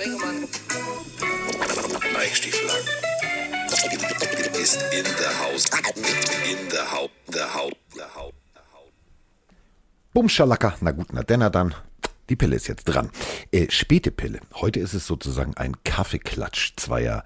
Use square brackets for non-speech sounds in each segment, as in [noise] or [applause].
Sprengemann. Eichstiefel ist in der Haus. In der Haut. Der Haut. Der Haut. Bumschalaka, na gut, na denn, na dann. Die Pille ist jetzt dran. Äh, späte Pille. Heute ist es sozusagen ein Kaffeeklatsch zweier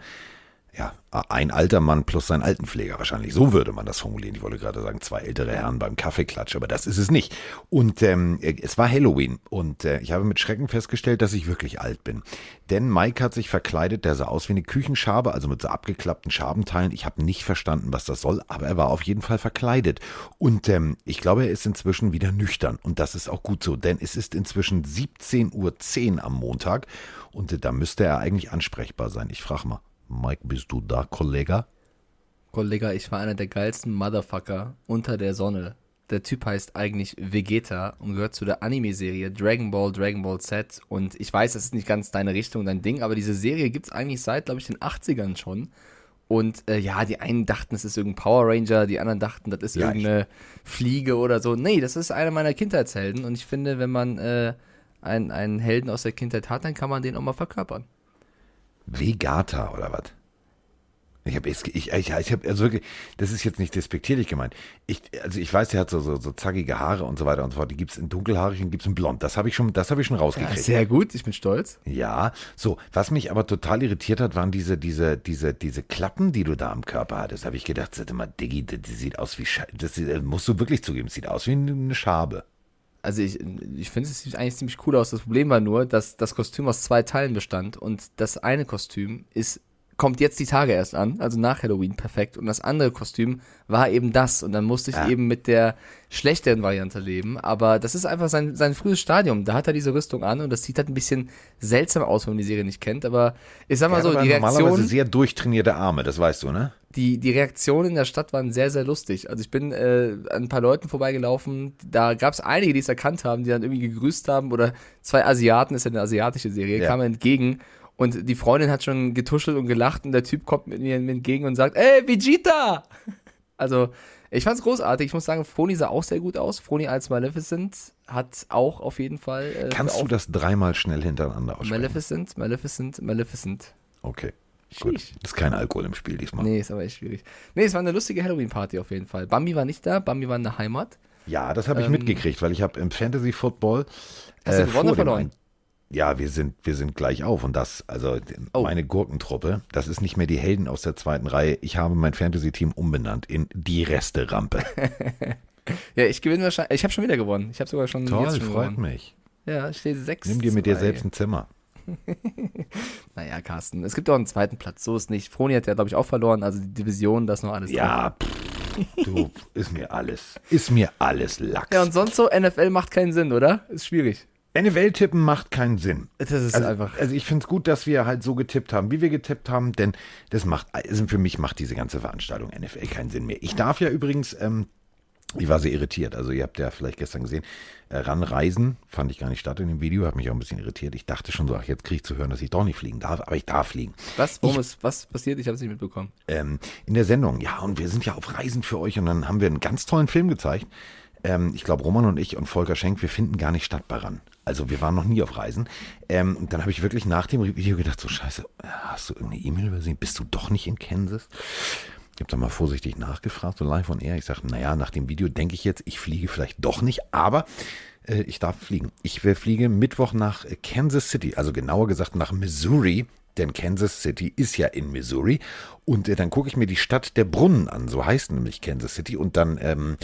ja, ein alter Mann plus sein Altenpfleger wahrscheinlich. So würde man das formulieren. Ich wollte gerade sagen, zwei ältere Herren beim Kaffeeklatsch, aber das ist es nicht. Und ähm, es war Halloween und äh, ich habe mit Schrecken festgestellt, dass ich wirklich alt bin. Denn Mike hat sich verkleidet, der sah aus wie eine Küchenschabe, also mit so abgeklappten Schabenteilen. Ich habe nicht verstanden, was das soll, aber er war auf jeden Fall verkleidet. Und ähm, ich glaube, er ist inzwischen wieder nüchtern. Und das ist auch gut so, denn es ist inzwischen 17.10 Uhr am Montag und äh, da müsste er eigentlich ansprechbar sein. Ich frage mal. Mike, bist du da, Kollege? Kollege, ich war einer der geilsten Motherfucker unter der Sonne. Der Typ heißt eigentlich Vegeta und gehört zu der Anime-Serie Dragon Ball, Dragon Ball Z. Und ich weiß, das ist nicht ganz deine Richtung, dein Ding, aber diese Serie gibt es eigentlich seit, glaube ich, den 80ern schon. Und äh, ja, die einen dachten, es ist irgendein Power Ranger, die anderen dachten, das ist ja, irgendeine Fliege oder so. Nee, das ist einer meiner Kindheitshelden. Und ich finde, wenn man äh, einen, einen Helden aus der Kindheit hat, dann kann man den auch mal verkörpern. Vegata oder was? Ich habe ich, ich, ich habe also wirklich, das ist jetzt nicht despektierlich gemeint. Ich, also ich weiß, der hat so, so, so zackige Haare und so weiter und so fort. Die gibt's in dunkelhaarig und gibt's in blond. Das habe ich schon, das habe ich schon rausgekriegt. Ja, sehr gut, ich bin stolz. Ja, so. Was mich aber total irritiert hat, waren diese, diese, diese, diese Klappen, die du da am Körper hattest. Habe ich gedacht, sag mal, Diggi, das, das sieht aus wie, das, das musst du wirklich zugeben, sieht aus wie eine Schabe also ich, ich finde es sieht eigentlich ziemlich cool aus. Das Problem war nur, dass das Kostüm aus zwei Teilen bestand und das eine Kostüm ist kommt jetzt die Tage erst an, also nach Halloween perfekt. Und das andere Kostüm war eben das. Und dann musste ich ja. eben mit der schlechteren Variante leben. Aber das ist einfach sein, sein frühes Stadium. Da hat er diese Rüstung an und das sieht halt ein bisschen seltsam aus, wenn man die Serie nicht kennt. Aber ich sag mal so, die Reaktion. Normalerweise sehr durchtrainierte Arme, das weißt du, ne? Die, die Reaktionen in der Stadt waren sehr, sehr lustig. Also ich bin äh, an ein paar Leuten vorbeigelaufen. Da gab es einige, die es erkannt haben, die dann irgendwie gegrüßt haben. Oder zwei Asiaten, ist ja eine asiatische Serie, ja. kamen entgegen und die Freundin hat schon getuschelt und gelacht und der Typ kommt mit mir entgegen und sagt, ey, Vegeta! [laughs] Also, ich fand's großartig. Ich muss sagen, Froni sah auch sehr gut aus. Froni als Maleficent hat auch auf jeden Fall. Äh, Kannst du das dreimal schnell hintereinander aussprechen? Maleficent, Maleficent, Maleficent. Okay. Gut. Ist kein Alkohol im Spiel diesmal. Nee, ist aber echt schwierig. Nee, es war eine lustige Halloween-Party auf jeden Fall. Bambi war nicht da, Bambi war in der Heimat. Ja, das habe ich ähm, mitgekriegt, weil ich habe im Fantasy Football. Hast äh, du gewonnen oder verloren? Ja, wir sind, wir sind gleich auf. Und das, also oh. meine Gurkentruppe, das ist nicht mehr die Helden aus der zweiten Reihe. Ich habe mein Fantasy-Team umbenannt in die Reste-Rampe. [laughs] ja, ich gewinne wahrscheinlich. Ich habe schon wieder gewonnen. Ich habe sogar schon. Toll, schon freut gewonnen. mich. Ja, ich stehe sechs. Nimm dir mit dir selbst ein Zimmer. [laughs] naja, Carsten, es gibt auch einen zweiten Platz. So ist nicht. Froni hat ja, glaube ich, auch verloren. Also die Division, das noch alles. Ja, pff, du, ist mir alles. Ist mir alles Lachs. Ja, und sonst so, NFL macht keinen Sinn, oder? Ist schwierig. NFL-Tippen macht keinen Sinn. Das ist also, einfach. Also ich finde es gut, dass wir halt so getippt haben, wie wir getippt haben, denn das macht, also für mich macht diese ganze Veranstaltung NFL keinen Sinn mehr. Ich darf ja übrigens, ähm, ich war sehr irritiert, also ihr habt ja vielleicht gestern gesehen, äh, ranreisen, fand ich gar nicht statt in dem Video, hat mich auch ein bisschen irritiert. Ich dachte schon so, ach, jetzt kriege ich zu hören, dass ich doch nicht fliegen darf, aber ich darf fliegen. Was, warum ich, ist, was passiert? Ich habe es nicht mitbekommen. Ähm, in der Sendung, ja, und wir sind ja auf Reisen für euch und dann haben wir einen ganz tollen Film gezeigt. Ähm, ich glaube, Roman und ich und Volker Schenk, wir finden gar nicht statt Baran. Also wir waren noch nie auf Reisen. Ähm, dann habe ich wirklich nach dem Video gedacht, so scheiße, hast du irgendeine E-Mail übersehen? Bist du doch nicht in Kansas? Ich habe dann mal vorsichtig nachgefragt, so live on air. Ich sage, naja, nach dem Video denke ich jetzt, ich fliege vielleicht doch nicht, aber äh, ich darf fliegen. Ich fliege Mittwoch nach Kansas City, also genauer gesagt nach Missouri, denn Kansas City ist ja in Missouri. Und äh, dann gucke ich mir die Stadt der Brunnen an, so heißt nämlich Kansas City. Und dann ähm,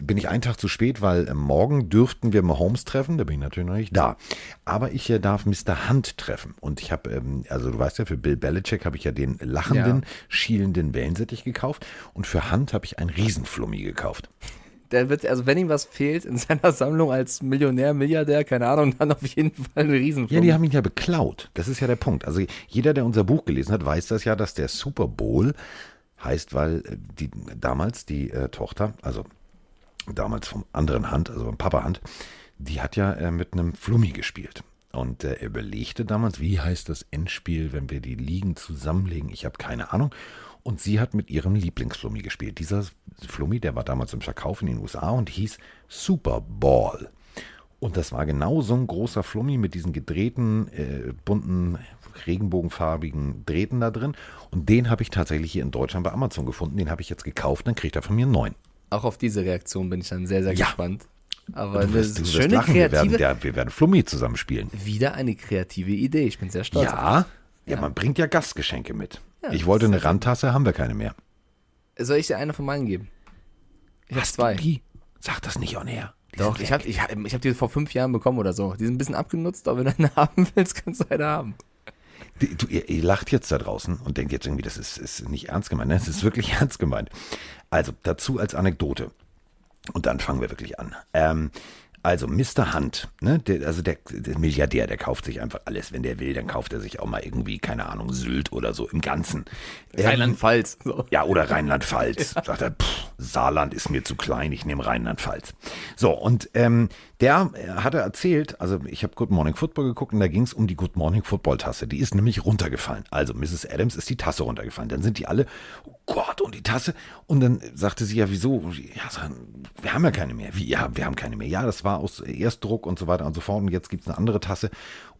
bin ich einen Tag zu spät, weil äh, morgen dürften wir Mahomes treffen, da bin ich natürlich noch nicht da. Aber ich äh, darf Mr. Hunt treffen. Und ich habe, ähm, also du weißt ja, für Bill Belichick habe ich ja den lachenden, ja. schielenden Wellensittich gekauft. Und für Hunt habe ich einen Riesenflummi gekauft der wird, also wenn ihm was fehlt in [laughs] seiner Sammlung als Millionär, Milliardär, keine Ahnung, dann auf jeden Fall ein Riesenflug. Ja, die haben ihn ja beklaut. Das ist ja der Punkt. Also jeder, der unser Buch gelesen hat, weiß das ja, dass der Super Bowl heißt, weil äh, die damals die äh, Tochter, also damals vom anderen Hand, also vom Papa Hand, die hat ja äh, mit einem Flummi gespielt. Und äh, er überlegte damals, wie heißt das Endspiel, wenn wir die Ligen zusammenlegen? Ich habe keine Ahnung. Und sie hat mit ihrem Lieblingsflummi gespielt. Dieser Flummi, der war damals im Verkauf in den USA und hieß Super Ball. Und das war genau so ein großer Flummi mit diesen gedrehten, äh, bunten, regenbogenfarbigen Drähten da drin. Und den habe ich tatsächlich hier in Deutschland bei Amazon gefunden. Den habe ich jetzt gekauft, dann kriegt er von mir einen neuen. Auch auf diese Reaktion bin ich dann sehr, sehr Ja. gespannt. Aber Du eine wirst, du wirst schöne lachen, wir werden, kreative, der, wir werden Flummi zusammenspielen. wieder eine kreative Idee. Ich bin sehr stolz. auf Ja, ja, man bringt ja Gastgeschenke mit. Ja, ich wollte eine Randtasse, haben wir keine mehr. Soll ich dir eine von meinen geben? Ich habe Hast zwei. die? Sag das nicht on air. Die Doch, ich habe ich hab, ich hab die vor fünf Jahren bekommen oder so. Die sind ein bisschen abgenutzt, aber wenn du eine [laughs] haben willst, kannst du eine haben. Die- Du, ihr, ihr lacht jetzt da draußen und denkt jetzt irgendwie, das ist, ist nicht ernst gemeint. Nein, es ist wirklich [laughs] ernst gemeint. Also dazu als Anekdote. Und dann fangen wir wirklich an. Ähm, also Mr. Hunt, ne, der, also der, der Milliardär, der kauft sich einfach alles. Wenn der will, dann kauft er sich auch mal irgendwie, keine Ahnung, Sylt oder so im Ganzen. Rheinland-Pfalz. So. [laughs] Ja, oder Rheinland-Pfalz. Sagt er, pff, Saarland ist mir zu klein, ich nehme Rheinland-Pfalz. So, und ähm, der äh, hatte erzählt, also ich habe Good Morning Football geguckt und da ging es um die Good Morning Football-Tasse. Die ist nämlich runtergefallen. Also Mrs. Adams ist die Tasse runtergefallen. Dann sind die alle, oh Gott, und die Tasse. Und dann sagte sie, ja, wieso? Ja, wir haben ja keine mehr. Wie, ja, wir haben keine mehr. Ja, das war aus Erstdruck und so weiter und so fort. Und jetzt gibt es eine andere Tasse.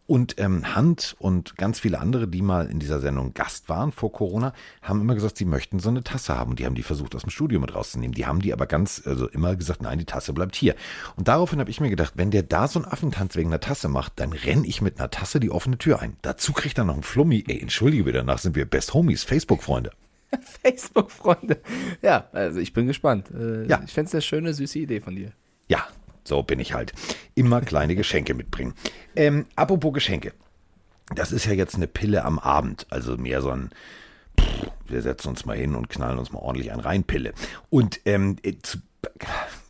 Und ähm, Hunt und ganz viele andere, die mal in dieser Sendung Gast waren vor Corona, haben immer gesagt, sie möchten so eine Tasse haben. Die haben die versucht, aus dem Studio mit rauszunehmen. Die haben die aber ganz, also immer gesagt, nein, die Tasse bleibt hier. Und daraufhin habe ich mir gedacht, wenn der da so einen Affentanz wegen einer Tasse macht, dann renn ich mit einer Tasse die offene Tür ein. Dazu kriegt er noch einen Flummi. Ey, entschuldige bitte, danach sind wir Best Homies, Facebook-Freunde. [laughs] Facebook-Freunde. Ja, also ich bin gespannt. Äh, Ja. Ich fände es eine schöne, süße Idee von dir. Ja, so bin ich halt. Immer kleine Geschenke mitbringen. Ähm, apropos Geschenke. Das ist ja jetzt eine Pille am Abend. Also mehr so ein, pff, wir setzen uns mal hin und knallen uns mal ordentlich ein rein Pille. Und ähm, äh,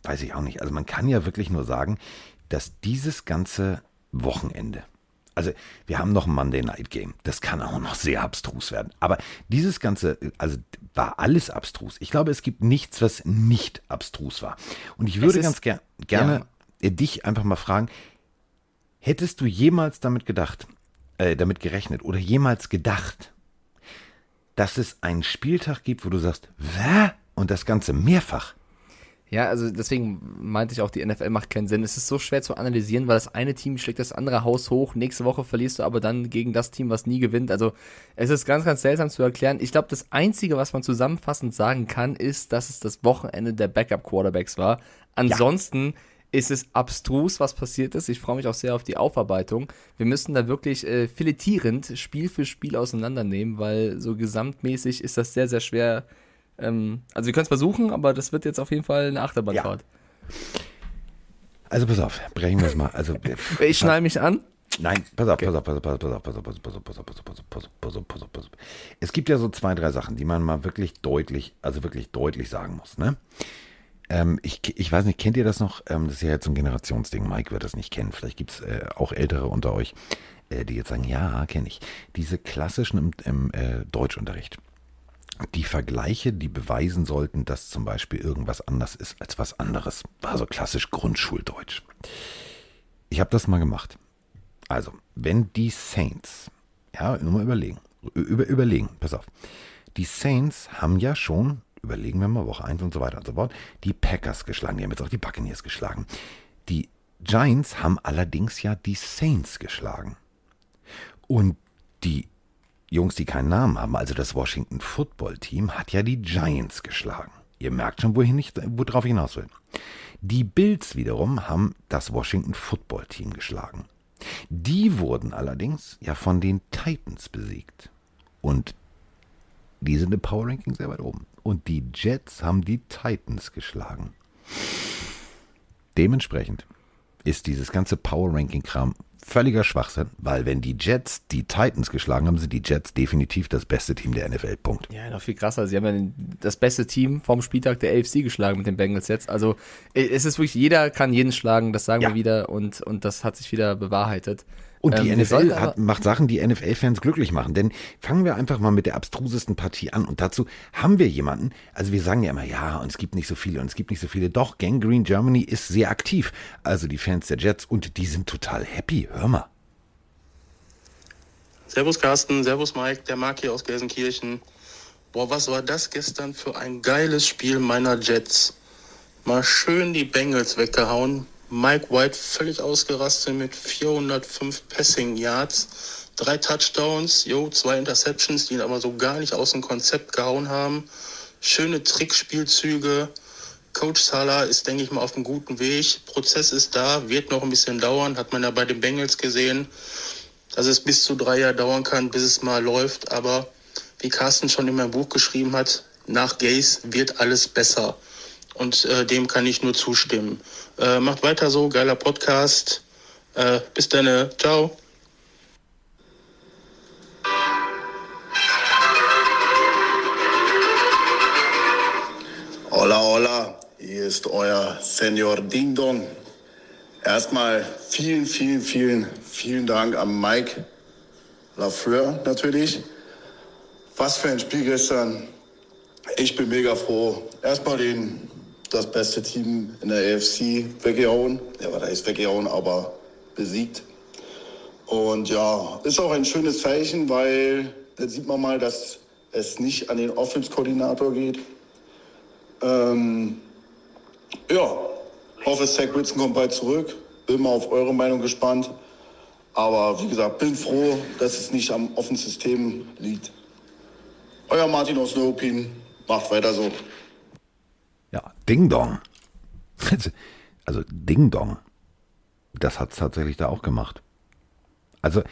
weiß ich auch nicht. Also man kann ja wirklich nur sagen, dass dieses ganze Wochenende, also wir haben noch ein Monday Night Game. Das kann auch noch sehr abstrus werden. Aber dieses ganze, also war alles abstrus. Ich glaube, es gibt nichts, was nicht abstrus war. Und ich würde ist- ganz ger gerne äh, dich einfach mal fragen, hättest du jemals damit gedacht, äh, damit gerechnet oder jemals gedacht, dass es einen Spieltag gibt, wo du sagst, Wä? Und das Ganze mehrfach. Ja, also deswegen meinte ich auch, die NFL macht keinen Sinn. Es ist so schwer zu analysieren, weil das eine Team schlägt das andere Haus hoch. Nächste Woche verlierst du aber dann gegen das Team, was nie gewinnt. Also es ist ganz, ganz seltsam zu erklären. Ich glaube, das Einzige, was man zusammenfassend sagen kann, ist, dass es das Wochenende der Backup-Quarterbacks war. Ansonsten ist es abstrus, was passiert ist. Ich freue mich auch sehr auf die Aufarbeitung. Wir müssen da wirklich äh, filetierend Spiel für Spiel auseinandernehmen, weil so gesamtmäßig ist das sehr, sehr schwer. Ähm, also wir können es versuchen, aber das wird jetzt auf jeden Fall eine Achterbahnfahrt. Also pass auf, brechen wir es mal. Also, äh, Ich schnall mich an. Nein, pass auf, pass auf, pass auf, pass auf, pass auf, pass auf, pass auf, pass auf, pass auf, pass auf, pass auf, pass auf, pass auf, pass auf, pass auf. Es gibt ja so zwei, drei Sachen, die man mal wirklich deutlich, also wirklich deutlich sagen muss, ne? Ähm, ich, ich weiß nicht, kennt ihr das noch? Ähm, das ist ja jetzt so ein Generationsding. Mike wird das nicht kennen. Vielleicht gibt es äh, auch Ältere unter euch, äh, die jetzt sagen, ja, kenne ich. Diese klassischen im, im äh, Deutschunterricht. Die Vergleiche, die beweisen sollten, dass zum Beispiel irgendwas anders ist als was anderes. War so klassisch Grundschuldeutsch. Ich habe das mal gemacht. Also, wenn die Saints, ja, nur mal überlegen, über, überlegen, pass auf. Die Saints haben ja schon, überlegen wir mal, Woche 1 und so weiter und so fort, die Packers geschlagen, die haben jetzt auch die Buccaneers geschlagen. Die Giants haben allerdings ja die Saints geschlagen. Und die Jungs, die keinen Namen haben, also das Washington Football Team, hat ja die Giants geschlagen. Ihr merkt schon, wohin ich, worauf ich hinaus will. Die Bills wiederum haben das Washington Football Team geschlagen. Die wurden allerdings ja von den Titans besiegt. Und die sind im Power Ranking sehr weit oben. Und die Jets haben die Titans geschlagen. Dementsprechend ist dieses ganze Power Ranking Kram völliger Schwachsinn, weil wenn die Jets die Titans geschlagen haben, sind die Jets definitiv das beste Team der NFL. Punkt. Ja, noch viel krasser. Sie haben ja das beste Team vom Spieltag der AFC geschlagen mit den Bengals jetzt. Also äh, es ist wirklich, jeder kann jeden schlagen, das sagen Ja. wir wieder und, und das hat sich wieder bewahrheitet. Und die Ähm, NFL hat, macht Sachen, die NFL-Fans glücklich machen. Denn fangen wir einfach mal mit der abstrusesten Partie an. Und dazu haben wir jemanden, also wir sagen ja immer, ja, und es gibt nicht so viele und es gibt nicht so viele. Doch, Gangrene Germany ist sehr aktiv. Also die Fans der Jets und die sind total happy. Hör mal. Servus Carsten, Servus Mike, der Mark hier aus Gelsenkirchen. Boah, was war das gestern für ein geiles Spiel meiner Jets. Mal schön die Bengals weggehauen. Mike White völlig ausgerastet mit 405 Passing Yards, drei Touchdowns, jo, zwei Interceptions, die ihn aber so gar nicht aus dem Konzept gehauen haben. Schöne Trickspielzüge. Coach Salah ist, denke ich mal, auf einem guten Weg. Prozess ist da, wird noch ein bisschen dauern, hat man ja bei den Bengals gesehen, dass es bis zu drei Jahre dauern kann, bis es mal läuft. Aber wie Carsten schon in meinem Buch geschrieben hat, nach Gaze wird alles besser. Und äh, dem kann ich nur zustimmen. Äh, macht weiter so, geiler Podcast. Äh, bis dann, ciao. Hola, hola, hier ist euer Senior Ding Dong. Erstmal vielen, vielen, vielen, vielen Dank an Mike Lafleur natürlich. Was für ein Spiel gestern. Ich bin mega froh. Erstmal den, das beste Team in der AFC weggehauen. Ja, war da ist weggehauen, aber besiegt. Und ja, ist auch ein schönes Zeichen, weil da sieht man mal, dass es nicht an den Offense-Koordinator geht. Ähm, ja, hoffe, Zach Wilson kommt bald zurück. Bin mal auf eure Meinung gespannt. Aber wie gesagt, bin froh, dass es nicht am offenen System liegt. Euer Martin aus Neuruppin. Macht weiter so. Ja, Ding Dong. Also Ding Dong. Das hat es tatsächlich da auch gemacht. Also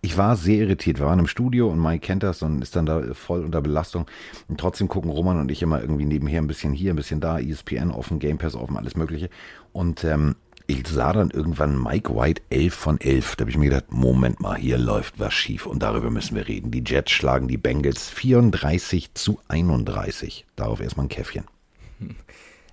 ich war sehr irritiert. Wir waren im Studio und Mike kennt das und ist dann da voll unter Belastung. Und trotzdem gucken Roman und ich immer irgendwie nebenher ein bisschen hier, ein bisschen da, ESPN offen, Game Pass offen, alles Mögliche. Und ähm, ich sah dann irgendwann Mike White 11 von 11. Da habe ich mir gedacht, Moment mal, hier läuft was schief und darüber müssen wir reden. Die Jets schlagen die Bengals 34 zu 31. Darauf erstmal ein Käffchen.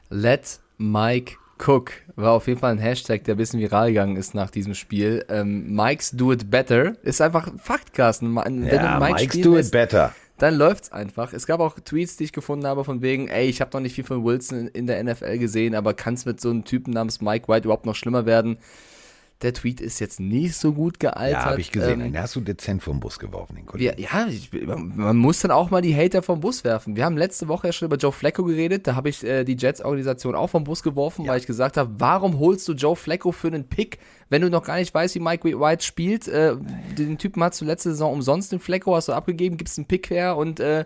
Let Mike Cook war auf jeden Fall ein Hashtag, der ein bisschen viral gegangen ist nach diesem Spiel. Ähm, Mike's Do It Better ist einfach Fakt, Carsten. Wenn ja, du Mike Mike's Do It Better. Dann läuft's einfach. Es gab auch Tweets, die ich gefunden habe, von wegen, ey, ich habe noch nicht viel von Wilson in der NFL gesehen, aber kann es mit so einem Typen namens Mike White überhaupt noch schlimmer werden? Der Tweet ist jetzt nicht so gut gealtert. Ja, habe ich gesehen. Ähm, Den hast du dezent vom Bus geworfen, den wir, Kollegen. ja, ich, man muss dann auch mal die Hater vom Bus werfen. Wir haben letzte Woche ja schon über Joe Flacco geredet. Da habe ich äh, die Jets-Organisation auch vom Bus geworfen, weil ich gesagt habe, warum holst du Joe Flacco für einen Pick, wenn du noch gar nicht weißt, wie Mike White spielt? Äh, den Typen hast du letzte Saison umsonst den Flacco, hast du abgegeben, gibst einen Pick her und äh,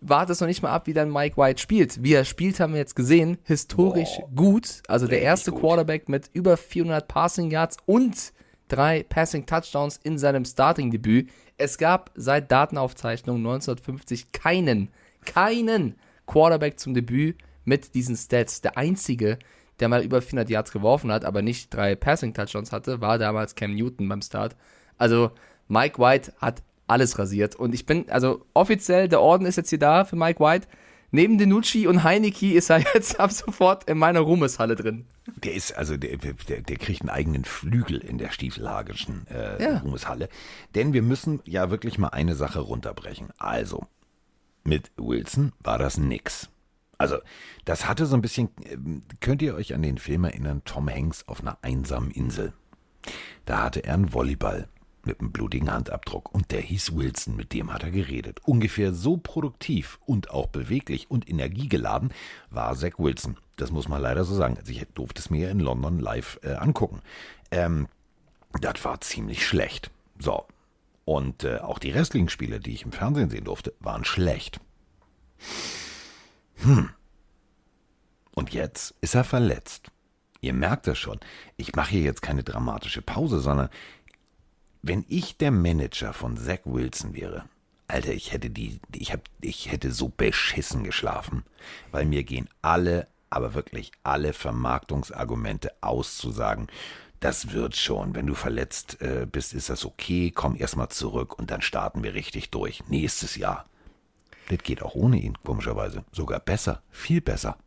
wartest noch nicht mal ab, wie dann Mike White spielt. Wie er spielt, haben wir jetzt gesehen. Historisch gut. Also der erste gut. Quarterback mit über 400 Passing Yards und drei Passing Touchdowns in seinem Starting-Debüt. Es gab seit Datenaufzeichnung 1950 keinen, keinen Quarterback zum Debüt mit diesen Stats. Der einzige, der mal über 400 Yards geworfen hat, aber nicht drei Passing Touchdowns hatte, war damals Cam Newton beim Start. Also Mike White hat alles rasiert und ich bin, also offiziell, der Orden ist jetzt hier da für Mike White. Neben Denucci und Heineke ist er [laughs] jetzt ab sofort in meiner Ruhmeshalle drin. Der ist, also der, der, der kriegt einen eigenen Flügel in der Stiefelhagischen äh, Ja. Ruhmeshalle. Denn wir müssen ja wirklich mal eine Sache runterbrechen. Also, mit Wilson war das nix. Also, das hatte so ein bisschen, ähm, könnt ihr euch an den Film erinnern, Tom Hanks auf einer einsamen Insel. Da hatte er einen Volleyball mit einem blutigen Handabdruck und der hieß Wilson, mit dem hat er geredet. Ungefähr so produktiv und auch beweglich und energiegeladen war Zach Wilson. Das muss man leider so sagen. Also ich durfte es mir in London live äh, angucken. Ähm, das war ziemlich schlecht. So. Und äh, auch die restlichen Spiele, die ich im Fernsehen sehen durfte, waren schlecht. Hm. Und jetzt ist er verletzt. Ihr merkt das schon. Ich mache hier jetzt keine dramatische Pause, sondern wenn ich der Manager von Zach Wilson wäre, Alter, ich hätte die, ich hab, ich hätte so beschissen geschlafen, weil mir gehen alle, aber wirklich alle Vermarktungsargumente auszusagen. Das wird schon, wenn du verletzt äh, bist, ist das okay, komm erstmal zurück und dann starten wir richtig durch. Nächstes Jahr. Das geht auch ohne ihn, komischerweise. Sogar besser, viel besser.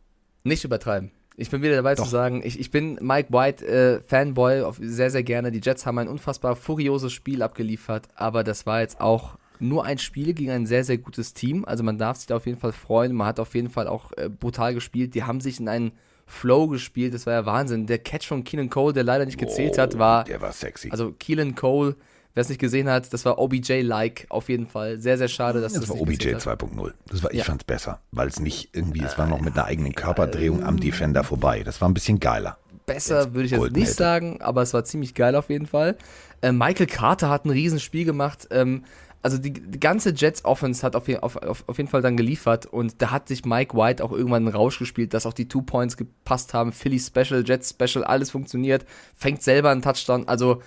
Nicht übertreiben. Ich bin wieder dabei zu sagen, ich, ich bin Mike White äh, Fanboy, auf, sehr, sehr gerne. Die Jets haben ein unfassbar furioses Spiel abgeliefert, aber das war jetzt auch nur ein Spiel gegen ein sehr, sehr gutes Team. Also man darf sich da auf jeden Fall freuen. Man hat auf jeden Fall auch äh, brutal gespielt. Die haben sich in einen Flow gespielt. Das war ja Wahnsinn. Der Catch von Keenan Cole, der leider nicht gezählt hat, war. Der war sexy. Also Keelan Cole, wer es nicht gesehen hat, das war OBJ-like auf jeden Fall. Sehr, sehr schade, dass Das das, war nicht OBJ gezählt hat. 2.0. Das war, ich Ja. fand's besser, weil es nicht irgendwie, es war noch mit einer eigenen Körperdrehung am Defender vorbei. Das war ein bisschen geiler. besser würde ich jetzt nicht hätte. sagen, aber es war ziemlich geil auf jeden Fall. Äh, Michael Carter hat ein Riesenspiel gemacht. Ähm, also die, die ganze Jets Offense hat auf, auf, auf jeden Fall dann geliefert und da hat sich Mike White auch irgendwann einen Rausch gespielt, dass auch die Two Points gepasst haben. Philly Special, Jets Special, alles funktioniert. Fängt selber einen Touchdown. Also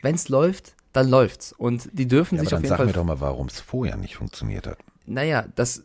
wenn es läuft, dann läuft's. Und die dürfen Ja, aber sich auf dann jeden sag Fall mir doch mal, warum es vorher nicht funktioniert hat. naja, das,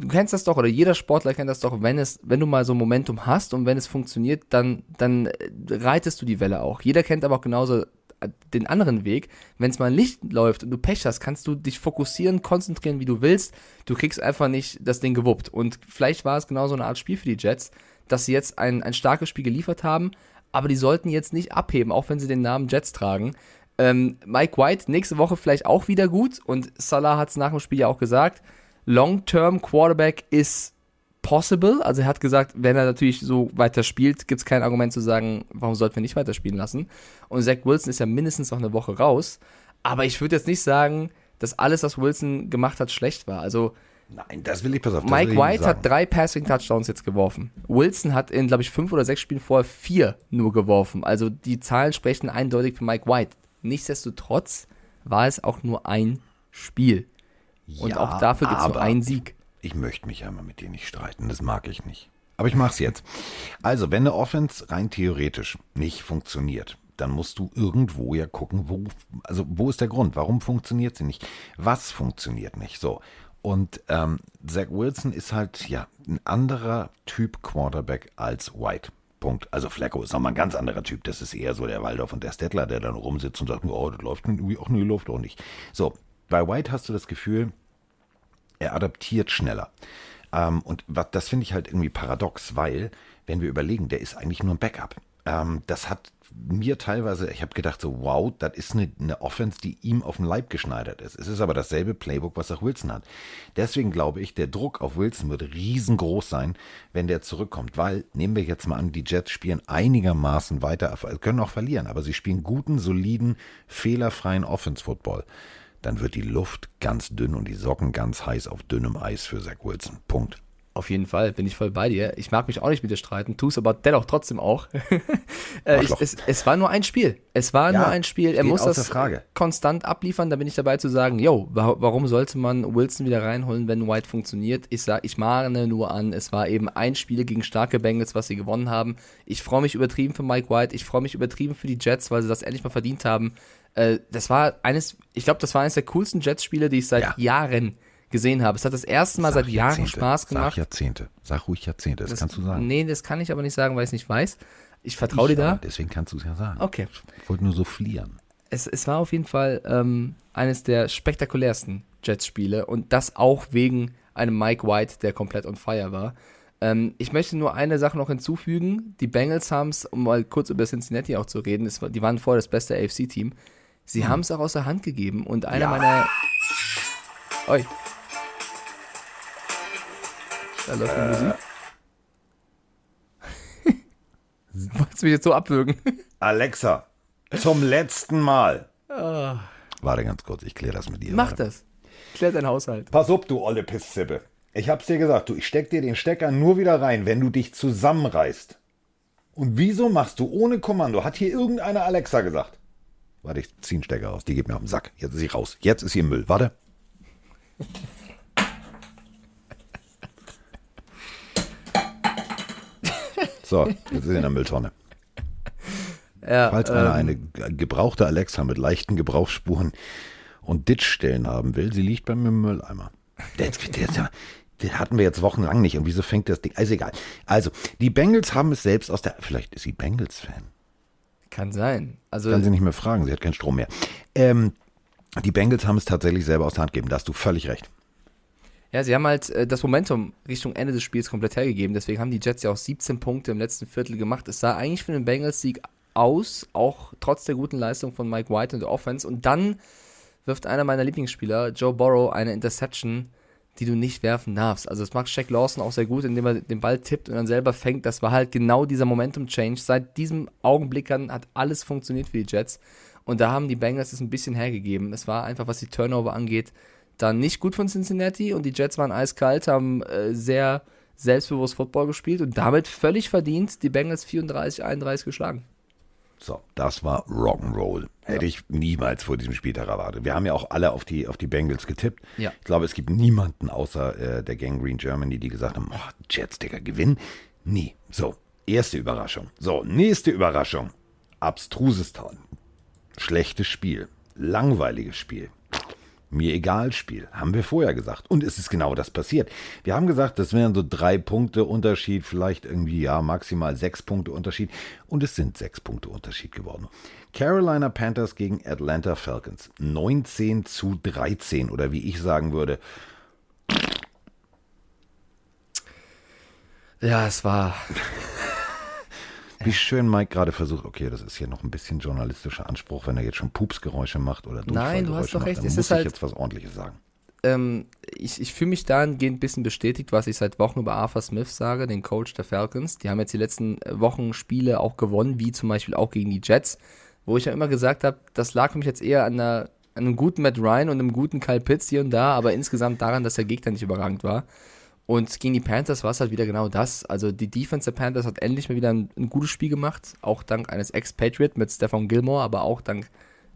du kennst das doch, oder jeder Sportler kennt das doch, wenn es, wenn du mal so ein Momentum hast und wenn es funktioniert, dann, dann äh, reitest du die Welle auch. Jeder kennt aber auch genauso äh, den anderen Weg. Wenn es mal nicht läuft und du Pech hast, kannst du dich fokussieren, konzentrieren, wie du willst. Du kriegst einfach nicht das Ding gewuppt. Und vielleicht war es genau so eine Art Spiel für die Jets, dass sie jetzt ein, ein starkes Spiel geliefert haben, aber die sollten jetzt nicht abheben, auch wenn sie den Namen Jets tragen. Ähm, Mike White nächste Woche vielleicht auch wieder gut und Salah hat es nach dem Spiel ja auch gesagt. Long-Term Quarterback ist possible. Also er hat gesagt, wenn er natürlich so weiter spielt, gibt es kein Argument zu sagen, warum sollten wir nicht weiterspielen lassen. Und Zach Wilson ist ja mindestens noch eine Woche raus. Aber ich würde jetzt nicht sagen, dass alles, was Wilson gemacht hat, schlecht war. Also Nein, das will ich, pass auf. Mike White hat drei Passing Touchdowns jetzt geworfen. Wilson hat in, glaube ich, fünf oder sechs Spielen vorher vier nur geworfen. Also die Zahlen sprechen eindeutig für Mike White. Nichtsdestotrotz war es auch nur ein Spiel. Und Ja, auch dafür gibt es nur einen Sieg. Ich möchte mich ja mal mit dir nicht streiten, das mag ich nicht. Aber ich mach's jetzt. Also, wenn eine Offense rein theoretisch nicht funktioniert, dann musst du irgendwo ja gucken, wo, also wo ist der Grund? Warum funktioniert sie nicht? Was funktioniert nicht? So. Und ähm, Zach Wilson ist halt ja ein anderer Typ Quarterback als White. Punkt. Also Flacco ist nochmal ein ganz anderer Typ. Das ist eher so der Waldorf und der Stettler, der dann rumsitzt und sagt, oh, das läuft irgendwie, ach nee, läuft auch nicht. So, bei White hast du das Gefühl, er adaptiert schneller. Ähm, und was, das finde ich halt irgendwie paradox, weil, wenn wir überlegen, der ist eigentlich nur ein Backup. Ähm, das hat mir teilweise, ich habe gedacht, so, wow, das ist eine, eine Offense, die ihm auf den Leib geschneidert ist. Es ist aber dasselbe Playbook, was auch Wilson hat. Deswegen glaube ich, der Druck auf Wilson wird riesengroß sein, wenn der zurückkommt. Weil, nehmen wir jetzt mal an, die Jets spielen einigermaßen weiter, können auch verlieren, aber sie spielen guten, soliden, fehlerfreien Offense-Football dann wird die Luft ganz dünn und die Socken ganz heiß auf dünnem Eis für Zach Wilson. Punkt. Auf jeden Fall, bin ich voll bei dir. Ich mag mich auch nicht mit dir streiten, tue es aber dennoch trotzdem auch. [laughs] äh, ich, es, es war nur ein Spiel. Es war Ja, nur ein Spiel. Er muss das Frage. konstant abliefern. Da bin ich dabei zu sagen, yo, wa warum sollte man Wilson wieder reinholen, wenn White funktioniert? Ich sag, ich mahne nur an, es war eben ein Spiel gegen starke Bengals, was sie gewonnen haben. Ich freue mich übertrieben für Mike White. Ich freue mich übertrieben für die Jets, weil sie das endlich mal verdient haben. Äh, das war eines, ich glaube, das war eines der coolsten Jets-Spiele, die ich seit Ja. Jahren gesehen habe. Es hat das erste Mal Sag seit Jahren. Spaß gemacht. Sag Jahrzehnte. Sag ruhig Jahrzehnte, das, kannst du sagen. Nee, das kann ich aber nicht sagen, weil ich es nicht weiß. Ich vertraue dir da. Deswegen kannst du es ja sagen. Okay. Ich wollte nur so flieren. Es, es war auf jeden Fall ähm, eines der spektakulärsten Jets-Spiele und das auch wegen einem Mike White, der komplett on fire war. Ähm, ich möchte nur eine Sache noch hinzufügen. Die Bengals haben es, um mal kurz über Cincinnati auch zu reden, es, die waren vorher das beste AFC-Team. Sie haben es auch aus der Hand gegeben und einer Ja. meiner. Oi. Da läuft die Musik. [laughs] Wolltest du mich jetzt so abwürgen? Alexa, zum letzten Mal. Warte ganz kurz, ich kläre das mit dir. Mach das. Klär deinen Haushalt. Pass auf, du olle Pisszippe. Ich hab's dir gesagt, du, ich steck dir den Stecker nur wieder rein, wenn du dich zusammenreißt. Und wieso machst du ohne Kommando? Hat hier irgendeine Alexa gesagt? Warte, ich zieh einen Stecker raus. Die geht mir auf den Sack. Jetzt ist sie raus. Jetzt ist sie im Müll. Warte. So, jetzt ist in der Mülltonne. [laughs] Ja, Falls ähm, einer eine ge- gebrauchte Alexa mit leichten Gebrauchsspuren und Ditchstellen haben will, sie liegt bei mir im Mülleimer. Der, der, der, den hatten wir jetzt wochenlang nicht. Und wieso fängt das Ding? Also egal. Also, die Bengals haben es selbst aus der. Vielleicht ist sie Bengals-Fan. Kann sein. Also, Kann sie nicht mehr fragen, sie hat keinen Strom mehr. Ähm, die Bengals haben es tatsächlich selber aus der Hand gegeben. Da hast du völlig recht. Ja, sie haben halt äh, das Momentum Richtung Ende des Spiels komplett hergegeben. Deswegen haben die Jets ja auch 17 Punkte im letzten Viertel gemacht. Es sah eigentlich für den Bengals-Sieg aus, auch trotz der guten Leistung von Mike White und der Offense. Und dann wirft einer meiner Lieblingsspieler, Joe Burrow, eine Interception, die du nicht werfen darfst. Also das macht Shaq Lawson auch sehr gut, indem er den Ball tippt und dann selber fängt. Das war halt genau dieser Momentum-Change. Seit diesem Augenblick an hat alles funktioniert für die Jets. Und da haben die Bengals es ein bisschen hergegeben. Es war einfach, was die Turnover angeht, dann nicht gut von Cincinnati und die Jets waren eiskalt, haben äh, sehr, selbstbewusst Football gespielt und damit völlig verdient die Bengals 34-31 geschlagen. So, das war Rock'n'Roll. Hätte ich niemals vor diesem Spieltag erwartet. Wir haben ja auch alle auf die, auf die Bengals getippt. Ja. Ich glaube, es gibt niemanden außer äh, der Gang Green Germany, die gesagt haben, oh, Jets, Digga, gewinnen. Nie. So, erste Überraschung. So, nächste Überraschung. Abstruses Tal. Schlechtes Spiel. Langweiliges Spiel. Mir egal Spiel, haben wir vorher gesagt. Und es ist genau das passiert. Wir haben gesagt, das wären so drei Punkte Unterschied, vielleicht irgendwie, ja, maximal sechs Punkte Unterschied. Und es sind sechs Punkte Unterschied geworden. Carolina Panthers gegen Atlanta Falcons. 19 zu 13 oder wie ich sagen würde, Ja, es war. [laughs] wie schön Mike gerade versucht, okay, das ist hier noch ein bisschen journalistischer Anspruch, wenn er jetzt schon Pupsgeräusche macht oder Nein, du hast doch macht, recht, dann es muss ist ich halt- jetzt was ordentliches sagen. Ähm, ich ich fühle mich dahingehend ein bisschen bestätigt, was ich seit Wochen über Arthur Smith sage, den Coach der Falcons. Die haben jetzt die letzten Wochen Spiele auch gewonnen, wie zum Beispiel auch gegen die Jets, wo ich ja immer gesagt habe, das lag mich jetzt eher an, einer, an einem guten Matt Ryan und einem guten Kyle Pitts hier und da, aber insgesamt daran, dass der Gegner nicht überragend war. Und gegen die Panthers war es halt wieder genau das. Also die Defense der Panthers hat endlich mal wieder ein, ein gutes Spiel gemacht, auch dank eines Ex-Patriot mit Stefan Gilmore, aber auch dank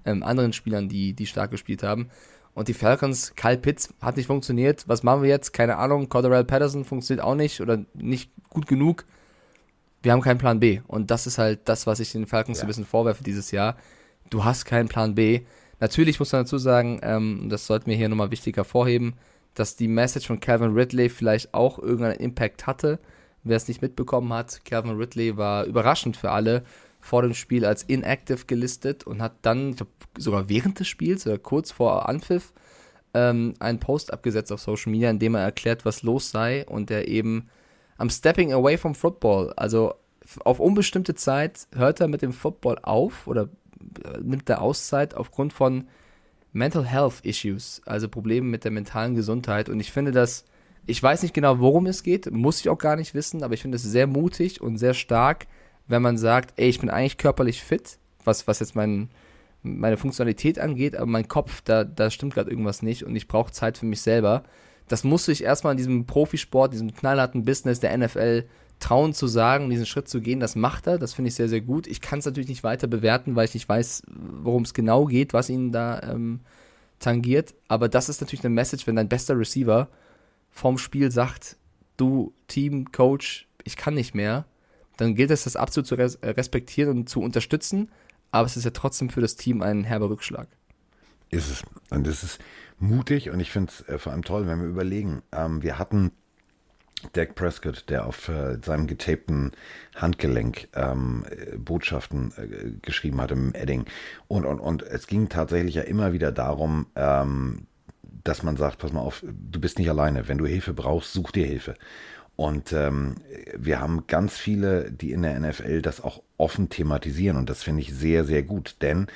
ähm, anderen Spielern, die, die stark gespielt haben. Und die Falcons, Kyle Pitts hat nicht funktioniert. Was machen wir jetzt? Keine Ahnung. Cordarrelle Patterson funktioniert auch nicht oder nicht gut genug. Wir haben keinen Plan B. Und das ist halt das, was ich den Falcons so ein bisschen vorwerfe dieses Jahr. Du hast keinen Plan B. Natürlich muss man dazu sagen, ähm, das sollten wir hier nochmal wichtig hervorheben, dass die Message von Calvin Ridley vielleicht auch irgendeinen Impact hatte. Wer es nicht mitbekommen hat, Calvin Ridley war überraschend für alle vor dem Spiel als inactive gelistet und hat dann, ich glaube, sogar während des Spiels oder kurz vor Anpfiff, ähm, einen Post abgesetzt auf Social Media, in dem er erklärt, was los sei und er eben am Stepping away from Football, also auf unbestimmte Zeit hört er mit dem Football auf oder äh, nimmt er Auszeit aufgrund von Mental Health Issues, also Probleme mit der mentalen Gesundheit. Und ich finde das, ich weiß nicht genau, worum es geht, muss ich auch gar nicht wissen, aber ich finde es sehr mutig und sehr stark, wenn man sagt, ey, ich bin eigentlich körperlich fit, was, was jetzt mein, meine Funktionalität angeht, aber mein Kopf, da, da stimmt gerade irgendwas nicht und ich brauche Zeit für mich selber. Das musste ich erstmal in diesem Profisport, diesem knallharten Business der NFL trauen zu sagen, diesen Schritt zu gehen. Das macht er, das finde ich sehr, sehr gut. Ich kann es natürlich nicht weiter bewerten, weil ich nicht weiß, worum es genau geht, was ihn da ähm, tangiert. Aber das ist natürlich eine Message, wenn dein bester Receiver vom Spiel sagt, du Team, Coach, ich kann nicht mehr, dann gilt es, das absolut zu res äh, respektieren und zu unterstützen. Aber es ist ja trotzdem für das Team ein herber Rückschlag. Ist es. Und es ist mutig und ich finde es äh, vor allem toll, wenn wir überlegen. Ähm, wir hatten Dak Prescott, der auf äh, seinem getapten Handgelenk ähm, äh, Botschaften äh, geschrieben hatte im Edding. Und, und, und es ging tatsächlich ja immer wieder darum, ähm, dass man sagt, pass mal auf, du bist nicht alleine. Wenn du Hilfe brauchst, such dir Hilfe. Und ähm, wir haben ganz viele, die in der NFL das auch offen thematisieren und das finde ich sehr, sehr gut, denn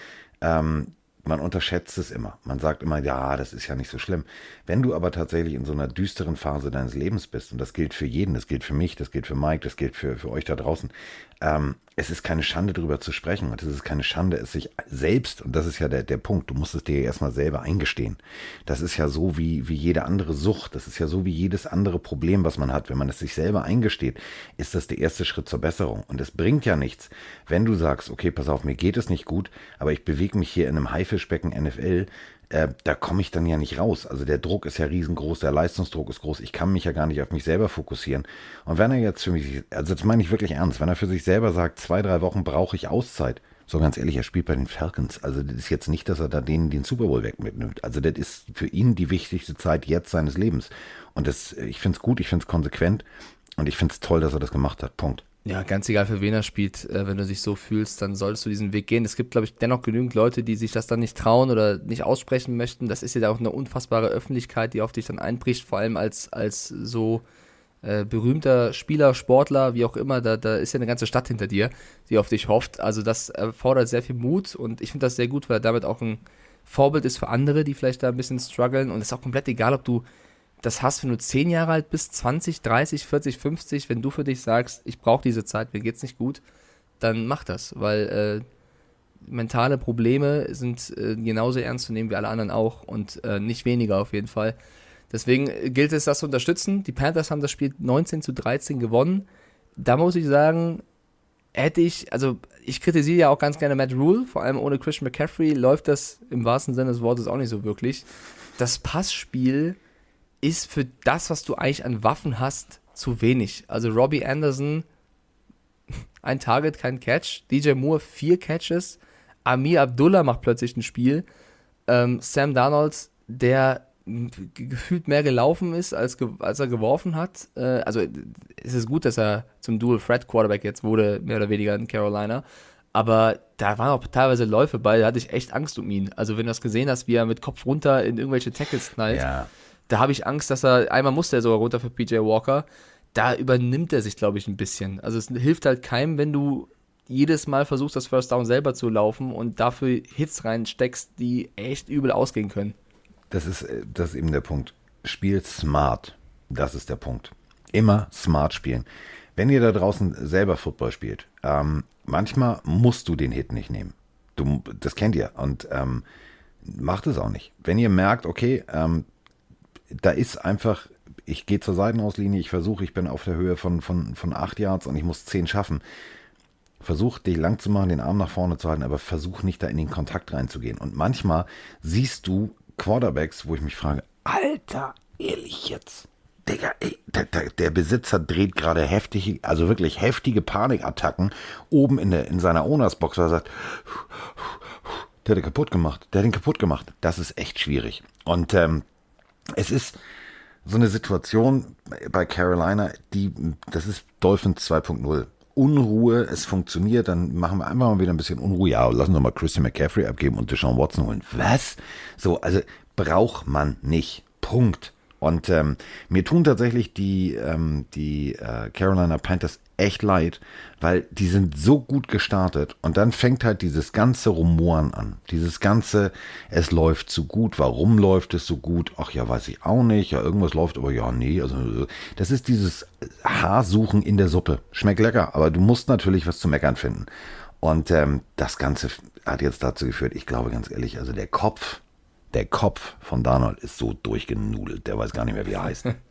ähm, man unterschätzt es immer. Man sagt immer, ja, das ist ja nicht so schlimm. Wenn du aber tatsächlich in so einer düsteren Phase deines Lebens bist, und das gilt für jeden, das gilt für mich, das gilt für Mike, das gilt für, für euch da draußen, ähm, es ist keine Schande, darüber zu sprechen. Und es ist keine Schande, es sich selbst, und das ist ja der, der Punkt, du musst es dir erstmal selber eingestehen. Das ist ja so wie, wie jede andere Sucht. Das ist ja so wie jedes andere Problem, was man hat. Wenn man es sich selber eingesteht, ist das der erste Schritt zur Besserung. Und es bringt ja nichts, wenn du sagst, okay, pass auf, mir geht es nicht gut, aber ich bewege mich hier in einem Haifischbecken NFL, äh, da komme ich dann ja nicht raus. Also der Druck ist ja riesengroß, der Leistungsdruck ist groß. Ich kann mich ja gar nicht auf mich selber fokussieren. Und wenn er jetzt für mich, also das meine ich wirklich ernst, wenn er für sich selber sagt, zwei, drei Wochen brauche ich Auszeit, so ganz ehrlich, er spielt bei den Falcons. Also das ist jetzt nicht, dass er da denen den Super Bowl weg mitnimmt. Also das ist für ihn die wichtigste Zeit jetzt seines Lebens. Und das, ich finde es gut, ich finde es konsequent und ich finde es toll, dass er das gemacht hat. Punkt. Ja, ganz egal für wen er spielt, äh, wenn du dich so fühlst, dann solltest du diesen Weg gehen. Es gibt, glaube ich, dennoch genügend Leute, die sich das dann nicht trauen oder nicht aussprechen möchten. Das ist ja auch eine unfassbare Öffentlichkeit, die auf dich dann einbricht, vor allem als, als so äh, berühmter Spieler, Sportler, wie auch immer, da, da ist ja eine ganze Stadt hinter dir, die auf dich hofft. Also das erfordert sehr viel Mut und ich finde das sehr gut, weil er damit auch ein Vorbild ist für andere, die vielleicht da ein bisschen strugglen und es ist auch komplett egal, ob du das hast, wenn du 10 Jahre alt bist, 20, 30, 40, 50, wenn du für dich sagst, ich brauche diese Zeit, mir geht's nicht gut, dann mach das, weil äh, mentale Probleme sind äh, genauso ernst zu nehmen wie alle anderen auch und äh, nicht weniger auf jeden Fall. Deswegen gilt es, das zu unterstützen. Die Panthers haben das Spiel 19 zu 13 gewonnen. Da muss ich sagen, hätte ich, also ich kritisiere ja auch ganz gerne Matt Rule, vor allem ohne Christian McCaffrey läuft das im wahrsten Sinne des Wortes auch nicht so wirklich. Das Passspiel ist für das, was du eigentlich an Waffen hast, zu wenig. Also Robbie Anderson, [laughs] ein Target, kein Catch. DJ Moore, vier Catches. Amir Abdullah macht plötzlich ein Spiel. Ähm, Sam Darnold, der gefühlt mehr gelaufen ist, als, ge als er geworfen hat. Äh, also es ist gut, dass er zum Dual Threat Quarterback jetzt wurde, mehr oder weniger in Carolina. Aber da waren auch teilweise Läufe bei, da hatte ich echt Angst um ihn. Also wenn du das gesehen hast, wie er mit Kopf runter in irgendwelche Tackles knallt, Ja. Da habe ich Angst, dass er, einmal musste er sogar runter für PJ Walker, da übernimmt er sich, glaube ich, ein bisschen. Also es hilft halt keinem, wenn du jedes Mal versuchst, das First Down selber zu laufen und dafür Hits reinsteckst, die echt übel ausgehen können. Das ist, äh, das ist eben der Punkt. Spiel smart. Das ist der Punkt. Immer smart spielen. Wenn ihr da draußen selber Football spielt, ähm, manchmal musst du den Hit nicht nehmen. Du, das kennt ihr. Und ähm, macht es auch nicht. Wenn ihr merkt, okay, ähm, da ist einfach, ich gehe zur Seitenauslinie, ich versuche, ich bin auf der Höhe von, von, von 8 Yards und ich muss 10 schaffen. Versuch dich lang zu machen, den Arm nach vorne zu halten, aber versuch nicht da in den Kontakt reinzugehen. Und manchmal siehst du Quarterbacks, wo ich mich frage, Alter, ehrlich jetzt? Digga, ey, der, der, der Besitzer dreht gerade heftige, also wirklich heftige Panikattacken oben in, der, in seiner Ownersbox, weil er sagt, der hat den kaputt gemacht, der hat den kaputt gemacht. Das ist echt schwierig. Und ähm, es ist so eine Situation bei Carolina, die, das ist Dolphins 2.0. Unruhe, es funktioniert, dann machen wir einfach mal wieder ein bisschen Unruhe. Ja, lassen wir mal Christian McCaffrey abgeben und Deshaun Watson holen. Was? So, also braucht man nicht. Punkt. Und ähm, mir tun tatsächlich die, ähm, die äh, Carolina Panthers echt leid, weil die sind so gut gestartet und dann fängt halt dieses ganze Rumoren an. Dieses ganze, es läuft so gut, warum läuft es so gut? Ach ja, weiß ich auch nicht. Ja, irgendwas läuft, aber ja, nee. Also das ist dieses Haarsuchen in der Suppe. Schmeckt lecker, aber du musst natürlich was zu meckern finden. Und ähm, das Ganze hat jetzt dazu geführt, ich glaube ganz ehrlich, also der Kopf, der Kopf von Darnold ist so durchgenudelt, der weiß gar nicht mehr, wie er heißt. [laughs]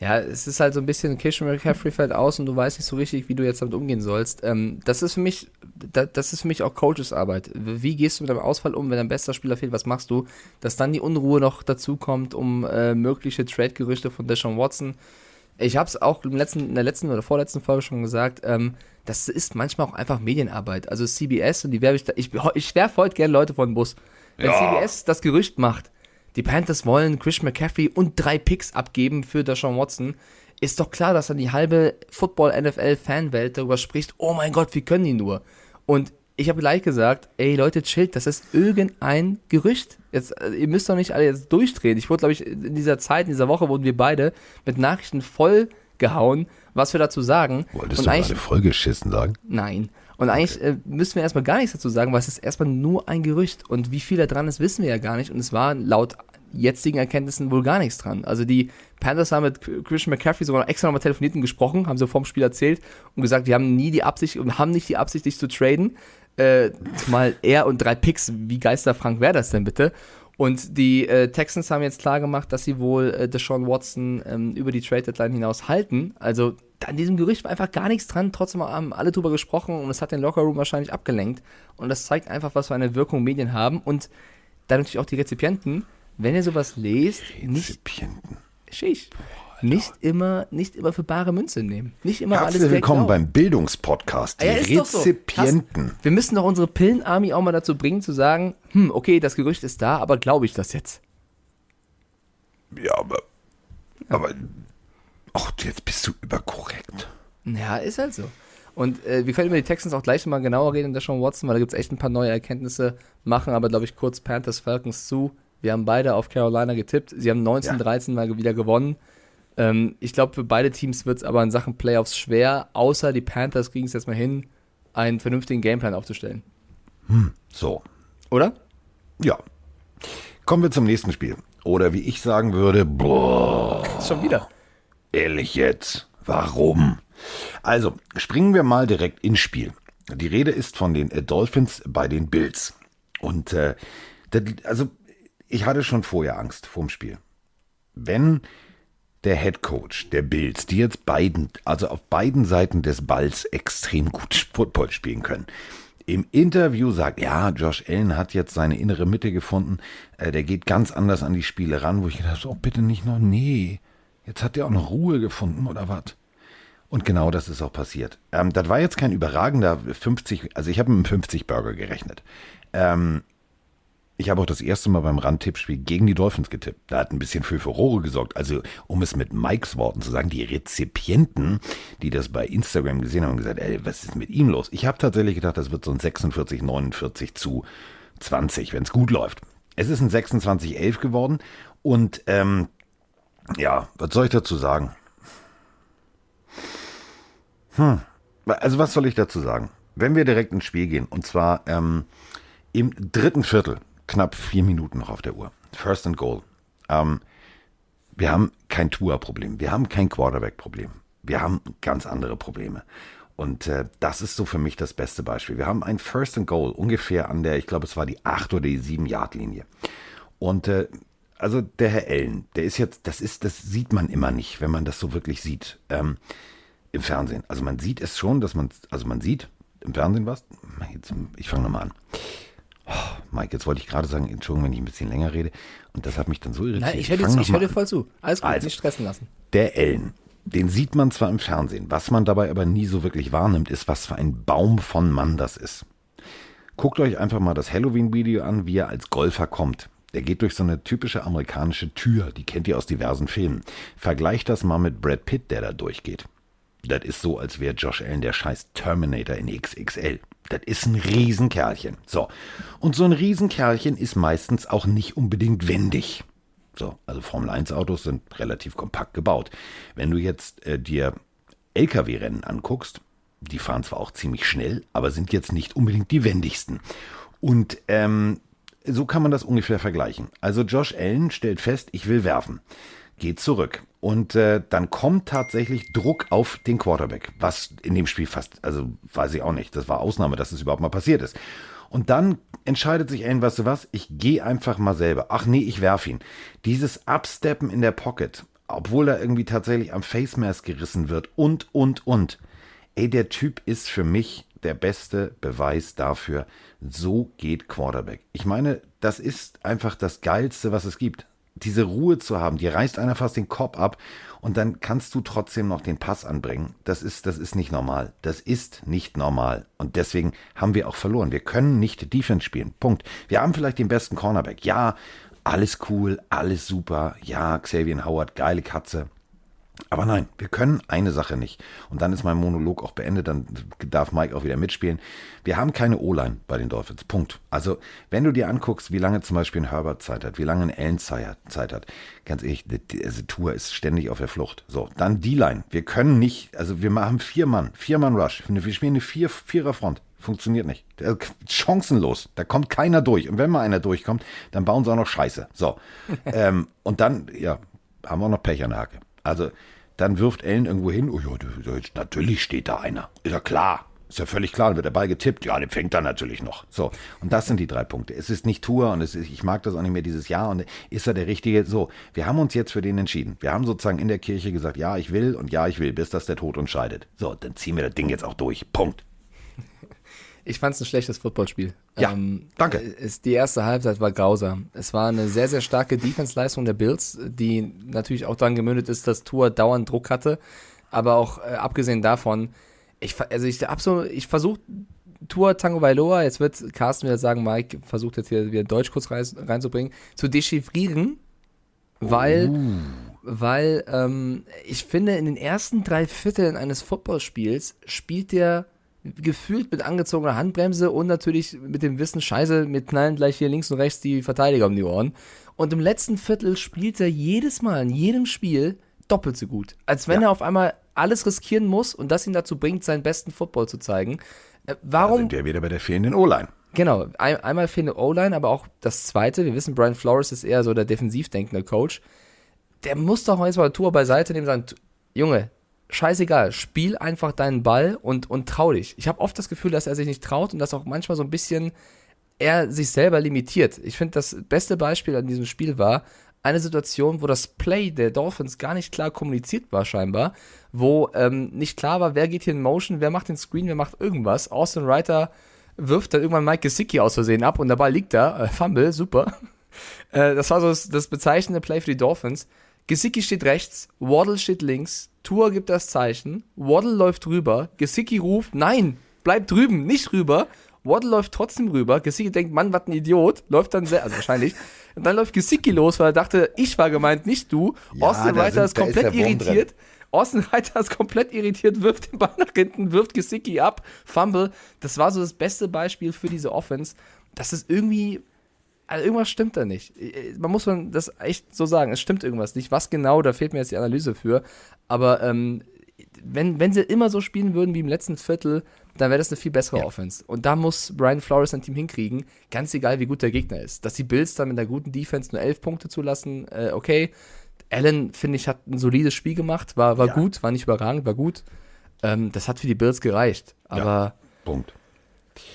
Ja, es ist halt so ein bisschen, Christian McCaffrey fällt aus und du weißt nicht so richtig, wie du jetzt damit umgehen sollst. Ähm, das ist für mich, da, das ist für mich auch Coaches Arbeit. Wie gehst du mit einem Ausfall um, wenn dein bester Spieler fehlt? Was machst du? Dass dann die Unruhe noch dazu kommt um äh, mögliche Trade-Gerüchte von Deshaun Watson. Ich habe es auch im letzten, in der letzten oder vorletzten Folge schon gesagt. Ähm, das ist manchmal auch einfach Medienarbeit. Also CBS und die werbe ich da, ich, ich werfe heute gerne Leute vor den Bus. Wenn CBS das Gerücht macht, die Panthers wollen Christian McCaffrey und drei Picks abgeben für Deshaun Watson, ist doch klar, dass dann die halbe Football-NFL-Fanwelt darüber spricht, oh mein Gott, wie können die nur? Und ich habe gleich gesagt, ey Leute, chillt, das ist irgendein Gerücht. Jetzt, äh, ihr müsst doch nicht alle jetzt durchdrehen. Ich wurde, glaube ich, in dieser Zeit, in dieser Woche wurden wir beide mit Nachrichten voll gehauen, was wir dazu sagen. Wolltest Und du gerade vollgeschissen sagen? Nein. Und eigentlich äh, müssen wir erstmal gar nichts dazu sagen, weil es ist erstmal nur ein Gerücht. Und wie viel da dran ist, wissen wir ja gar nicht. Und es war laut jetzigen Erkenntnissen wohl gar nichts dran. Also die Panthers haben mit Christian McCaffrey sogar noch extra nochmal telefoniert und gesprochen, haben sie vorm Spiel erzählt und gesagt, wir haben nie die Absicht und haben nicht die Absicht, dich zu traden. Äh, zumal er und drei Picks, wie geisterfrank wäre das denn bitte? Und die äh, Texans haben jetzt klar gemacht, dass sie wohl äh, Deshaun Watson ähm, über die Trade Deadline hinaus halten. Also an diesem Gerücht war einfach gar nichts dran. Trotzdem haben alle drüber gesprochen und es hat den Lockerroom wahrscheinlich abgelenkt. Und das zeigt einfach, was für eine Wirkung Medien haben. Und dann natürlich auch die Rezipienten. Wenn ihr sowas lest, nicht, Rezipienten. Schisch, nicht immer, nicht immer für bare Münze nehmen. Nicht immer alles Herzlich direkt willkommen beim Bildungspodcast. Die Ja, doch so. Rezipienten. Wir müssen doch unsere Pillen-Army auch mal dazu bringen, zu sagen, hm, okay, das Gerücht ist da, aber glaube ich das jetzt? Ja, aber. Aber. Ach, jetzt bist du überkorrekt. Ja, ist halt so. Und äh, wir können über die Texans auch gleich mal genauer reden, der Sean Watson, weil da gibt es echt ein paar neue Erkenntnisse. Machen aber, glaube ich, kurz Panthers Falcons zu. Wir haben beide auf Carolina getippt. Sie haben 19-13 mal wieder gewonnen. Ähm, ich glaube, für beide Teams wird es aber in Sachen Playoffs schwer, außer die Panthers kriegen es jetzt mal hin, einen vernünftigen Gameplan aufzustellen. So. Oder? Ja. Kommen wir zum nächsten Spiel. Oder wie ich sagen würde, boah, [laughs] Schon wieder. Ehrlich jetzt, warum? Also, springen wir mal direkt ins Spiel. Die Rede ist von den äh, Dolphins bei den Bills. Und, äh, das, also, ich hatte schon vorher Angst vorm Spiel. wenn der Head Coach der Bills, die jetzt beiden, also auf beiden Seiten des Balls extrem gut [laughs] Football spielen können, im Interview sagt, ja, Josh Allen hat jetzt seine innere Mitte gefunden, äh, der geht ganz anders an die Spiele ran, wo ich gedacht habe, oh, bitte nicht noch, nee, jetzt hat der auch noch Ruhe gefunden oder was? Und genau das ist auch passiert. Ähm, das war jetzt kein überragender 50, also ich habe mit einem 50 Burger gerechnet. Ähm, ich habe auch das erste Mal beim Randtippspiel gegen die Dolphins getippt. Da hat ein bisschen für Furore gesorgt. Also, um es mit Mikes Worten zu sagen, die Rezipienten, die das bei Instagram gesehen haben, haben gesagt, ey, was ist mit ihm los? Ich habe tatsächlich gedacht, das wird so ein 46, 49 zu 20, wenn es gut läuft. Es ist ein 26-11 geworden und ähm, ja, was soll ich dazu sagen? Hm. Also was soll ich dazu sagen? Wenn wir direkt ins Spiel gehen, und zwar ähm, im dritten Viertel, knapp vier Minuten noch auf der Uhr, First and Goal. Ähm, wir haben kein Tour-Problem, wir haben kein Quarterback-Problem, wir haben ganz andere Probleme. Und äh, das ist so für mich das beste Beispiel. Wir haben ein First and Goal ungefähr an der, ich glaube, es war die 8 oder die 7 Yard Linie. Und äh, also der Herr Ellen, der ist jetzt, das ist, das sieht man immer nicht, wenn man das so wirklich sieht. Ähm, im Fernsehen. Also man sieht es schon, dass man, also man sieht im Fernsehen was. Jetzt, ich fange nochmal an. Oh, Mike, jetzt wollte ich gerade sagen, Entschuldigung, wenn ich ein bisschen länger rede. Und das hat mich dann so irritiert. Nein, ich höre dir, hör dir voll zu. Alles gut, also, nicht stressen lassen. Der Ellen, den sieht man zwar im Fernsehen, was man dabei aber nie so wirklich wahrnimmt, ist, was für ein Baum von Mann das ist. Guckt euch einfach mal das Halloween-Video an, wie er als Golfer kommt. Der geht durch so eine typische amerikanische Tür, die kennt ihr aus diversen Filmen. Vergleicht das mal mit Brad Pitt, der da durchgeht. Das ist so, als wäre Josh Allen der scheiß Terminator in XXL. Das ist ein Riesenkerlchen. So. Und so ein Riesenkerlchen ist meistens auch nicht unbedingt wendig. So, also Formel 1 Autos sind relativ kompakt gebaut. Wenn du jetzt äh, dir LKW-Rennen anguckst, die fahren zwar auch ziemlich schnell, aber sind jetzt nicht unbedingt die wendigsten. Und ähm, so kann man das ungefähr vergleichen. Also Josh Allen stellt fest, ich will werfen geht zurück. Und äh, dann kommt tatsächlich Druck auf den Quarterback, was in dem Spiel fast, also weiß ich auch nicht, das war Ausnahme, dass es das überhaupt mal passiert ist. Und dann entscheidet sich ein, weißt du was, ich gehe einfach mal selber. Ach nee, ich werf ihn. Dieses Absteppen in der Pocket, obwohl er irgendwie tatsächlich am Face Mask gerissen wird und, und, und. Ey, der Typ ist für mich der beste Beweis dafür, so geht Quarterback. Ich meine, das ist einfach das Geilste, was es gibt diese Ruhe zu haben, dir reißt einer fast den Kopf ab und dann kannst du trotzdem noch den Pass anbringen. Das ist, das ist nicht normal. Das ist nicht normal. Und deswegen haben wir auch verloren. Wir können nicht Defense spielen. Punkt. Wir haben vielleicht den besten Cornerback. Ja, alles cool, alles super. Ja, Xavier Howard, geile Katze. Aber nein, wir können eine Sache nicht. Und dann ist mein Monolog auch beendet, dann darf Mike auch wieder mitspielen. Wir haben keine O-Line bei den Dolphins. Punkt. Also, wenn du dir anguckst, wie lange zum Beispiel ein Herbert Zeit hat, wie lange ein Allen Zeit hat, ganz ehrlich, die also Tour ist ständig auf der Flucht. So, dann D-Line. Wir können nicht, also wir haben vier Mann, vier Mann Rush. Wir spielen eine vier, vierer Front. Funktioniert nicht. Chancenlos. Da kommt keiner durch. Und wenn mal einer durchkommt, dann bauen sie auch noch Scheiße. So. [laughs] ähm, und dann, ja, haben wir auch noch Pech an der Hacke. Also, dann wirft Ellen irgendwo hin. Oh ja, natürlich steht da einer. Ist ja klar. Ist ja völlig klar, dann wird der Ball getippt. Ja, den fängt er natürlich noch. So. Und das sind die drei Punkte. Es ist nicht Tour und es ist, ich mag das auch nicht mehr dieses Jahr und ist er der Richtige? So. Wir haben uns jetzt für den entschieden. Wir haben sozusagen in der Kirche gesagt, ja, ich will und ja, ich will, bis das der Tod uns scheidet. So, dann ziehen wir das Ding jetzt auch durch. Punkt. Ich fand es ein schlechtes Footballspiel. Ja, ähm, danke. Ist, die erste Halbzeit war grausam. Es war eine sehr, sehr starke Defense-Leistung der Bills, die natürlich auch daran gemündet ist, dass Tour dauernd Druck hatte. Aber auch äh, abgesehen davon, ich, also ich, so, ich versuche Tour Tango Bailoa, jetzt wird Carsten wieder sagen, Mike versucht jetzt hier wieder Deutsch kurz rein, reinzubringen, zu dechiffrieren, weil, uh. weil ähm, ich finde, in den ersten drei Vierteln eines Footballspiels spielt der gefühlt mit angezogener Handbremse und natürlich mit dem Wissen, scheiße, mit knallen gleich hier links und rechts die Verteidiger um die Ohren. Und im letzten Viertel spielt er jedes Mal, in jedem Spiel, doppelt so gut. Als wenn ja. er auf einmal alles riskieren muss und das ihn dazu bringt, seinen besten Football zu zeigen. Äh, warum? Da sind wir wieder bei der fehlenden O-Line. Genau, ein, einmal fehlende O-Line, aber auch das zweite. Wir wissen, Brian Flores ist eher so der defensiv denkende Coach. Der muss doch jetzt mal Tour beiseite nehmen und sagen, Junge, scheißegal, spiel einfach deinen Ball und, und trau dich. Ich habe oft das Gefühl, dass er sich nicht traut und dass auch manchmal so ein bisschen er sich selber limitiert. Ich finde, das beste Beispiel an diesem Spiel war, eine Situation, wo das Play der Dolphins gar nicht klar kommuniziert war, scheinbar, wo ähm, nicht klar war, wer geht hier in Motion, wer macht den Screen, wer macht irgendwas. Austin Reiter wirft dann irgendwann Mike Gesicki aus Versehen ab und der Ball liegt da. Äh, Fumble, super. [laughs] Äh, das war so das, das bezeichnende Play für die Dolphins. Gesicki steht rechts, Waddle steht links, Tour gibt das Zeichen, Waddle läuft rüber, Gesicki ruft, nein, bleib drüben, nicht rüber. Waddle läuft trotzdem rüber, Gesicki denkt, Mann, was ein Idiot, läuft dann sehr, also wahrscheinlich. Und dann läuft Gesicki los, weil er dachte, ich war gemeint, nicht du. Ja, Austin Reiter ist ist komplett Wurm irritiert. Austin Reiter ist komplett irritiert, wirft den Ball nach hinten, wirft Gesicki ab, Fumble. Das war so das beste Beispiel für diese Offense. Das ist irgendwie, also irgendwas stimmt da nicht. Man muss man das echt so sagen, es stimmt irgendwas nicht. Was genau, da fehlt mir jetzt die Analyse für. Aber ähm, wenn, wenn sie immer so spielen würden wie im letzten Viertel, dann wäre das eine viel bessere Offense. Und da muss Brian Flores sein Team hinkriegen, ganz egal wie gut der Gegner ist. Dass die Bills dann mit einer guten Defense nur elf Punkte zulassen, äh, okay. Allen, finde ich, hat ein solides Spiel gemacht, war, war gut, war nicht überragend, war gut. Ähm, das hat für die Bills gereicht. Aber Punkt.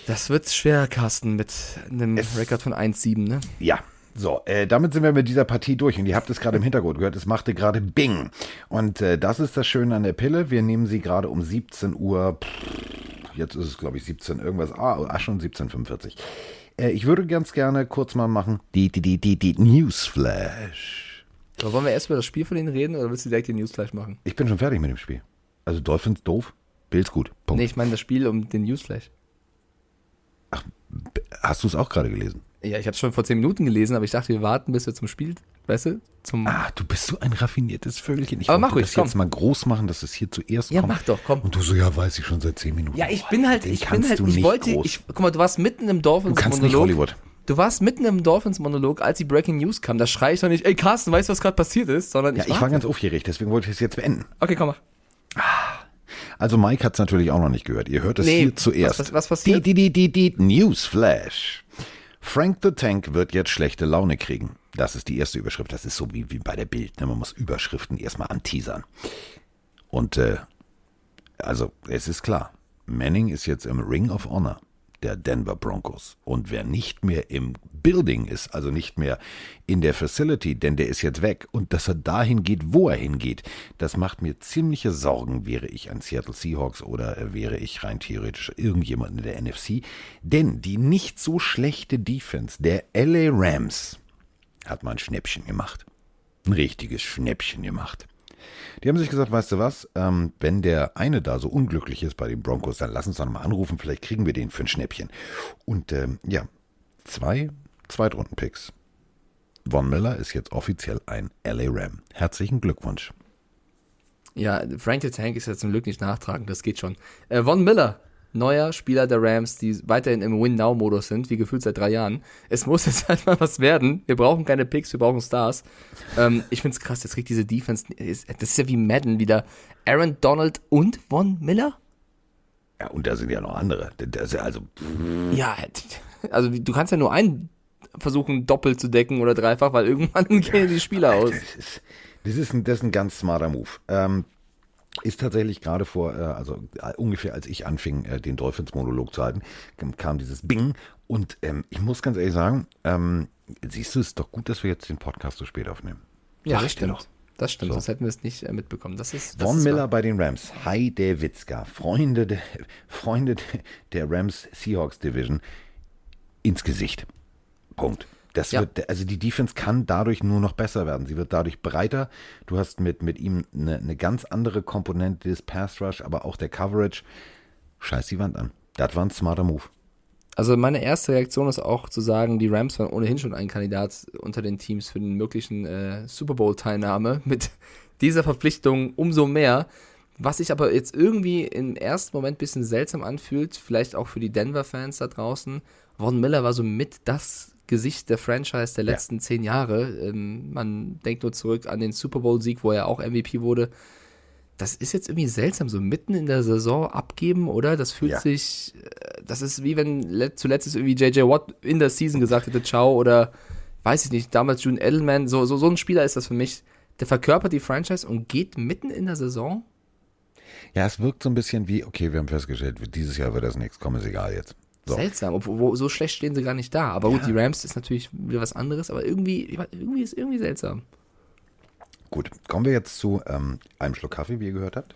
Das wird schwer, Carsten, mit einem Rekord von 1-7, ne? Ja. So, äh, damit sind wir mit dieser Partie durch und ihr habt es gerade im Hintergrund gehört, es machte gerade Bing. Und äh, das ist das Schöne an der Pille, wir nehmen sie gerade um 17 Uhr, pff, jetzt ist es glaube ich 17 irgendwas, ah, ah schon 17.45 äh, Ich würde ganz gerne kurz mal machen, die, die, die, die, die Newsflash. Aber wollen wir erst über das Spiel von denen reden oder willst du direkt den Newsflash machen? Ich bin schon fertig mit dem Spiel. Also Dolphins doof, Bills gut. Punkt. Nee, ich meine das Spiel um den Newsflash. Hast du es auch gerade gelesen? Ja, ich habe es schon vor 10 Minuten gelesen, aber ich dachte, wir warten, bis wir zum Spiel, weißt du, zum... Ah, du bist so ein raffiniertes Vögelchen. Ich Aber mach ruhig, das komm. jetzt mal groß machen, dass es hier zuerst Ja, kommt. mach doch, komm. Und du so, ja, weiß ich schon seit 10 Minuten. Ja, ich bin halt, Den ich bin halt, du ich nicht wollte, groß. ich, guck mal, du warst mitten im Du Dolphins-Monolog. kannst nicht Hollywood. Du warst mitten im Dolphins-Monolog, als die Breaking News kam. Da schrei ich doch nicht, ey Carsten, weißt du, was gerade passiert ist? Sondern Ja, ich, ich war ganz aufgeregt, deswegen wollte ich es jetzt beenden. Okay, komm, mach. Also Mike hat es natürlich auch noch nicht gehört. Ihr hört es Nee, hier zuerst. was- was- passiert? Die, die, die, die, die Newsflash. Frank the Tank wird jetzt schlechte Laune kriegen. Das ist die erste Überschrift. Das ist so wie, wie bei der Bild. Ne? Man muss Überschriften erstmal anteasern. Und äh, also es ist klar, Manning ist jetzt im Ring of Honor der Denver Broncos. Und wer nicht mehr im Building ist, also nicht mehr in der Facility, denn der ist jetzt weg und dass er dahin geht, wo er hingeht, das macht mir ziemliche Sorgen, wäre ich ein Seattle Seahawks oder wäre ich rein theoretisch irgendjemand in der NFC. Denn die nicht so schlechte Defense der LA Rams hat mal ein Schnäppchen gemacht. Ein richtiges Schnäppchen gemacht. Die haben sich gesagt, weißt du was, ähm, wenn der eine da so unglücklich ist bei den Broncos, dann lass uns doch mal anrufen, vielleicht kriegen wir den für ein Schnäppchen. Und ähm, ja, zwei Zweitrunden-Picks. Von Miller ist jetzt offiziell ein LA Ram. Herzlichen Glückwunsch. Ja, Frank the Tank ist ja zum Glück nicht nachtragend, das geht schon. Äh, Von Miller, neuer Spieler der Rams, die weiterhin im Win-Now-Modus sind, wie gefühlt seit drei Jahren. Es muss jetzt [laughs] halt mal was werden. Wir brauchen keine Picks, wir brauchen Stars. Ähm, ich find's krass, jetzt kriegt diese Defense, das ist ja wie Madden wieder. Aaron Donald und Von Miller? Ja, und da sind ja noch andere. Das ja also, Ja, also du kannst ja nur einen versuchen, doppelt zu decken oder dreifach, weil irgendwann [laughs] gehen die Spieler aus. Das ist, das ist, ein, das ist ein ganz smarter Move. Ähm, ist tatsächlich gerade vor, äh, also äh, ungefähr als ich anfing, äh, den Dolphins-Monolog zu halten, kam- dieses Bing. Und ähm, ich muss ganz ehrlich sagen, ähm, siehst du, es ist doch gut, dass wir jetzt den Podcast so spät aufnehmen. Ja, das stimmt. doch. Das stimmt, So. sonst hätten wir es nicht äh, mitbekommen. Das ist, das Von ist Miller wahr. bei den Rams. Hi, der Witzka. Freunde, der, Freunde der Rams Seahawks Division ins Gesicht. Punkt. Das Ja. wird, also die Defense kann dadurch nur noch besser werden. Sie wird dadurch breiter. Du hast mit, mit ihm eine, eine ganz andere Komponente des Pass Rush, aber auch der Coverage. Scheiß die Wand an. Das war ein smarter Move. Also meine erste Reaktion ist auch zu sagen, die Rams waren ohnehin schon ein Kandidat unter den Teams für den möglichen äh, Super Bowl-Teilnahme. [laughs] Mit dieser Verpflichtung umso mehr. Was sich aber jetzt irgendwie im ersten Moment ein bisschen seltsam anfühlt, vielleicht auch für die Denver-Fans da draußen. Von Miller war so mit das Gesicht der Franchise der letzten zehn Jahre. Ähm, man denkt nur zurück an den Super Bowl-Sieg, wo er auch MVP wurde. Das ist jetzt irgendwie seltsam, so mitten in der Saison abgeben, oder? Das fühlt Ja. sich, äh, das ist wie wenn let, zuletzt ist irgendwie JJ Watt in der Season gesagt hätte, ciao, oder weiß ich nicht, damals June Edelman, so, so, so ein Spieler ist das für mich. Der verkörpert die Franchise und geht mitten in der Saison. Ja, es wirkt so ein bisschen wie, okay, wir haben festgestellt, dieses Jahr wird das nichts, komm, ist egal jetzt. So. Seltsam, obwohl so schlecht stehen sie gar nicht da. Aber gut, die Rams ist natürlich wieder was anderes, aber irgendwie, irgendwie ist irgendwie seltsam. Gut, kommen wir jetzt zu ähm, einem Schluck Kaffee, wie ihr gehört habt.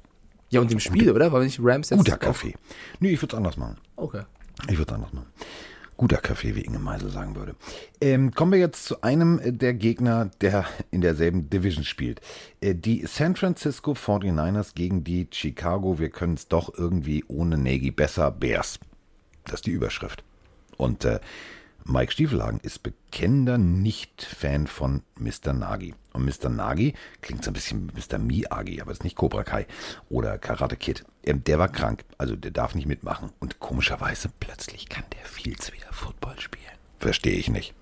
Ja, und dem Spiel, oder? Weil nicht Rams jetzt. Guter Kaffee. Nee, ich würde es anders machen. Okay. Ich würde es anders machen. Guter Kaffee, wie Inge Meisel sagen würde. Ähm, kommen wir jetzt zu einem äh, der Gegner, der in derselben Division spielt. Äh, die San Francisco 49ers gegen die Chicago, wir können es doch irgendwie ohne Nagy besser, Bears. Das ist die Überschrift. Und äh, Mike Stiefelhagen ist bekennender Nicht-Fan von Mr. Nagi. Und Mr. Nagi klingt so ein bisschen Mr. Miyagi, aber ist nicht Cobra Kai oder Karate Kid. Ähm, der war krank, also der darf nicht mitmachen. Und komischerweise plötzlich kann der Fields wieder Football spielen. Verstehe ich nicht.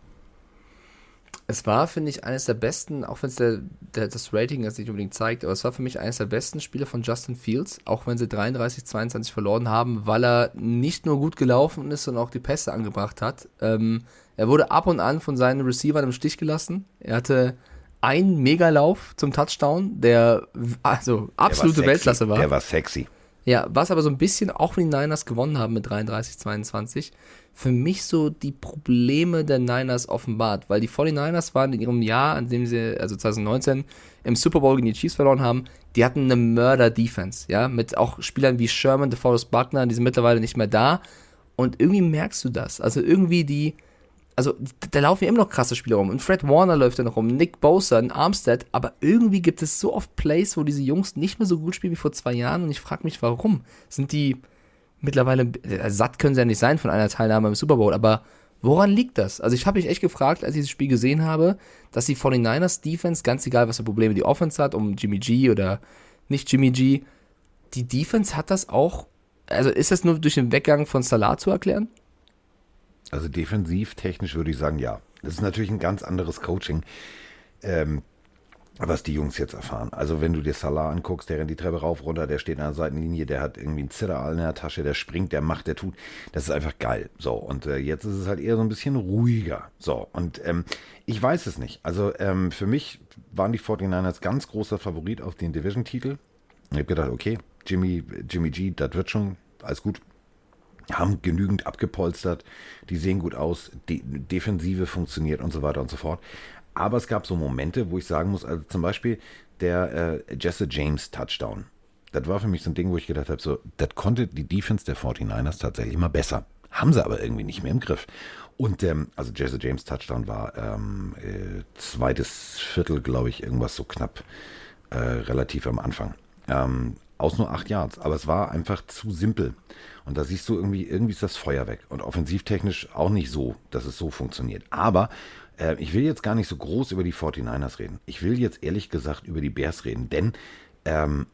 Es war, finde ich, eines der besten, auch wenn es der, der, das Rating jetzt nicht unbedingt zeigt, aber es war für mich eines der besten Spiele von Justin Fields, auch wenn sie 33-22 verloren haben, weil er nicht nur gut gelaufen ist, sondern auch die Pässe angebracht hat. Ähm, er wurde ab und an von seinen Receivern im Stich gelassen. Er hatte einen Megalauf zum Touchdown, der also absolute der war Weltklasse war. Der war sexy. Ja, was aber so ein bisschen, auch wenn die Niners gewonnen haben mit 33-22, für mich so die Probleme der Niners offenbart, weil die 49ers waren in ihrem Jahr, an dem sie, also 2019, im Super Bowl gegen die Chiefs verloren haben, die hatten eine Mörder-Defense, ja, mit auch Spielern wie Sherman, DeForest Buckner, die sind mittlerweile nicht mehr da. Und irgendwie merkst du das, also irgendwie die, also da laufen ja immer noch krasse Spieler rum. Und Fred Warner läuft da noch rum, Nick Bosa, ein Armstead, aber irgendwie gibt es so oft Plays, wo diese Jungs nicht mehr so gut spielen wie vor zwei Jahren und ich frage mich, warum? Sind die mittlerweile, äh, satt können sie ja nicht sein von einer Teilnahme im Super Bowl, aber woran liegt das? Also ich habe mich echt gefragt, als ich das Spiel gesehen habe, dass die 49ers Defense, ganz egal was für Probleme die Offense hat, um Jimmy G oder nicht Jimmy G, die Defense hat das auch, also ist das nur durch den Weggang von Salah zu erklären? Also defensiv, technisch würde ich sagen, ja. Das ist natürlich ein ganz anderes Coaching, ähm, was die Jungs jetzt erfahren. Also wenn du dir Salah anguckst, der rennt die Treppe rauf, runter, der steht an der Seitenlinie, der hat irgendwie ein Zitteral in der Tasche, der springt, der macht, der tut. Das ist einfach geil. So, und äh, jetzt ist es halt eher so ein bisschen ruhiger. So, und ähm, ich weiß es nicht. Also ähm, für mich waren die 49ers ganz großer Favorit auf den Division-Titel. Ich habe gedacht, okay, Jimmy, Jimmy G, das wird schon, alles gut haben genügend abgepolstert, die sehen gut aus, die Defensive funktioniert und so weiter und so fort. Aber es gab so Momente, wo ich sagen muss, also zum Beispiel der äh, Jesse James Touchdown. Das war für mich so ein Ding, wo ich gedacht habe, so, das konnte die Defense der 49ers tatsächlich immer besser. Haben sie aber irgendwie nicht mehr im Griff. Und ähm, also Jesse James Touchdown war ähm, äh, zweites Viertel, glaube ich, irgendwas so knapp äh, relativ am Anfang. Ähm, aus nur acht Yards. Aber es war einfach zu simpel. Und da siehst du irgendwie, irgendwie ist das Feuer weg. Und offensivtechnisch auch nicht so, dass es so funktioniert. Aber äh, ich will jetzt gar nicht so groß über die 49ers reden. Ich will jetzt ehrlich gesagt über die Bears reden. Denn ähm,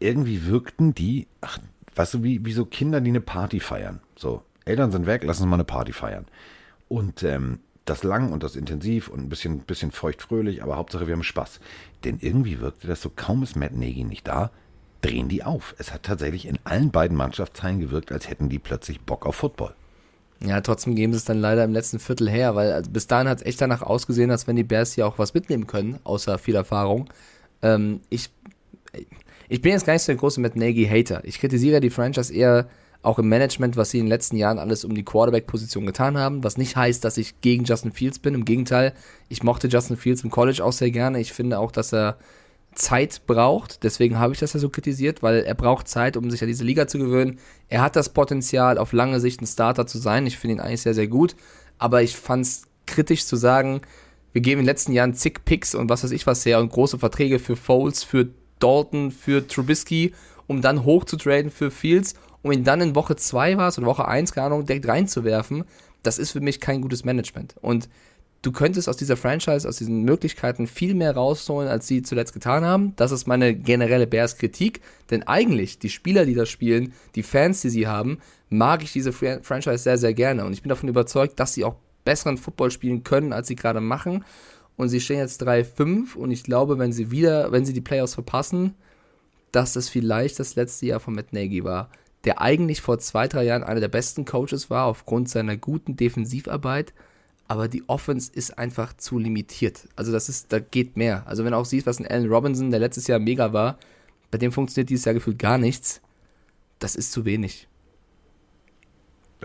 irgendwie wirkten die, ach, weißt du, wie, wie so Kinder, die eine Party feiern. So, Eltern sind weg, lassen uns mal eine Party feiern. Und ähm, das lang und das intensiv und ein bisschen, bisschen feucht-fröhlich, aber Hauptsache wir haben Spaß. Denn irgendwie wirkte das so, kaum ist Matt Nagy nicht da, drehen die auf. Es hat tatsächlich in allen beiden Mannschaftsteilen gewirkt, als hätten die plötzlich Bock auf Football. Ja, trotzdem geben sie es dann leider im letzten Viertel her, weil also bis dahin hat es echt danach ausgesehen, als wenn die Bears hier auch was mitnehmen können, außer viel Erfahrung. Ähm, ich, ich bin jetzt gar nicht so ein großer Matt Nagy-Hater. Ich kritisiere die Franchise eher auch im Management, was sie in den letzten Jahren alles um die Quarterback-Position getan haben, was nicht heißt, dass ich gegen Justin Fields bin. Im Gegenteil, ich mochte Justin Fields im College auch sehr gerne. Ich finde auch, dass er Zeit braucht. Deswegen habe ich das ja so kritisiert, weil er braucht Zeit, um sich an diese Liga zu gewöhnen. Er hat das Potenzial, auf lange Sicht ein Starter zu sein. Ich finde ihn eigentlich sehr, sehr gut. Aber ich fand es kritisch zu sagen, wir geben in den letzten Jahren zig Picks und was weiß ich was her und große Verträge für Foles, für Dalton, für Trubisky, um dann hoch zu traden für Fields um ihn dann in Woche 2 war es oder Woche 1, keine Ahnung, direkt reinzuwerfen, das ist für mich kein gutes Management. Und du könntest aus dieser Franchise, aus diesen Möglichkeiten viel mehr rausholen, als sie zuletzt getan haben. Das ist meine generelle Bears-Kritik. Denn eigentlich, die Spieler, die das spielen, die Fans, die sie haben, mag ich diese Franchise sehr, sehr gerne. Und ich bin davon überzeugt, dass sie auch besseren Football spielen können, als sie gerade machen. Und sie stehen jetzt 3-5 und ich glaube, wenn sie wieder, wenn sie die Playoffs verpassen, dass das vielleicht das letzte Jahr von Matt Nagy war der eigentlich vor zwei, drei Jahren einer der besten Coaches war, aufgrund seiner guten Defensivarbeit. Aber die Offense ist einfach zu limitiert. Also das ist, da geht mehr. Also wenn du auch siehst, was ein Allen Robinson, der letztes Jahr mega war, bei dem funktioniert dieses Jahr gefühlt gar nichts. Das ist zu wenig.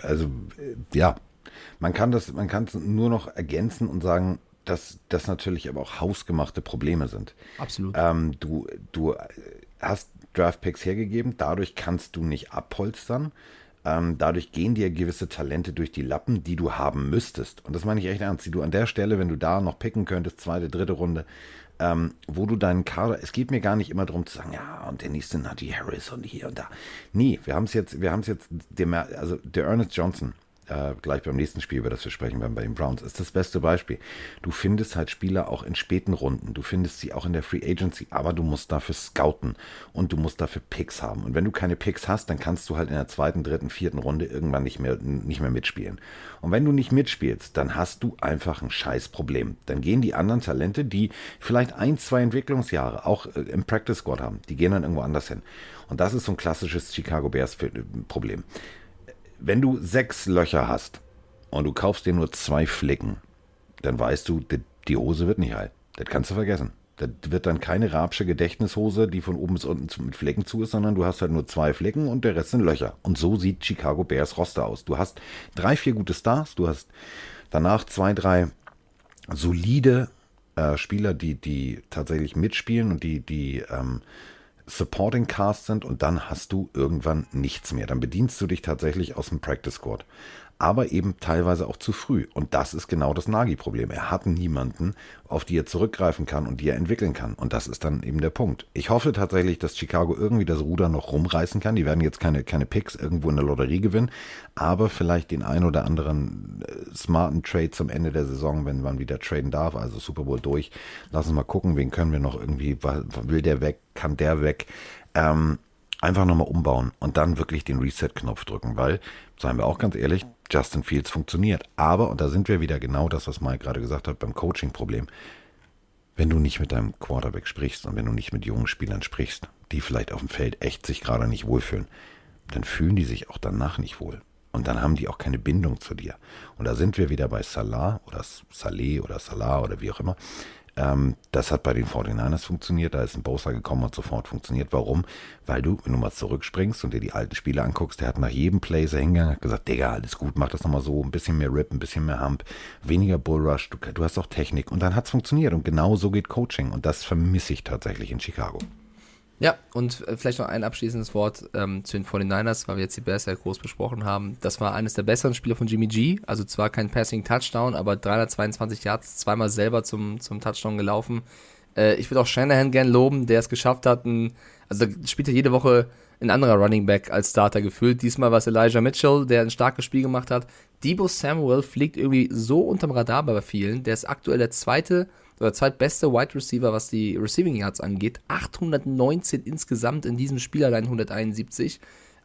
also äh, ja, man kann das, man kann es nur noch ergänzen und sagen, dass das natürlich aber auch hausgemachte Probleme sind. Absolut. Ähm, du, du hast Draftpicks hergegeben, dadurch kannst du nicht abholstern. Ähm, dadurch gehen dir gewisse Talente durch die Lappen, die du haben müsstest. Und das meine ich echt ernst. Die du an der Stelle, wenn du da noch picken könntest, zweite, dritte Runde, ähm, wo du deinen Kader, es geht mir gar nicht immer darum zu sagen, ja, und der nächste Najee Harris und hier und da. Nee, wir haben es jetzt, wir haben es jetzt, der, also der Ernest Johnson, äh, gleich beim nächsten Spiel, über das wir sprechen werden bei den Browns, ist das beste Beispiel. Du findest halt Spieler auch in späten Runden, du findest sie auch in der Free Agency, aber du musst dafür scouten und du musst dafür Picks haben. Und wenn du keine Picks hast, dann kannst du halt in der zweiten, dritten, vierten Runde irgendwann nicht mehr, nicht mehr mitspielen. Und wenn du nicht mitspielst, dann hast du einfach ein Scheißproblem. Dann gehen die anderen Talente, die vielleicht ein, zwei Entwicklungsjahre auch äh, im Practice Squad haben, die gehen dann irgendwo anders hin. Und das ist so ein klassisches Chicago Bears Problem wenn du sechs Löcher hast und du kaufst dir nur zwei Flicken, dann weißt du, die Hose wird nicht heil. Das kannst du vergessen. Das wird dann keine rapsche Gedächtnishose, die von oben bis unten mit Flecken zu ist, sondern du hast halt nur zwei Flecken und der Rest sind Löcher. Und so sieht Chicago Bears Roster aus. Du hast drei, vier gute Stars, du hast danach zwei, drei solide äh, Spieler, die, die tatsächlich mitspielen und die, die ähm, Supporting Cast sind und dann hast du irgendwann nichts mehr. Dann bedienst du dich tatsächlich aus dem Practice Squad. Aber eben teilweise auch zu früh. Und das ist genau das Nagi-Problem. Er hat niemanden, auf die er zurückgreifen kann und die er entwickeln kann. Und das ist dann eben der Punkt. Ich hoffe tatsächlich, dass Chicago irgendwie das Ruder noch rumreißen kann. Die werden jetzt keine, keine Picks irgendwo in der Lotterie gewinnen, aber vielleicht den ein oder anderen äh, smarten Trade zum Ende der Saison, wenn man wieder traden darf, also Super Bowl durch. Lass uns mal gucken, wen können wir noch irgendwie, will der weg, kann der weg. Ähm, einfach nochmal umbauen und dann wirklich den Reset-Knopf drücken, weil, seien wir auch ganz ehrlich, Justin Fields funktioniert. Aber, und da sind wir wieder genau das, was Mike gerade gesagt hat, beim Coaching-Problem. Wenn du nicht mit deinem Quarterback sprichst und wenn du nicht mit jungen Spielern sprichst, die vielleicht auf dem Feld echt sich gerade nicht wohlfühlen, dann fühlen die sich auch danach nicht wohl. Und dann haben die auch keine Bindung zu dir. Und da sind wir wieder bei Salah oder Saleh oder Salah oder wie auch immer. Ähm, das hat bei den 49ers funktioniert, da ist ein Bosa gekommen und sofort funktioniert. Warum? Weil du, wenn du mal zurückspringst und dir die alten Spiele anguckst, der hat nach jedem Play so hingegangen, hat gesagt, Digga, alles gut, mach das nochmal so, ein bisschen mehr Rip, ein bisschen mehr Hump, weniger Bullrush, du, du hast auch Technik und dann hat es funktioniert und genau so geht Coaching und das vermisse ich tatsächlich in Chicago. Ja, und äh, vielleicht noch ein abschließendes Wort ähm, zu den 49ers, weil wir jetzt die Bears ja groß besprochen haben. Das war eines der besseren Spiele von Jimmy G. Also zwar kein Passing Touchdown, aber 322 Yards, zweimal selber zum, zum Touchdown gelaufen. Äh, ich würde auch Shanahan gern loben, der es geschafft hat. Ein, also spielt er jede Woche ein anderer Running Back als Starter gefühlt. Diesmal war es Elijah Mitchell, der ein starkes Spiel gemacht hat. Debo Samuel fliegt irgendwie so unterm Radar bei vielen. Der ist aktuell der zweite oder zweitbeste Wide Receiver, was die Receiving Yards angeht. 819 insgesamt in diesem Spiel allein 171.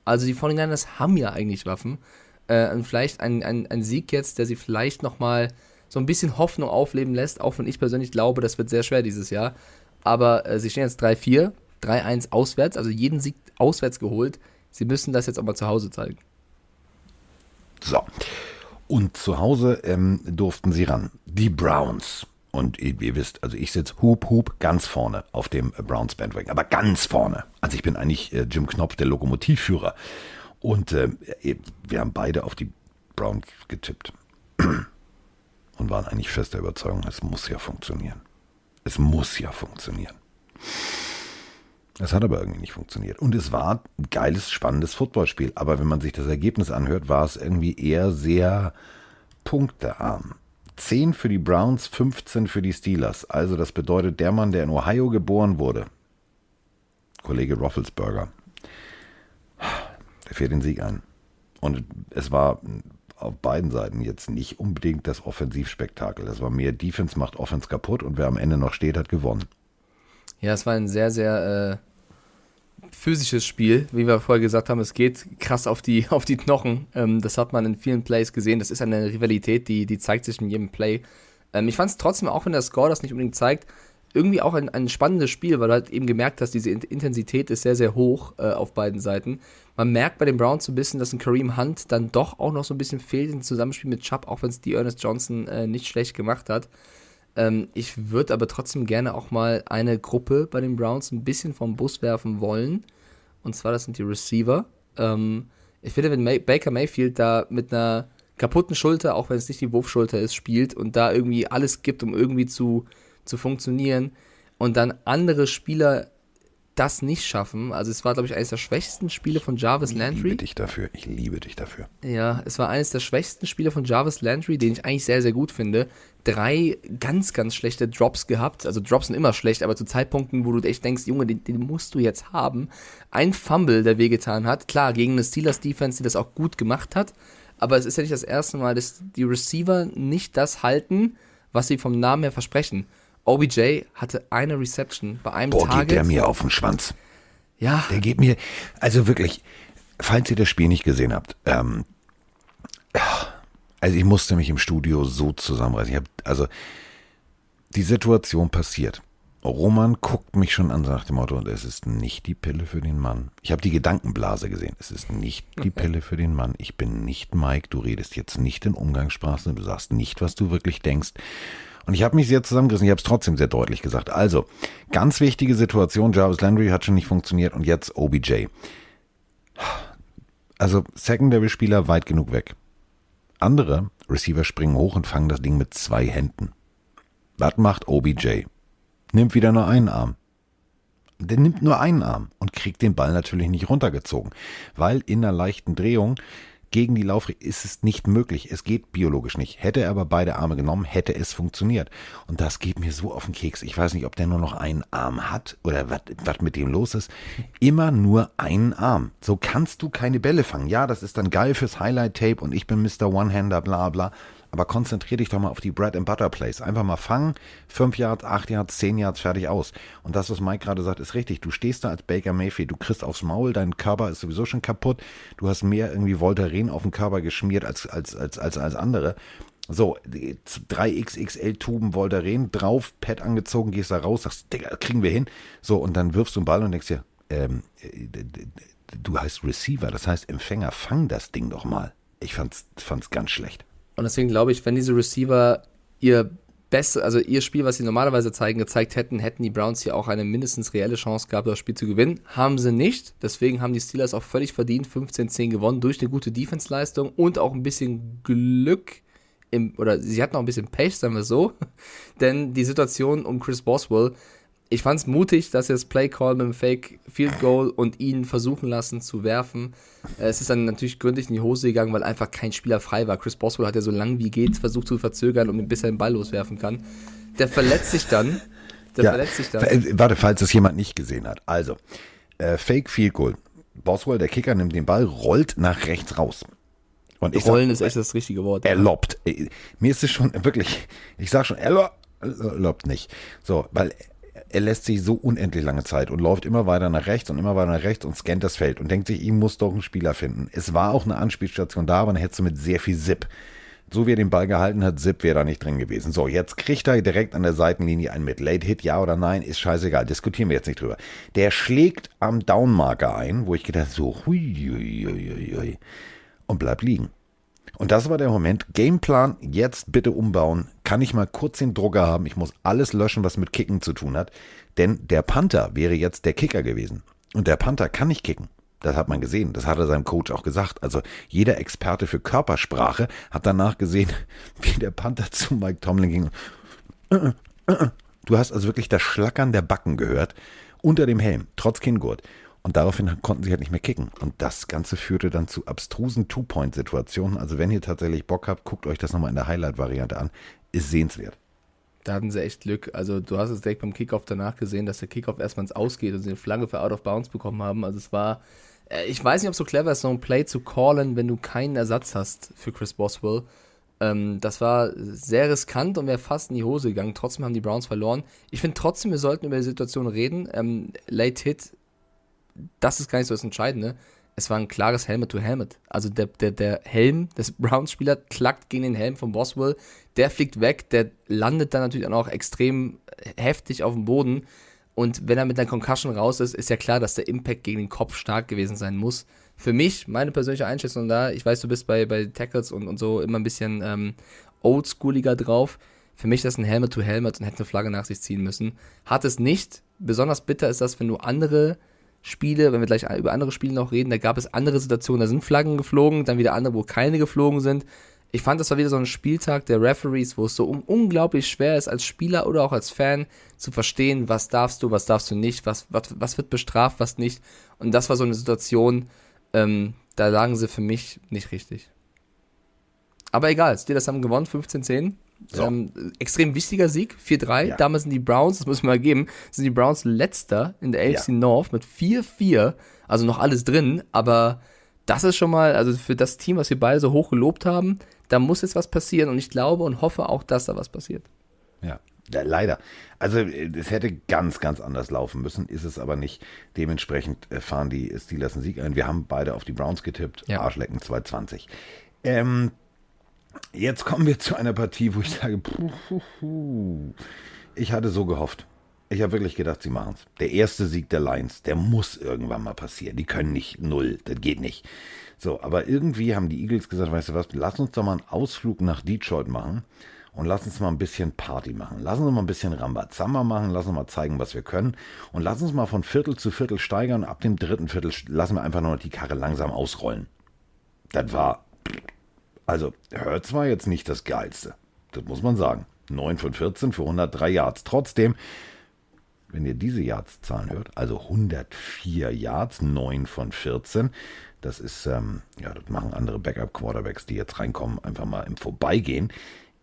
Also die 49ers haben ja eigentlich Waffen. Äh, und vielleicht ein, ein, ein Sieg jetzt, der sie vielleicht nochmal so ein bisschen Hoffnung aufleben lässt, auch wenn ich persönlich glaube, das wird sehr schwer dieses Jahr. Aber äh, sie stehen jetzt 3-4, 3-1 auswärts, also jeden Sieg auswärts geholt. Sie müssen das jetzt auch mal zu Hause zeigen. So. Und zu Hause ähm, durften sie ran. Die Browns. Und ihr wisst, also ich sitze Hub, Hub ganz vorne auf dem Browns Bandwagon, aber ganz vorne. Also ich bin eigentlich äh, Jim Knopf, der Lokomotivführer. Und äh, wir haben beide auf die Browns getippt. [clears throat] Und waren eigentlich fester Überzeugung, es muss ja funktionieren. Es muss ja funktionieren. Es hat aber irgendwie nicht funktioniert. Und es war ein geiles, spannendes Footballspiel. Aber wenn man sich das Ergebnis anhört, war es irgendwie eher sehr punktearm. 10 für die Browns, 15 für die Steelers. Also das bedeutet, der Mann, der in Ohio geboren wurde, Kollege Roethlisberger, der fährt den Sieg ein. Und es war auf beiden Seiten jetzt nicht unbedingt das Offensivspektakel. Das war mehr Defense macht Offense kaputt und wer am Ende noch steht, hat gewonnen. Ja, es war ein sehr, sehr äh, physisches Spiel, wie wir vorher gesagt haben. Es geht krass auf die, [laughs] auf die Knochen. Ähm, das hat man in vielen Plays gesehen. Das ist eine Rivalität, die, die zeigt sich in jedem Play. Ähm, ich fand es trotzdem, auch wenn der Score das nicht unbedingt zeigt, irgendwie auch ein, ein spannendes Spiel, weil du halt eben gemerkt hast, diese Intensität ist sehr, sehr hoch äh, auf beiden Seiten. Man merkt bei den Browns so ein bisschen, dass ein Kareem Hunt dann doch auch noch so ein bisschen fehlt im Zusammenspiel mit Chubb, auch wenn es die Ernest Johnson äh, nicht schlecht gemacht hat. Ähm, ich würde aber trotzdem gerne auch mal eine Gruppe bei den Browns ein bisschen vom Bus werfen wollen. Und zwar, das sind die Receiver. Ähm, Ich finde, wenn May Baker Mayfield da mit einer kaputten Schulter, auch wenn es nicht die Wurfschulter ist, spielt und da irgendwie alles gibt, um irgendwie zu, zu funktionieren und dann andere Spieler das nicht schaffen. Also es war, glaube ich, eines der schwächsten Spiele von Jarvis Landry. Ich liebe dich dafür. Ich liebe dich dafür. Ja, es war eines der schwächsten Spiele von Jarvis Landry, den ich eigentlich sehr, sehr gut finde. Drei ganz, ganz schlechte Drops gehabt. Also Drops sind immer schlecht, aber zu Zeitpunkten, wo du echt denkst, Junge, den, den musst du jetzt haben. Ein Fumble, der wehgetan hat. Klar, gegen eine Steelers-Defense, die das auch gut gemacht hat. Aber es ist ja nicht das erste Mal, dass die Receiver nicht das halten, was sie vom Namen her versprechen. OBJ hatte eine Reception bei einem Boah, Target. geht der mir auf den Schwanz. ja, Der geht mir, also wirklich, falls ihr das Spiel nicht gesehen habt, ähm, also ich musste mich im Studio so zusammenreißen. Ich hab, also die Situation passiert. Roman guckt mich schon an, sagt dem Motto, und es ist nicht die Pille für den Mann. Ich habe die Gedankenblase gesehen. Es ist nicht die [laughs] Pille für den Mann. Ich bin nicht Mike. Du redest jetzt nicht in Umgangssprache. Du sagst nicht, was du wirklich denkst. Und ich habe mich sehr zusammengerissen. Ich habe es trotzdem sehr deutlich gesagt. Also, ganz wichtige Situation. Jarvis Landry hat schon nicht funktioniert und jetzt OBJ. Also, Secondary-Spieler weit genug weg. Andere Receiver springen hoch und fangen das Ding mit zwei Händen. Was macht OBJ? Nimmt wieder nur einen Arm. Der nimmt nur einen Arm und kriegt den Ball natürlich nicht runtergezogen, weil in einer leichten Drehung gegen die Laufrichtung ist es nicht möglich. Es geht biologisch nicht. Hätte er aber beide Arme genommen, hätte es funktioniert. Und das geht mir so auf den Keks. Ich weiß nicht, ob der nur noch einen Arm hat oder was mit dem los ist. Immer nur einen Arm. So kannst du keine Bälle fangen. Ja, das ist dann geil fürs Highlight-Tape und ich bin Mr. One-Hander, bla bla. Aber konzentrier dich doch mal auf die Bread and Butter Plays. Einfach mal fangen, fünf Yards, acht Yards, zehn Yards, fertig aus. Und das, was Mike gerade sagt, ist richtig. Du stehst da als Baker Mayfield, du kriegst aufs Maul, dein Körper ist sowieso schon kaputt. Du hast mehr irgendwie Voltaren auf den Körper geschmiert als, als, als, als, als andere. So, die 3XXL-Tuben Voltaren drauf, Pad angezogen, gehst da raus, sagst, Digga, kriegen wir hin. So, und dann wirfst du einen Ball und denkst dir, ähm, äh, du heißt Receiver, das heißt Empfänger, fang das Ding doch mal. Ich fand's, fand's ganz schlecht. Und deswegen glaube ich, wenn diese Receiver ihr Beste, also ihr Spiel, was sie normalerweise zeigen, gezeigt hätten, hätten die Browns hier auch eine mindestens reelle Chance gehabt, das Spiel zu gewinnen. Haben sie nicht. Deswegen haben die Steelers auch völlig verdient 15-10 gewonnen durch eine gute Defense-Leistung und auch ein bisschen Glück im, oder sie hatten auch ein bisschen Pech, sagen wir so. [laughs] Denn die Situation um Chris Boswell, ich fand es mutig, dass sie das Play Call mit dem Fake Field Goal und ihn versuchen lassen zu werfen. Äh, Es ist dann natürlich gründlich in die Hose gegangen, weil einfach kein Spieler frei war. Chris Boswell hat ja so lange wie geht versucht zu verzögern, um ihn bis er den Ball loswerfen kann. Der verletzt sich dann. Der verletzt sich dann. Äh, Warte, falls das jemand nicht gesehen hat. Also, äh, Fake Field Goal. Boswell, der Kicker, nimmt den Ball, rollt nach rechts raus. Und ich Rollen sag, ist echt das richtige Wort. er lobt. Äh, Mir ist es schon wirklich, ich sag schon, er er lobt nicht. So, weil er lässt sich so unendlich lange Zeit und läuft immer weiter nach rechts und immer weiter nach rechts und scannt das Feld und denkt sich, ihm muss doch ein Spieler finden. Es war auch eine Anspielstation da, aber dann hättest du mit sehr viel Zip. So wie er den Ball gehalten hat, Zip wäre da nicht drin gewesen. So, jetzt kriegt er direkt an der Seitenlinie einen mit. Late Hit, ja oder nein, ist scheißegal. Diskutieren wir jetzt nicht drüber. Der schlägt am Downmarker ein, wo ich gedacht so, hui, hui, hui, hui, und bleibt liegen. Und das war der Moment. Gameplan, jetzt bitte umbauen. Kann ich mal kurz den Drucker haben? Ich muss alles löschen, was mit Kicken zu tun hat. Denn der Panther wäre jetzt der Kicker gewesen. Und der Panther kann nicht kicken. Das hat man gesehen. Das hat er seinem Coach auch gesagt. Also jeder Experte für Körpersprache hat danach gesehen, [laughs] wie der Panther zu Mike Tomlin ging. Du hast also wirklich das Schlackern der Backen gehört. Unter dem Helm, trotz Kinngurt. Und daraufhin konnten sie halt nicht mehr kicken. Und das Ganze führte dann zu abstrusen Two-Point-Situationen. Also wenn ihr tatsächlich Bock habt, guckt euch das nochmal in der Highlight-Variante an. Ist sehenswert. Da hatten sie echt Glück. Also du hast es direkt beim Kickoff danach gesehen, dass der Kickoff erstmal ins Ausgeht und sie eine Flagge für Out of Bounds bekommen haben. Also es war, äh, ich weiß nicht, ob es so clever ist, so ein Play zu callen, wenn du keinen Ersatz hast für Chris Boswell. Ähm, das war sehr riskant und wäre fast in die Hose gegangen. Trotzdem haben die Browns verloren. Ich finde trotzdem, wir sollten über die Situation reden. Ähm, Late Hit, das ist gar nicht so das Entscheidende. Es war ein klares Helmet-to-Helmet. Also der, der, der Helm des [laughs] Browns-Spielers klackt gegen den Helm von Boswell. Der fliegt weg, der landet dann natürlich auch extrem heftig auf dem Boden. Und wenn er mit einer Concussion raus ist, ist ja klar, dass der Impact gegen den Kopf stark gewesen sein muss. Für mich, meine persönliche Einschätzung da, ich weiß, du bist bei, bei Tackles und, und so immer ein bisschen ähm, oldschooliger drauf. Für mich das ein Helmet-to-Helmet und hätte eine Flagge nach sich ziehen müssen. Hat es nicht. Besonders bitter ist das, wenn du andere Spiele, wenn wir gleich über andere Spiele noch reden, da gab es andere Situationen, da sind Flaggen geflogen, dann wieder andere, wo keine geflogen sind. Ich fand, das war wieder so ein Spieltag der Referees, wo es so un unglaublich schwer ist, als Spieler oder auch als Fan zu verstehen, was darfst du, was darfst du nicht, was, was, was wird bestraft, was nicht. Und das war so eine Situation, ähm, da lagen sie für mich nicht richtig. Aber egal, Steelers haben gewonnen, 15-10. So. Ähm, extrem wichtiger Sieg, 4-3. Ja. Damals sind die Browns, das müssen wir mal geben, sind die Browns letzter in der AFC Ja. North mit 4-4. Also noch alles drin, aber das ist schon mal, also für das Team, was wir beide so hoch gelobt haben, da muss jetzt was passieren und ich glaube und hoffe auch, dass da was passiert. Ja, ja, leider. Also äh, es hätte ganz, ganz anders laufen müssen, ist es aber nicht. Dementsprechend äh, fahren die Steelers einen Sieg ein. Wir haben beide auf die Browns getippt. Ja. Arschlecken 220. Ähm, jetzt kommen wir zu einer Partie, wo ich sage, ich hatte so gehofft. Ich habe wirklich gedacht, sie machen es. Der erste Sieg der Lions, der muss irgendwann mal passieren. Die können nicht null, das geht nicht. So, aber irgendwie haben die Eagles gesagt, weißt du was, lass uns doch mal einen Ausflug nach Detroit machen und lass uns mal ein bisschen Party machen. Lass uns mal ein bisschen Rambazamba machen, lass uns mal zeigen, was wir können und lass uns mal von Viertel zu Viertel steigern. Ab dem dritten Viertel lassen wir einfach nur die Karre langsam ausrollen. Das war, also Hurts war jetzt nicht das Geilste. Das muss man sagen. 9 von 14 für 103 Yards. Trotzdem, wenn ihr diese Yards-Zahlen hört, also 104 Yards, 9 von 14, das ist, ähm, ja, das machen andere Backup-Quarterbacks, die jetzt reinkommen, einfach mal im Vorbeigehen.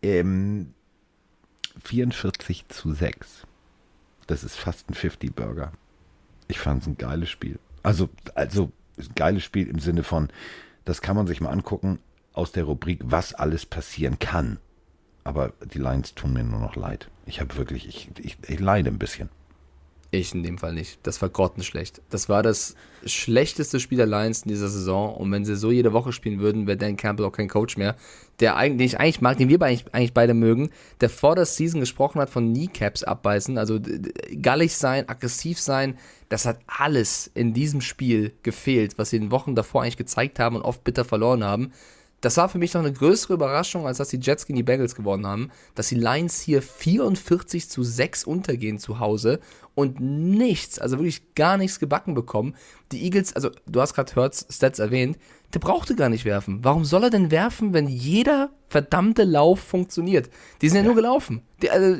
Ähm, 44 zu 6. Das ist fast ein 50-Burger. Ich fand es ein geiles Spiel. Also, also, ein geiles Spiel im Sinne von, das kann man sich mal angucken aus der Rubrik, was alles passieren kann. Aber die Lions tun mir nur noch leid. Ich habe wirklich, ich, ich, ich leide ein bisschen. Ich in dem Fall nicht. Das war grottenschlecht. Das war das schlechteste Spiel der Lions in dieser Saison. Und wenn sie so jede Woche spielen würden, wäre Dan Campbell auch kein Coach mehr. Der eigentlich, den ich eigentlich mag, den wir eigentlich, eigentlich beide mögen, der vor der Season gesprochen hat von Kneecaps abbeißen, also gallig sein, aggressiv sein. Das hat alles in diesem Spiel gefehlt, was sie in den Wochen davor eigentlich gezeigt haben und oft bitter verloren haben. Das war für mich noch eine größere Überraschung, als dass die Jets gegen die Bengals gewonnen haben, dass die Lions hier 44 zu 6 untergehen zu Hause und nichts, also wirklich gar nichts gebacken bekommen. Die Eagles, also du hast gerade Hurts Stats erwähnt, der brauchte gar nicht werfen. Warum soll er denn werfen, wenn jeder verdammte Lauf funktioniert? Die sind ja, nur gelaufen. Die, also,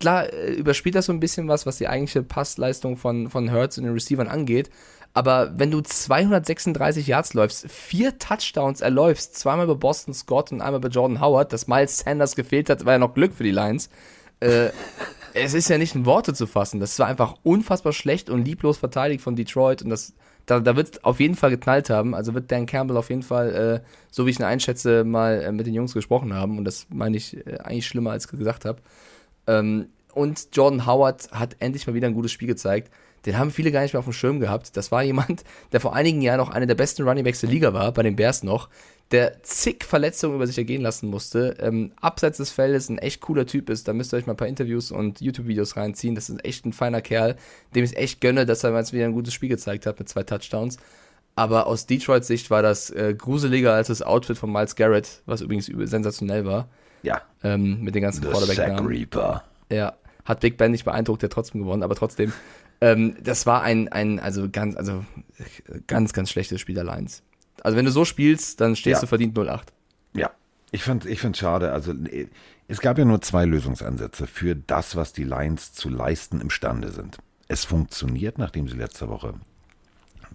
klar, äh, überspielt das so ein bisschen was, was die eigentliche Passleistung von, von Hurts und den Receivern angeht. Aber wenn du 236 Yards läufst, vier Touchdowns erläufst, zweimal bei Boston Scott und einmal bei Jordan Howard, dass Miles Sanders gefehlt hat, war ja noch Glück für die Lions. Äh, [laughs] es ist ja nicht in Worte zu fassen. Das war einfach unfassbar schlecht und lieblos verteidigt von Detroit und das, da, da wird es auf jeden Fall geknallt haben. Also wird Dan Campbell auf jeden Fall, äh, so wie ich ihn einschätze, mal äh, mit den Jungs gesprochen haben und das meine ich äh, eigentlich schlimmer, als ich gesagt habe. Ähm, und Jordan Howard hat endlich mal wieder ein gutes Spiel gezeigt. Den haben viele gar nicht mehr auf dem Schirm gehabt. Das war jemand, der vor einigen Jahren noch einer der besten Runningbacks der Liga war, bei den Bears noch, der zig Verletzungen über sich ergehen lassen musste, ähm, abseits des Feldes ein echt cooler Typ ist. Da müsst ihr euch mal ein paar Interviews und YouTube-Videos reinziehen. Das ist echt ein feiner Kerl, dem ich echt gönne, dass er jetzt wieder ein gutes Spiel gezeigt hat mit zwei Touchdowns. Aber aus Detroits Sicht war das äh, gruseliger als das Outfit von Miles Garrett, was übrigens sensationell war, Ja. ähm, mit den ganzen The Sack Quarterback-Namen. Reaper. Ja, hat Big Ben nicht beeindruckt, der trotzdem gewonnen, aber trotzdem, ähm, das war ein, ein, also ganz, also ganz, ganz schlechtes Spiel der Lions. Also wenn du so spielst, dann stehst Ja. du verdient 0-8. Ja, ich fand ich find's schade. Also es gab ja nur zwei Lösungsansätze für das, was die Lions zu leisten imstande sind. Es funktioniert, nachdem sie letzte Woche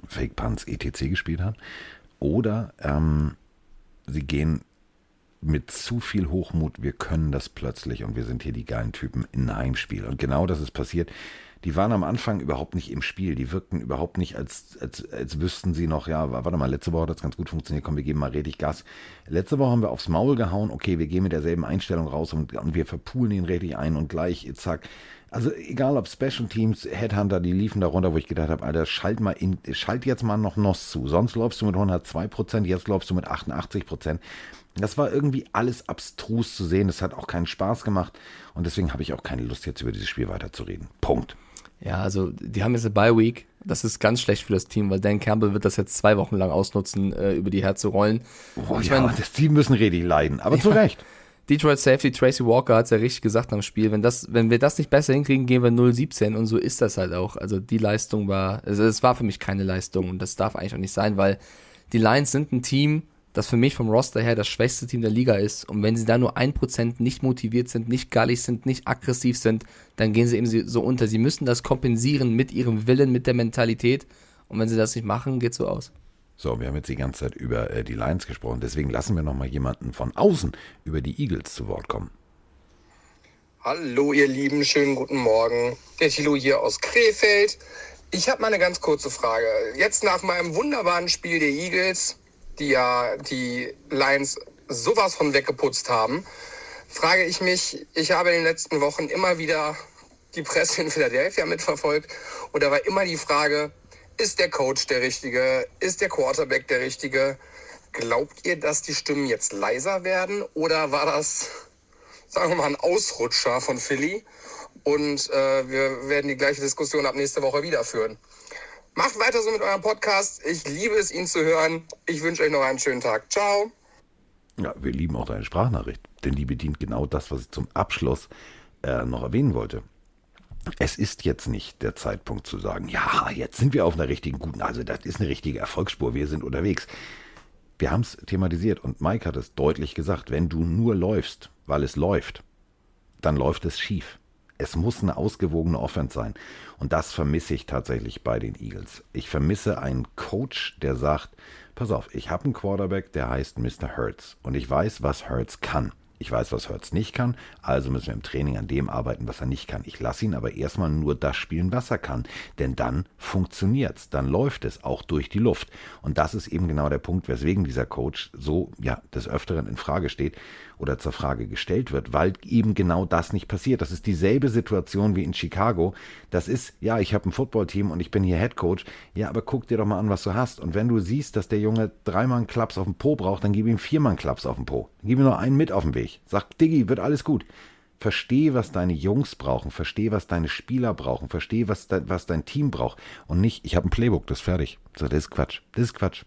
Fake Punts etc. gespielt haben. Oder ähm, sie gehen mit zu viel Hochmut, wir können das plötzlich und wir sind hier die geilen Typen in Heimspiel. Und genau das ist passiert. Die waren am Anfang überhaupt nicht im Spiel. Die wirkten überhaupt nicht, als, als, als wüssten sie noch, ja, warte mal, letzte Woche hat das ganz gut funktioniert, komm, wir geben mal richtig Gas. Letzte Woche haben wir aufs Maul gehauen, okay, wir gehen mit derselben Einstellung raus und, und wir verpulen ihn richtig ein und gleich, zack. Also egal ob Special Teams, Headhunter, die liefen da runter, wo ich gedacht habe, Alter, schalt mal in, schalt jetzt mal noch NOS zu. Sonst läufst du mit 102 Prozent, jetzt läufst du mit 88 Prozent. Das war irgendwie alles abstrus zu sehen. Das hat auch keinen Spaß gemacht. Und deswegen habe ich auch keine Lust, jetzt über dieses Spiel weiterzureden. Punkt. Ja, also die haben jetzt eine Bye Week. Das ist ganz schlecht für das Team, weil Dan Campbell wird das jetzt zwei Wochen lang ausnutzen, äh, über die herzurollen. Oh, ich ja, mein, das Team müssen richtig leiden. Aber zu Recht. Detroit Safety Tracy Walker hat es ja richtig gesagt am Spiel. Wenn, das, wenn wir das nicht besser hinkriegen, gehen wir 0-17 und so ist das halt auch. Also die Leistung war, also es war für mich keine Leistung und das darf eigentlich auch nicht sein, weil die Lions sind ein Team, das für mich vom Roster her das schwächste Team der Liga ist. Und wenn sie da nur ein Prozent nicht motiviert sind, nicht gallig sind, nicht aggressiv sind, dann gehen sie eben so unter. Sie müssen das kompensieren mit ihrem Willen, mit der Mentalität. Und wenn sie das nicht machen, geht so aus. So, wir haben jetzt die ganze Zeit über äh, die Lions gesprochen, deswegen lassen wir nochmal jemanden von außen über die Eagles zu Wort kommen. Hallo ihr Lieben, schönen guten Morgen. Der Thilo hier aus Krefeld. Ich habe mal eine ganz kurze Frage. Jetzt nach meinem wunderbaren Spiel der Eagles, die ja die Lions sowas von weggeputzt haben, frage ich mich, ich habe in den letzten Wochen immer wieder die Presse in Philadelphia mitverfolgt und da war immer die Frage, ist der Coach der Richtige? Ist der Quarterback der Richtige? Glaubt ihr, dass die Stimmen jetzt leiser werden? Oder war das, sagen wir mal, ein Ausrutscher von Philly? Und äh, wir werden die gleiche Diskussion ab nächste Woche wieder führen. Macht weiter so mit eurem Podcast. Ich liebe es, ihn zu hören. Ich wünsche euch noch einen schönen Tag. Ciao. Ja, wir lieben auch deine Sprachnachricht, denn die bedient genau das, was ich zum Abschluss äh, noch erwähnen wollte es ist jetzt nicht der Zeitpunkt zu sagen, ja, jetzt sind wir auf einer richtigen guten, also das ist eine richtige Erfolgsspur, wir sind unterwegs. Wir haben es thematisiert und Mike hat es deutlich gesagt, wenn du nur läufst, weil es läuft, dann läuft es schief. Es muss eine ausgewogene Offense sein. Und das vermisse ich tatsächlich bei den Eagles. Ich vermisse einen Coach, der sagt, pass auf, ich habe einen Quarterback, der heißt Mr. Hertz. Und ich weiß, was Hertz kann. Ich weiß, was Hurts nicht kann, also müssen wir im Training an dem arbeiten, was er nicht kann. Ich lasse ihn aber erstmal nur das spielen, was er kann, denn dann funktioniert's, dann läuft es auch durch die Luft. Und das ist eben genau der Punkt, weswegen dieser Coach so ja des Öfteren in Frage steht oder zur Frage gestellt wird, weil eben genau das nicht passiert. Das ist dieselbe Situation wie in Chicago. Das ist, ja, ich habe ein Footballteam und ich bin hier Head Coach. Ja, aber guck dir doch mal an, was du hast. Und wenn du siehst, dass der Junge dreimal einen Klaps auf dem Po braucht, dann gib ihm viermal einen Klaps auf dem Po. Dann gib ihm noch einen mit auf den Weg. Sag, Diggi, wird alles gut. Versteh, was deine Jungs brauchen, versteh, was deine Spieler brauchen, versteh, was, de, was dein Team braucht. Und nicht, ich habe ein Playbook, das ist fertig. So, das ist Quatsch. Das ist Quatsch.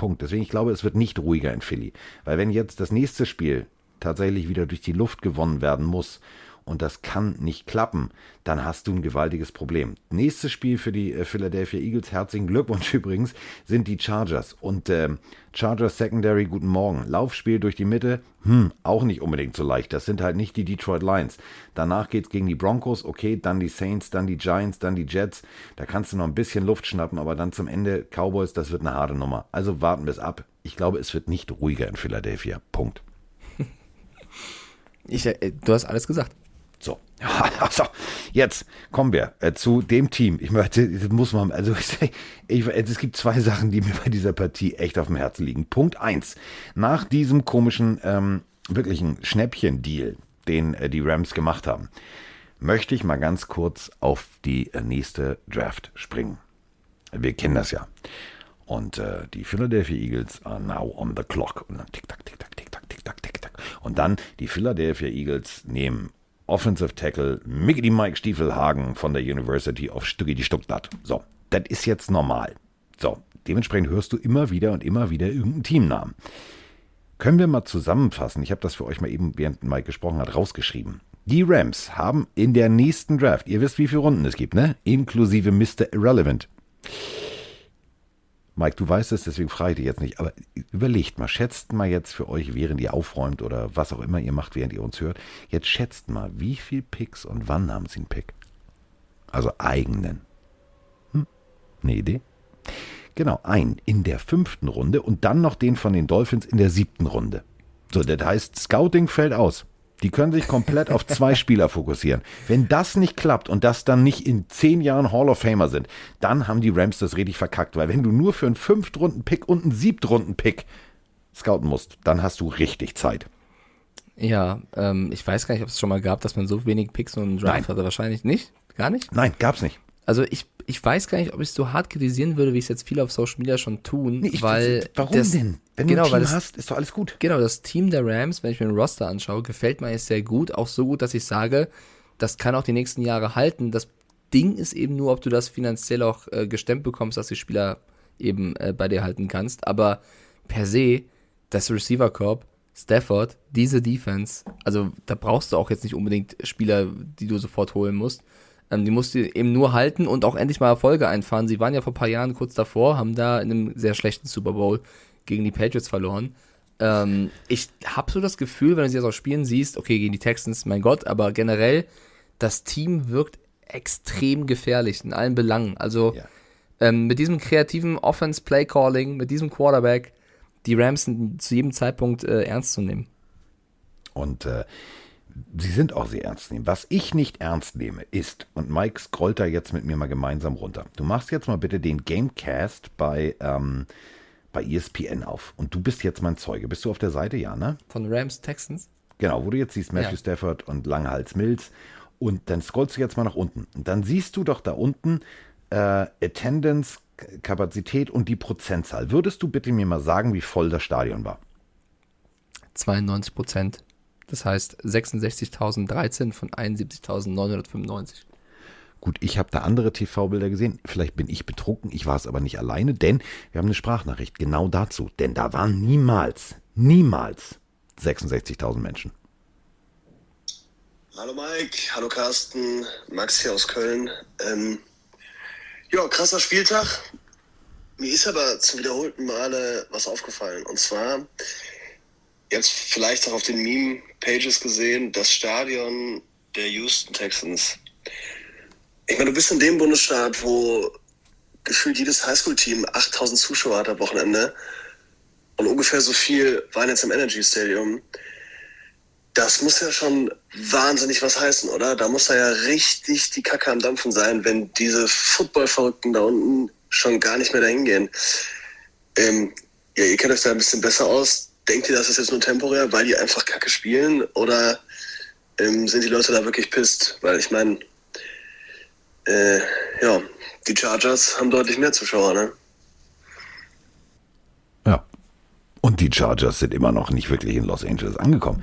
Punkt. Deswegen, ich glaube, es wird nicht ruhiger in Philly. Weil wenn jetzt das nächste Spiel tatsächlich wieder durch die Luft gewonnen werden muss und das kann nicht klappen, dann hast du ein gewaltiges Problem. Nächstes Spiel für die äh, Philadelphia Eagles, herzlichen Glückwunsch [laughs] übrigens, sind die Chargers. Und äh, Chargers Secondary, guten Morgen. Laufspiel durch die Mitte, hm, auch nicht unbedingt so leicht. Das sind halt nicht die Detroit Lions. Danach geht es gegen die Broncos, okay, dann die Saints, dann die Giants, dann die Jets. Da kannst du noch ein bisschen Luft schnappen, aber dann zum Ende Cowboys, das wird eine harte Nummer. Also warten wir es ab. Ich glaube, es wird nicht ruhiger in Philadelphia. Punkt. [laughs] Ich, äh, du hast alles gesagt. So, [laughs] also, jetzt kommen wir äh, zu dem Team. Ich möchte, muss man, also [laughs] ich, ich, es gibt zwei Sachen, die mir bei dieser Partie echt auf dem Herzen liegen. Punkt eins: Nach diesem komischen, ähm, wirklichen Schnäppchen-Deal, den äh, die Rams gemacht haben, möchte ich mal ganz kurz auf die äh, nächste Draft springen. Wir kennen das ja. Und äh, die Philadelphia Eagles are now on the clock. Und dann tick, tack, tick, tack, tick, tack, tick, tack, tick, tack. Und dann die Philadelphia Eagles nehmen Offensive Tackle Mickey Mike Stiefelhagen von der University of Stuttgart. Stuttgart. So, das ist jetzt normal. So, dementsprechend hörst du immer wieder und immer wieder irgendeinen Teamnamen. Können wir mal zusammenfassen? Ich habe das für euch mal eben, während Mike gesprochen hat, rausgeschrieben. Die Rams haben in der nächsten Draft, ihr wisst, wie viele Runden es gibt, ne? Inklusive Mr. Irrelevant. Mike, du weißt es, deswegen frage ich dich jetzt nicht, aber überlegt mal, schätzt mal jetzt für euch, während ihr aufräumt oder was auch immer ihr macht, während ihr uns hört, jetzt schätzt mal, wie viel Picks und wann haben sie einen Pick? Also eigenen. Hm? Eine Idee? Genau, einen in der fünften Runde und dann noch den von den Dolphins in der siebten Runde. So, das heißt, Scouting fällt aus. Die können sich komplett auf zwei [laughs] Spieler fokussieren. Wenn das nicht klappt und das dann nicht in zehn Jahren Hall of Famer sind, dann haben die Rams das richtig verkackt. Weil wenn du nur für einen Fünftrunden-Pick und einen Siebtrunden-Pick scouten musst, dann hast du richtig Zeit. Ja, ähm, ich weiß gar nicht, ob es schon mal gab, dass man so wenig Picks und einen Draft Nein. hatte. Wahrscheinlich nicht. Gar nicht? Nein, gab's nicht. Also ich, ich weiß gar nicht, ob ich es so hart kritisieren würde, wie es jetzt viele auf Social Media schon tun. Nee, ich, weil warum das, denn? Wenn genau, du weil ein Team das, hast, ist doch alles gut. Genau, das Team der Rams, wenn ich mir den Roster anschaue, gefällt mir eigentlich sehr gut. Auch so gut, dass ich sage, das kann auch die nächsten Jahre halten. Das Ding ist eben nur, ob du das finanziell auch äh, gestemmt bekommst, dass die Spieler eben äh, bei dir halten kannst. Aber per se, das Receiver Corp Stafford, diese Defense, also da brauchst du auch jetzt nicht unbedingt Spieler, die du sofort holen musst. Ähm, die musst du eben nur halten und auch endlich mal Erfolge einfahren. Sie waren ja vor ein paar Jahren kurz davor, haben da in einem sehr schlechten Super Bowl gegen die Patriots verloren. Ähm, ich habe so das Gefühl, wenn du sie jetzt auch spielen siehst, okay, gegen die Texans, mein Gott, aber generell, das Team wirkt extrem gefährlich in allen Belangen. Also ja. ähm, mit diesem kreativen Offense-Play-Calling, mit diesem Quarterback, die Rams sind zu jedem Zeitpunkt äh, ernst zu nehmen. Und äh, sie sind auch sehr ernst zu nehmen. Was ich nicht ernst nehme, ist, und Mike scrollt da jetzt mit mir mal gemeinsam runter. Du machst jetzt mal bitte den Gamecast bei ähm, bei ESPN auf. Und du bist jetzt mein Zeuge. Bist du auf der Seite, ja, ne? Von Rams Texans? Genau, wo du jetzt siehst Matthew ja. Stafford und Langhals Mills. Und dann scrollst du jetzt mal nach unten. Und dann siehst du doch da unten äh, Attendance, Kapazität und die Prozentzahl. Würdest du bitte mir mal sagen, wie voll das Stadion war? 92 Prozent. Das heißt 66.013 von 71.995. Gut, ich habe da andere TV-Bilder gesehen. Vielleicht bin ich betrunken, ich war es aber nicht alleine, denn wir haben eine Sprachnachricht genau dazu. Denn da waren niemals, niemals 66.000 Menschen. Hallo Mike, hallo Carsten, Max hier aus Köln. Ähm, ja, krasser Spieltag. Mir ist aber zum wiederholten Male was aufgefallen. Und zwar, jetzt vielleicht auch auf den Meme-Pages gesehen, das Stadion der Houston Texans ich meine, du bist in dem Bundesstaat, wo gefühlt jedes Highschool-Team 8000 Zuschauer hat am Wochenende und ungefähr so viel waren jetzt im Energy Stadium. Das muss ja schon wahnsinnig was heißen, oder? Da muss da ja richtig die Kacke am Dampfen sein, wenn diese Football-Verrückten da unten schon gar nicht mehr dahin gehen. Ähm, ja, ihr kennt euch da ein bisschen besser aus. Denkt ihr, das ist jetzt nur temporär, weil die einfach Kacke spielen? Oder ähm, sind die Leute da wirklich pisst? Weil ich meine, äh, ja, die Chargers haben deutlich mehr Zuschauer, ne? Ja. Und die Chargers sind immer noch nicht wirklich in Los Angeles angekommen.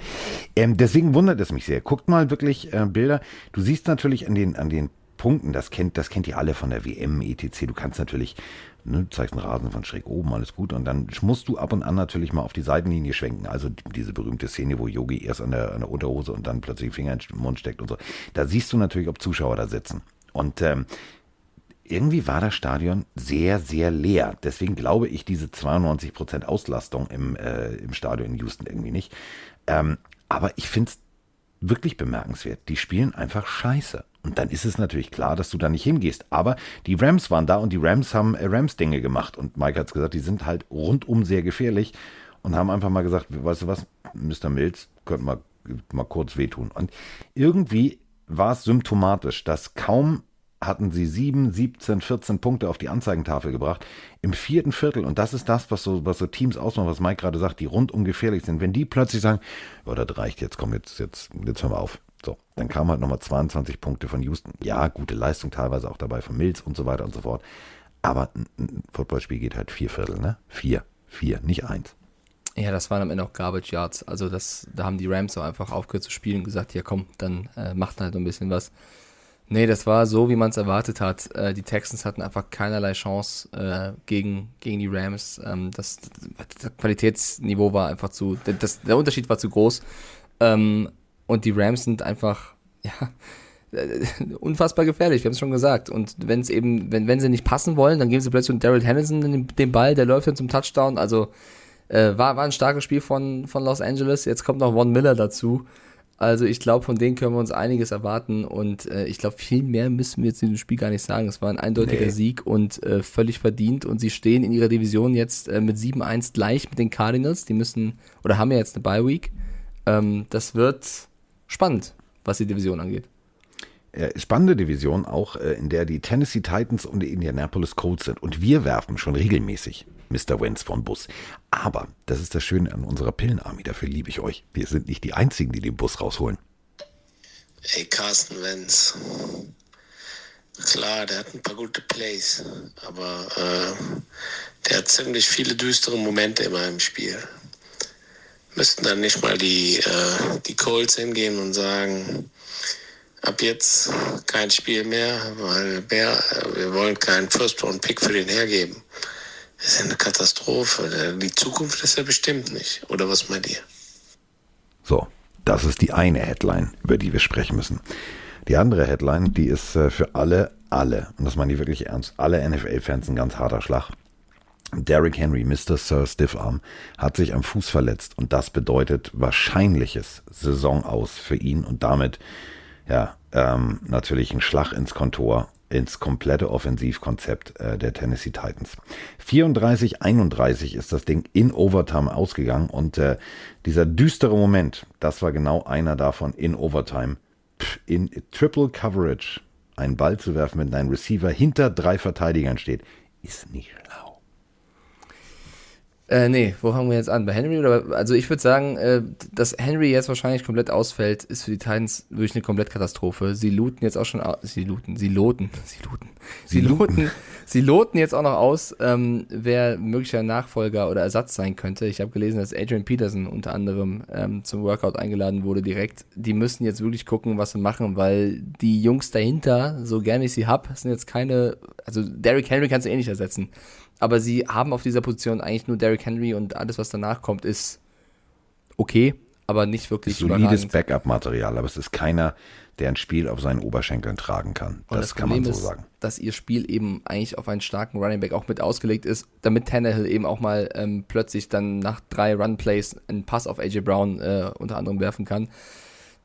Ähm, deswegen wundert es mich sehr. Guckt mal wirklich äh, Bilder. Du siehst natürlich an den, an den Punkten, das kennt, das kennt ihr alle von der WM, etc. Du kannst natürlich, ne, zeigst einen Rasen von schräg oben, alles gut. Und dann musst du ab und an natürlich mal auf die Seitenlinie schwenken. Also diese berühmte Szene, wo Yogi erst an der, an der Unterhose und dann plötzlich Finger in den Mund steckt und so. Da siehst du natürlich, ob Zuschauer da sitzen. Und ähm, irgendwie war das Stadion sehr, sehr leer. Deswegen glaube ich diese 92% Auslastung im, äh, im Stadion in Houston irgendwie nicht. Ähm, aber ich finde es wirklich bemerkenswert. Die spielen einfach scheiße. Und dann ist es natürlich klar, dass du da nicht hingehst. Aber die Rams waren da und die Rams haben äh, Rams-Dinge gemacht. Und Mike hat es gesagt, die sind halt rundum sehr gefährlich und haben einfach mal gesagt, weißt du was, Mr. Mills, könnte mal, mal kurz wehtun. Und irgendwie war es symptomatisch, dass kaum hatten sie 7, 17, 14 Punkte auf die Anzeigentafel gebracht. Im vierten Viertel, und das ist das, was so, was so Teams ausmachen, was Mike gerade sagt, die rundum gefährlich sind, wenn die plötzlich sagen, ja, das reicht, jetzt komm, jetzt, jetzt, jetzt hören wir auf. So, dann kamen halt nochmal 22 Punkte von Houston. Ja, gute Leistung teilweise auch dabei von Mills und so weiter und so fort. Aber ein Footballspiel geht halt vier Viertel, ne? Vier. Vier, nicht eins. Ja, das waren am Ende auch Garbage Yards. Also das, da haben die Rams auch einfach aufgehört zu spielen und gesagt, ja komm, dann äh, macht halt ein bisschen was. Nee, das war so, wie man es erwartet hat. Äh, die Texans hatten einfach keinerlei Chance äh, gegen, gegen die Rams. Ähm, das, das, Qualitätsniveau war einfach zu, das, der Unterschied war zu groß. Ähm, und die Rams sind einfach, [laughs] ja, äh, unfassbar gefährlich, wir haben es schon gesagt. Und wenn es eben, wenn, wenn sie nicht passen wollen, dann geben sie plötzlich Daryl Henderson den, den Ball, der läuft dann zum Touchdown. Also äh, war, war ein starkes Spiel von, von Los Angeles. Jetzt kommt noch Von Miller dazu. Also ich glaube, von denen können wir uns einiges erwarten und äh, ich glaube, viel mehr müssen wir jetzt in dem Spiel gar nicht sagen. Es war ein eindeutiger nee. Sieg und äh, völlig verdient und sie stehen in ihrer Division jetzt äh, mit 7-1 gleich mit den Cardinals. Die müssen oder haben ja jetzt eine Bye Week. Ähm, das wird spannend, was die Division angeht. Spannende Division, auch äh, in der die Tennessee Titans und die Indianapolis Colts sind. Und wir werfen schon regelmäßig Mr. Wentz von Bus. Aber das ist das Schöne an unserer Pillenarmee, dafür liebe ich euch. Wir sind nicht die Einzigen, die den Bus rausholen. Ey, Carsten Wentz. Klar, der hat ein paar gute Plays, aber äh, der hat ziemlich viele düstere Momente immer im Spiel. Müssten dann nicht mal die, äh, die Colts hingehen und sagen, ab jetzt kein Spiel mehr, weil wir, wir wollen keinen First-Round-Pick für den hergeben. Das ist eine Katastrophe. Die Zukunft ist ja bestimmt nicht. Oder was meint ihr? So, das ist die eine Headline, über die wir sprechen müssen. Die andere Headline, die ist äh, für alle, alle, und das meine ich wirklich ernst, alle NFL-Fans ein ganz harter Schlag. Derrick Henry, Mr. Sir Stiffarm, hat sich am Fuß verletzt und das bedeutet wahrscheinliches Saison aus für ihn und damit ja ähm, natürlich ein Schlag ins Kontor ins komplette Offensivkonzept äh, der Tennessee Titans. 34-31 ist das Ding in Overtime ausgegangen und äh, dieser düstere Moment, das war genau einer davon in Overtime. Pff, in Triple Coverage einen Ball zu werfen, wenn dein Receiver hinter drei Verteidigern steht, ist nicht schlau. Äh, nee, wo fangen wir jetzt an? Bei Henry oder? Also ich würde sagen, äh, dass Henry jetzt wahrscheinlich komplett ausfällt, ist für die Titans wirklich eine Komplettkatastrophe. Sie looten jetzt auch schon aus. Sie looten, sie loten, [laughs] sie looten. Sie, sie loten, sie loten jetzt auch noch aus, ähm, wer möglicher Nachfolger oder Ersatz sein könnte. Ich habe gelesen, dass Adrian Peterson unter anderem ähm, zum Workout eingeladen wurde direkt. Die müssen jetzt wirklich gucken, was sie machen, weil die Jungs dahinter, so gerne ich sie hab, sind jetzt keine. Also Derrick Henry kannst du eh nicht ersetzen aber sie haben auf dieser Position eigentlich nur Derrick Henry und alles, was danach kommt, ist okay, aber nicht wirklich Solides Backup-Material, aber es ist keiner, der ein Spiel auf seinen Oberschenkeln tragen kann. Das, das kann man so ist, sagen. Dass ihr Spiel eben eigentlich auf einen starken Running Back auch mit ausgelegt ist, damit Tannehill eben auch mal ähm, plötzlich dann nach drei Run-Plays einen Pass auf AJ Brown äh, unter anderem werfen kann.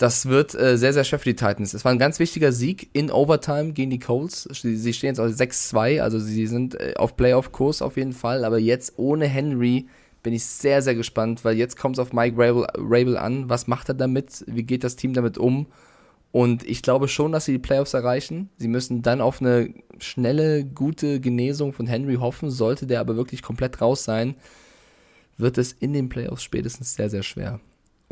Das wird äh, sehr, sehr schwer für die Titans. Es war ein ganz wichtiger Sieg in Overtime gegen die Colts. Sie stehen jetzt auf 6-2, also sie sind äh, auf Playoff-Kurs auf jeden Fall. Aber jetzt ohne Henry bin ich sehr, sehr gespannt, weil jetzt kommt es auf Mike Rabel, Rabel an. Was macht er damit? Wie geht das Team damit um? Und ich glaube schon, dass sie die Playoffs erreichen. Sie müssen dann auf eine schnelle, gute Genesung von Henry hoffen. Sollte der aber wirklich komplett raus sein, wird es in den Playoffs spätestens sehr, sehr schwer.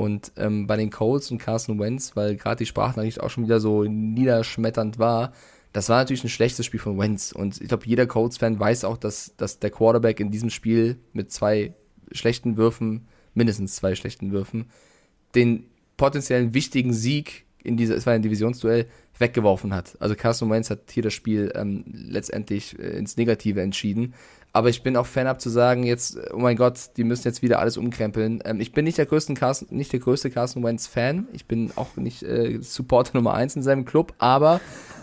Und ähm, bei den Colts und Carson Wentz, weil gerade die Sprachnachricht auch schon wieder so niederschmetternd war, das war natürlich ein schlechtes Spiel von Wentz. Und ich glaube, jeder Colts-Fan weiß auch, dass, dass der Quarterback in diesem Spiel mit zwei schlechten Würfen, mindestens zwei schlechten Würfen, den potenziellen wichtigen Sieg in dieser, es war ein Divisionsduell, weggeworfen hat. Also Carson Wentz hat hier das Spiel ähm, letztendlich äh, ins Negative entschieden. Aber ich bin auch Fan ab zu sagen, jetzt, oh mein Gott, die müssen jetzt wieder alles umkrempeln. Ähm, ich bin nicht der, größten Carson, nicht der größte Carson Wentz-Fan. Ich bin auch nicht äh, Supporter Nummer 1 in seinem Club, aber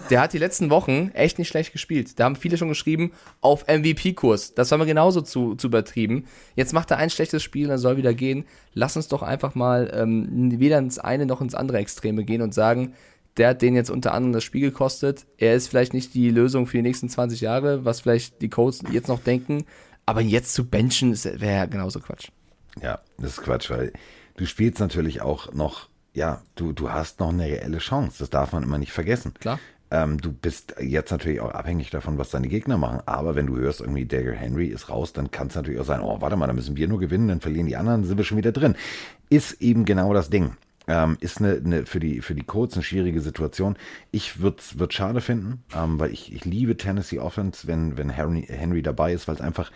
der hat die letzten Wochen echt nicht schlecht gespielt. Da haben viele schon geschrieben, auf MVP-Kurs. Das war mir genauso zu, zu übertrieben. Jetzt macht er ein schlechtes Spiel und er soll wieder gehen. Lass uns doch einfach mal ähm, weder ins eine noch ins andere Extreme gehen und sagen, der hat den jetzt unter anderem das Spiel gekostet. Er ist vielleicht nicht die Lösung für die nächsten 20 Jahre, was vielleicht die Codes jetzt noch denken. Aber jetzt zu benchen wäre ja genauso Quatsch. Ja, das ist Quatsch, weil du spielst natürlich auch noch, ja, du, du hast noch eine reelle Chance. Das darf man immer nicht vergessen. Klar. Ähm, du bist jetzt natürlich auch abhängig davon, was deine Gegner machen. Aber wenn du hörst, irgendwie Dagger Henry ist raus, dann kann es natürlich auch sein, oh, warte mal, dann müssen wir nur gewinnen, dann verlieren die anderen, sind wir schon wieder drin. Ist eben genau das Ding. Ähm, ist eine, eine, für die für die Colts eine schwierige Situation. Ich würde es schade finden, ähm, weil ich, ich liebe Tennessee Offense, wenn wenn Henry, Henry dabei ist, weil es einfach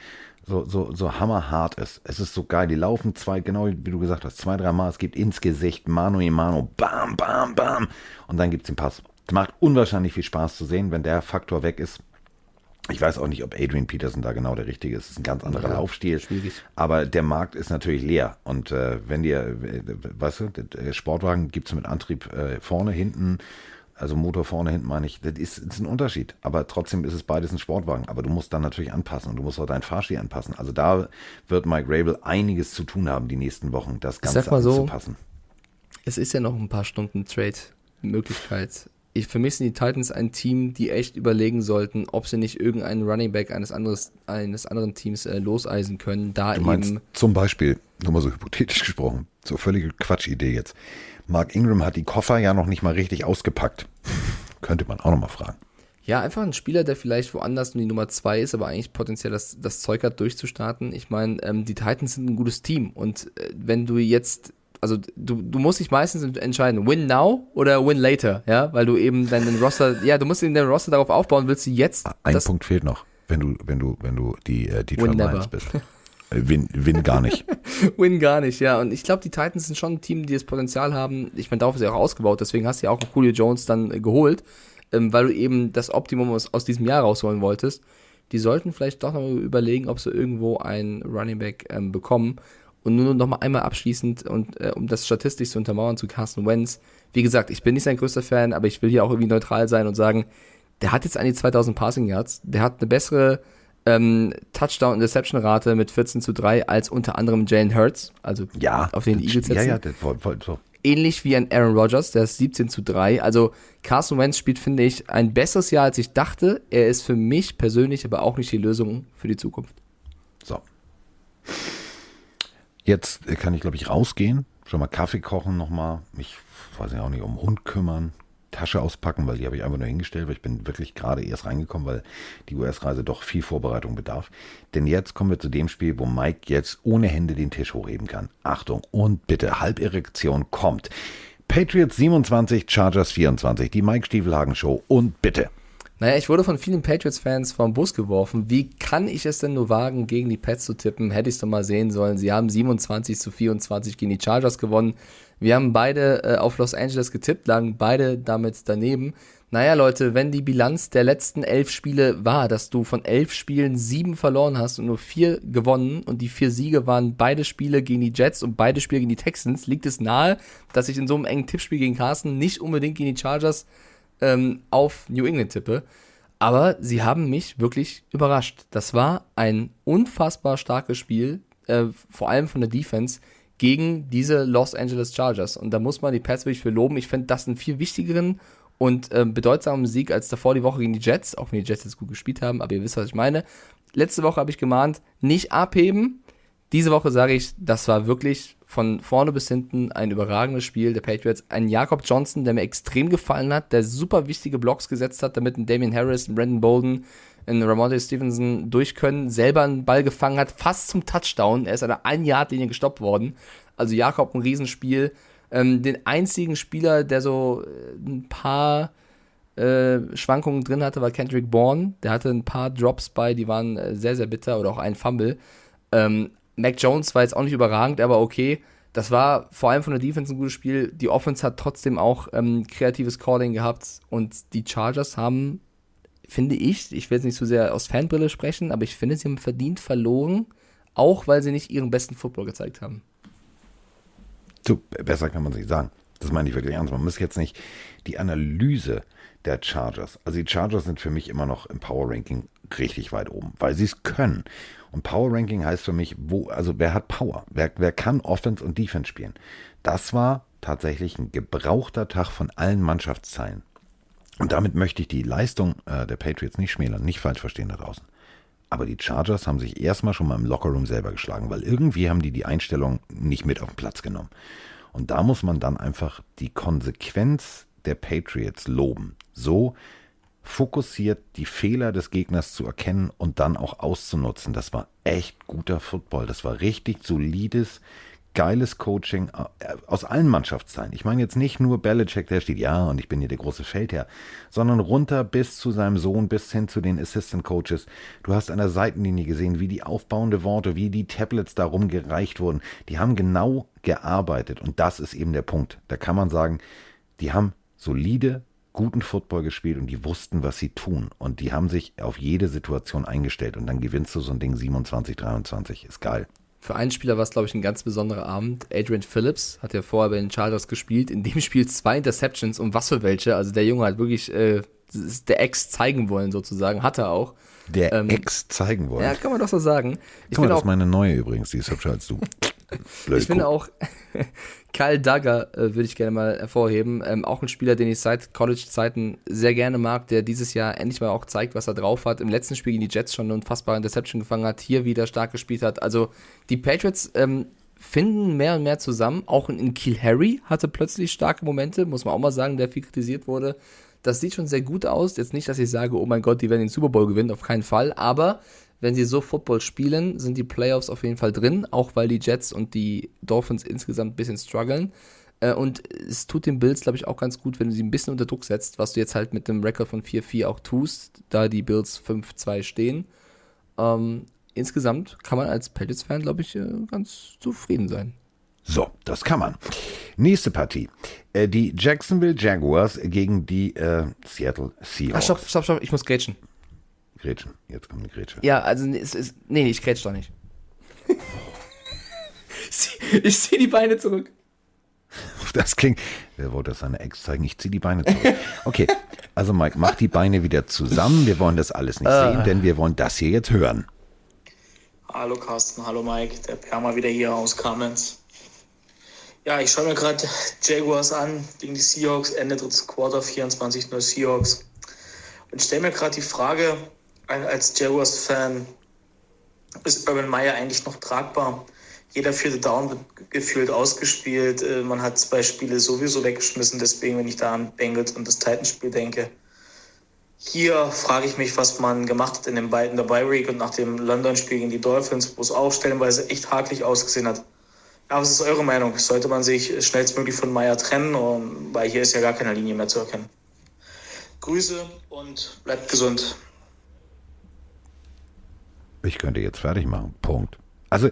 so so so hammerhart ist. Es ist so geil. Die laufen zwei genau wie du gesagt hast, zwei drei Mal. Es gibt ins Gesicht Mano in Mano, bam bam bam und dann gibt's den Pass. Es macht unwahrscheinlich viel Spaß zu sehen, wenn der Faktor weg ist. Ich weiß auch nicht, ob Adrian Peterson da genau der Richtige ist. Es ist ein ganz anderer ja, Laufstil. Schwierig. Aber der Markt ist natürlich leer. Und äh, wenn dir, äh, weißt du, Sportwagen gibt es mit Antrieb äh, vorne, hinten, also Motor vorne, hinten meine ich, das ist, ist ein Unterschied. Aber trotzdem ist es beides ein Sportwagen. Aber du musst dann natürlich anpassen und du musst auch deinen Fahrstil anpassen. Also da wird Mike Rabel einiges zu tun haben die nächsten Wochen, das Ganze so, anzupassen. Es ist ja noch ein paar Stunden Trade-Möglichkeit ich, für mich sind die Titans ein Team, die echt überlegen sollten, ob sie nicht irgendeinen Running Back eines, anderes, eines anderen Teams äh, loseisen können. Da du meinst eben zum Beispiel, nur mal so hypothetisch gesprochen, so völlige Quatschidee jetzt. Mark Ingram hat die Koffer ja noch nicht mal richtig ausgepackt. [laughs] Könnte man auch noch mal fragen. Ja, einfach ein Spieler, der vielleicht woanders nur die Nummer zwei ist, aber eigentlich potenziell das, das Zeug hat, durchzustarten. Ich meine, ähm, die Titans sind ein gutes Team und äh, wenn du jetzt also du, du musst dich meistens entscheiden, win now oder win later, ja, weil du eben deinen [laughs] Roster, ja, du musst in deinem Roster darauf aufbauen, willst du jetzt. Ein Punkt fehlt noch, wenn du, wenn du, wenn du die, äh, die Detroit Lions bist. Äh, win, win gar nicht. [laughs] win gar nicht, ja. Und ich glaube, die Titans sind schon ein Team, die das Potenzial haben. Ich meine, darauf ist ja auch ausgebaut, deswegen hast du ja auch Julio Jones dann äh, geholt, ähm, weil du eben das Optimum aus, aus diesem Jahr rausholen wolltest. Die sollten vielleicht doch noch überlegen, ob sie irgendwo einen Running Back ähm, bekommen. Und nur noch mal einmal abschließend und äh, um das statistisch zu untermauern zu Carson Wentz. Wie gesagt, ich bin nicht sein größter Fan, aber ich will hier auch irgendwie neutral sein und sagen, der hat jetzt an die 2000 Passing Yards, der hat eine bessere ähm, Touchdown-Interception-Rate mit 14 zu 3 als unter anderem Jalen Hurts, also Ja, auf den Eagles Ja, setzen. ja, das, voll, voll, so. Ähnlich wie ein Aaron Rodgers, der ist 17 zu 3. Also Carson Wentz spielt, finde ich, ein besseres Jahr, als ich dachte. Er ist für mich persönlich aber auch nicht die Lösung für die Zukunft. So. Jetzt kann ich, glaube ich, rausgehen, schon mal Kaffee kochen nochmal, mich, weiß ich auch nicht, um Hund kümmern, Tasche auspacken, weil die habe ich einfach nur hingestellt, weil ich bin wirklich gerade erst reingekommen, weil die US-Reise doch viel Vorbereitung bedarf. Denn jetzt kommen wir zu dem Spiel, wo Mike jetzt ohne Hände den Tisch hochheben kann. Achtung und bitte, Halberektion kommt. Patriots 27, Chargers 24, die Mike Stiefelhagen Show und bitte. Naja, ich wurde von vielen Patriots-Fans vom Bus geworfen. Wie kann ich es denn nur wagen, gegen die Pets zu tippen? Hätte ich es doch mal sehen sollen. Sie haben 27 zu 24 gegen die Chargers gewonnen. Wir haben beide äh, auf Los Angeles getippt, lagen beide damit daneben. Naja, Leute, wenn die Bilanz der letzten elf Spiele war, dass du von elf Spielen sieben verloren hast und nur vier gewonnen und die vier Siege waren beide Spiele gegen die Jets und beide Spiele gegen die Texans, liegt es nahe, dass ich in so einem engen Tippspiel gegen Carsten nicht unbedingt gegen die Chargers ähm, auf New England tippe. Aber sie haben mich wirklich überrascht. Das war ein unfassbar starkes Spiel, äh, vor allem von der Defense, gegen diese Los Angeles Chargers. Und da muss man die Pats wirklich für loben. Ich finde das einen viel wichtigeren und ähm, bedeutsamen Sieg als davor die Woche gegen die Jets, auch wenn die Jets jetzt gut gespielt haben, aber ihr wisst, was ich meine. Letzte Woche habe ich gemahnt, nicht abheben. Diese Woche sage ich, das war wirklich von vorne bis hinten ein überragendes Spiel der Patriots. Ein Jakob Johnson, der mir extrem gefallen hat, der super wichtige Blocks gesetzt hat, damit ein Damian Harris, ein Brandon Bolden, ein Ramonte Stevenson durch können, selber einen Ball gefangen hat, fast zum Touchdown. Er ist an der Ein-Yard-Linie gestoppt worden. Also Jakob ein Riesenspiel. Ähm, den einzigen Spieler, der so äh, ein paar äh, Schwankungen drin hatte, war Kendrick Bourne. Der hatte ein paar Drops bei, die waren äh, sehr, sehr bitter oder auch ein Fumble. Ähm, Mac Jones war jetzt auch nicht überragend, aber okay. Das war vor allem von der Defense ein gutes Spiel. Die Offense hat trotzdem auch ähm, kreatives Calling gehabt und die Chargers haben, finde ich, ich will jetzt nicht so sehr aus Fanbrille sprechen, aber ich finde, sie haben verdient verloren, auch weil sie nicht ihren besten Football gezeigt haben. So, besser kann man sich sagen. Das meine ich wirklich ernst. Man muss jetzt nicht die Analyse der Chargers. Also die Chargers sind für mich immer noch im Power Ranking richtig weit oben, weil sie es können. Und Power Ranking heißt für mich, wo, also wer hat Power? Wer, wer kann Offense und Defense spielen? Das war tatsächlich ein gebrauchter Tag von allen Mannschaftsteilen. Und damit möchte ich die Leistung äh, der Patriots nicht schmälern, nicht falsch verstehen da draußen. Aber die Chargers haben sich erstmal schon mal im Lockerroom selber geschlagen, weil irgendwie haben die die Einstellung nicht mit auf den Platz genommen. Und da muss man dann einfach die Konsequenz der Patriots loben. So fokussiert die Fehler des Gegners zu erkennen und dann auch auszunutzen. Das war echt guter Football. Das war richtig solides, geiles Coaching äh, aus allen Mannschaftsteilen. Ich meine jetzt nicht nur Belichick, der steht, ja, und ich bin hier der große Feldherr, sondern runter bis zu seinem Sohn, bis hin zu den Assistant Coaches. Du hast an der Seitenlinie gesehen, wie die aufbauende Worte, wie die Tablets da rumgereicht wurden. Die haben genau gearbeitet und das ist eben der Punkt. Da kann man sagen, die haben solide, guten Football gespielt und die wussten, was sie tun. Und die haben sich auf jede Situation eingestellt und dann gewinnst du so ein Ding 27, 23. Ist geil. Für einen Spieler war es, glaube ich, ein ganz besonderer Abend. Adrian Phillips hat ja vorher bei den Chargers gespielt. In dem Spiel zwei Interceptions und was für welche. Also der Junge hat wirklich äh, der Ex zeigen wollen, sozusagen. Hat er auch. Der Ähm, Ex zeigen wollen. Ja, kann man doch so sagen. Ich Guck mal, das auch ist meine neue übrigens, die ist hübscher als du. [laughs] Blöd. Ich finde auch, [laughs] Kyle Duggar äh, würde ich gerne mal hervorheben. Ähm, auch ein Spieler, den ich seit College-Zeiten sehr gerne mag, der dieses Jahr endlich mal auch zeigt, was er drauf hat. Im letzten Spiel gegen die Jets schon eine unfassbare Interception gefangen hat, hier wieder stark gespielt hat. Also die Patriots ähm, finden mehr und mehr zusammen. Auch in Kiel Harry hatte plötzlich starke Momente, muss man auch mal sagen, der viel kritisiert wurde. Das sieht schon sehr gut aus. Jetzt nicht, dass ich sage, oh mein Gott, die werden den Super Bowl gewinnen, auf keinen Fall. Aber wenn sie so Football spielen, sind die Playoffs auf jeden Fall drin, auch weil die Jets und die Dolphins insgesamt ein bisschen strugglen. Äh, Und es tut den Bills, glaube ich, auch ganz gut, wenn du sie ein bisschen unter Druck setzt, was du jetzt halt mit dem Rekord von 4-4 auch tust, da die Bills 5-2 stehen. Ähm, insgesamt kann man als Patriots-Fan, glaube ich, äh, ganz zufrieden sein. So, das kann man. Nächste Partie. Äh, Die Jacksonville Jaguars gegen die äh, Seattle Ah, Seahawks. stopp, stopp, stopp, ich muss grätschen. Gretchen. Jetzt kommt eine Grätsche. Ja, also es ist, nee, ich grätsch doch nicht. [laughs] ich ziehe die Beine zurück. Das klingt, wer wollte das seine Ex zeigen? Ich ziehe die Beine zurück. Okay, also Mike, mach die Beine wieder zusammen. Wir wollen das alles nicht Ah. sehen, denn wir wollen das hier jetzt hören. Hallo Carsten, hallo Mike, der Perma wieder hier aus Kamenz. Ja, ich schaue mir gerade Jaguars an gegen die Seahawks, Ende drittes Quarter, 24-0 Seahawks. Und stelle mir gerade die Frage, als Jaguars-Fan, ist Urban Meyer eigentlich noch tragbar? Jeder vierte Down wird gefühlt ausgespielt. Äh, Man hat zwei Spiele sowieso weggeschmissen. Deswegen, wenn ich da an Bengals und das Titans-Spiel denke, hier frage ich mich, was man gemacht hat in den beiden der Bye und nach dem London-Spiel gegen die Dolphins, wo es auch stellenweise echt hakelig ausgesehen hat. Ja, was ist eure Meinung? Sollte man sich schnellstmöglich von Meyer trennen? Weil hier ist ja gar keine Linie mehr zu erkennen. Grüße und bleibt gesund. Ich könnte jetzt fertig machen. Punkt. Also,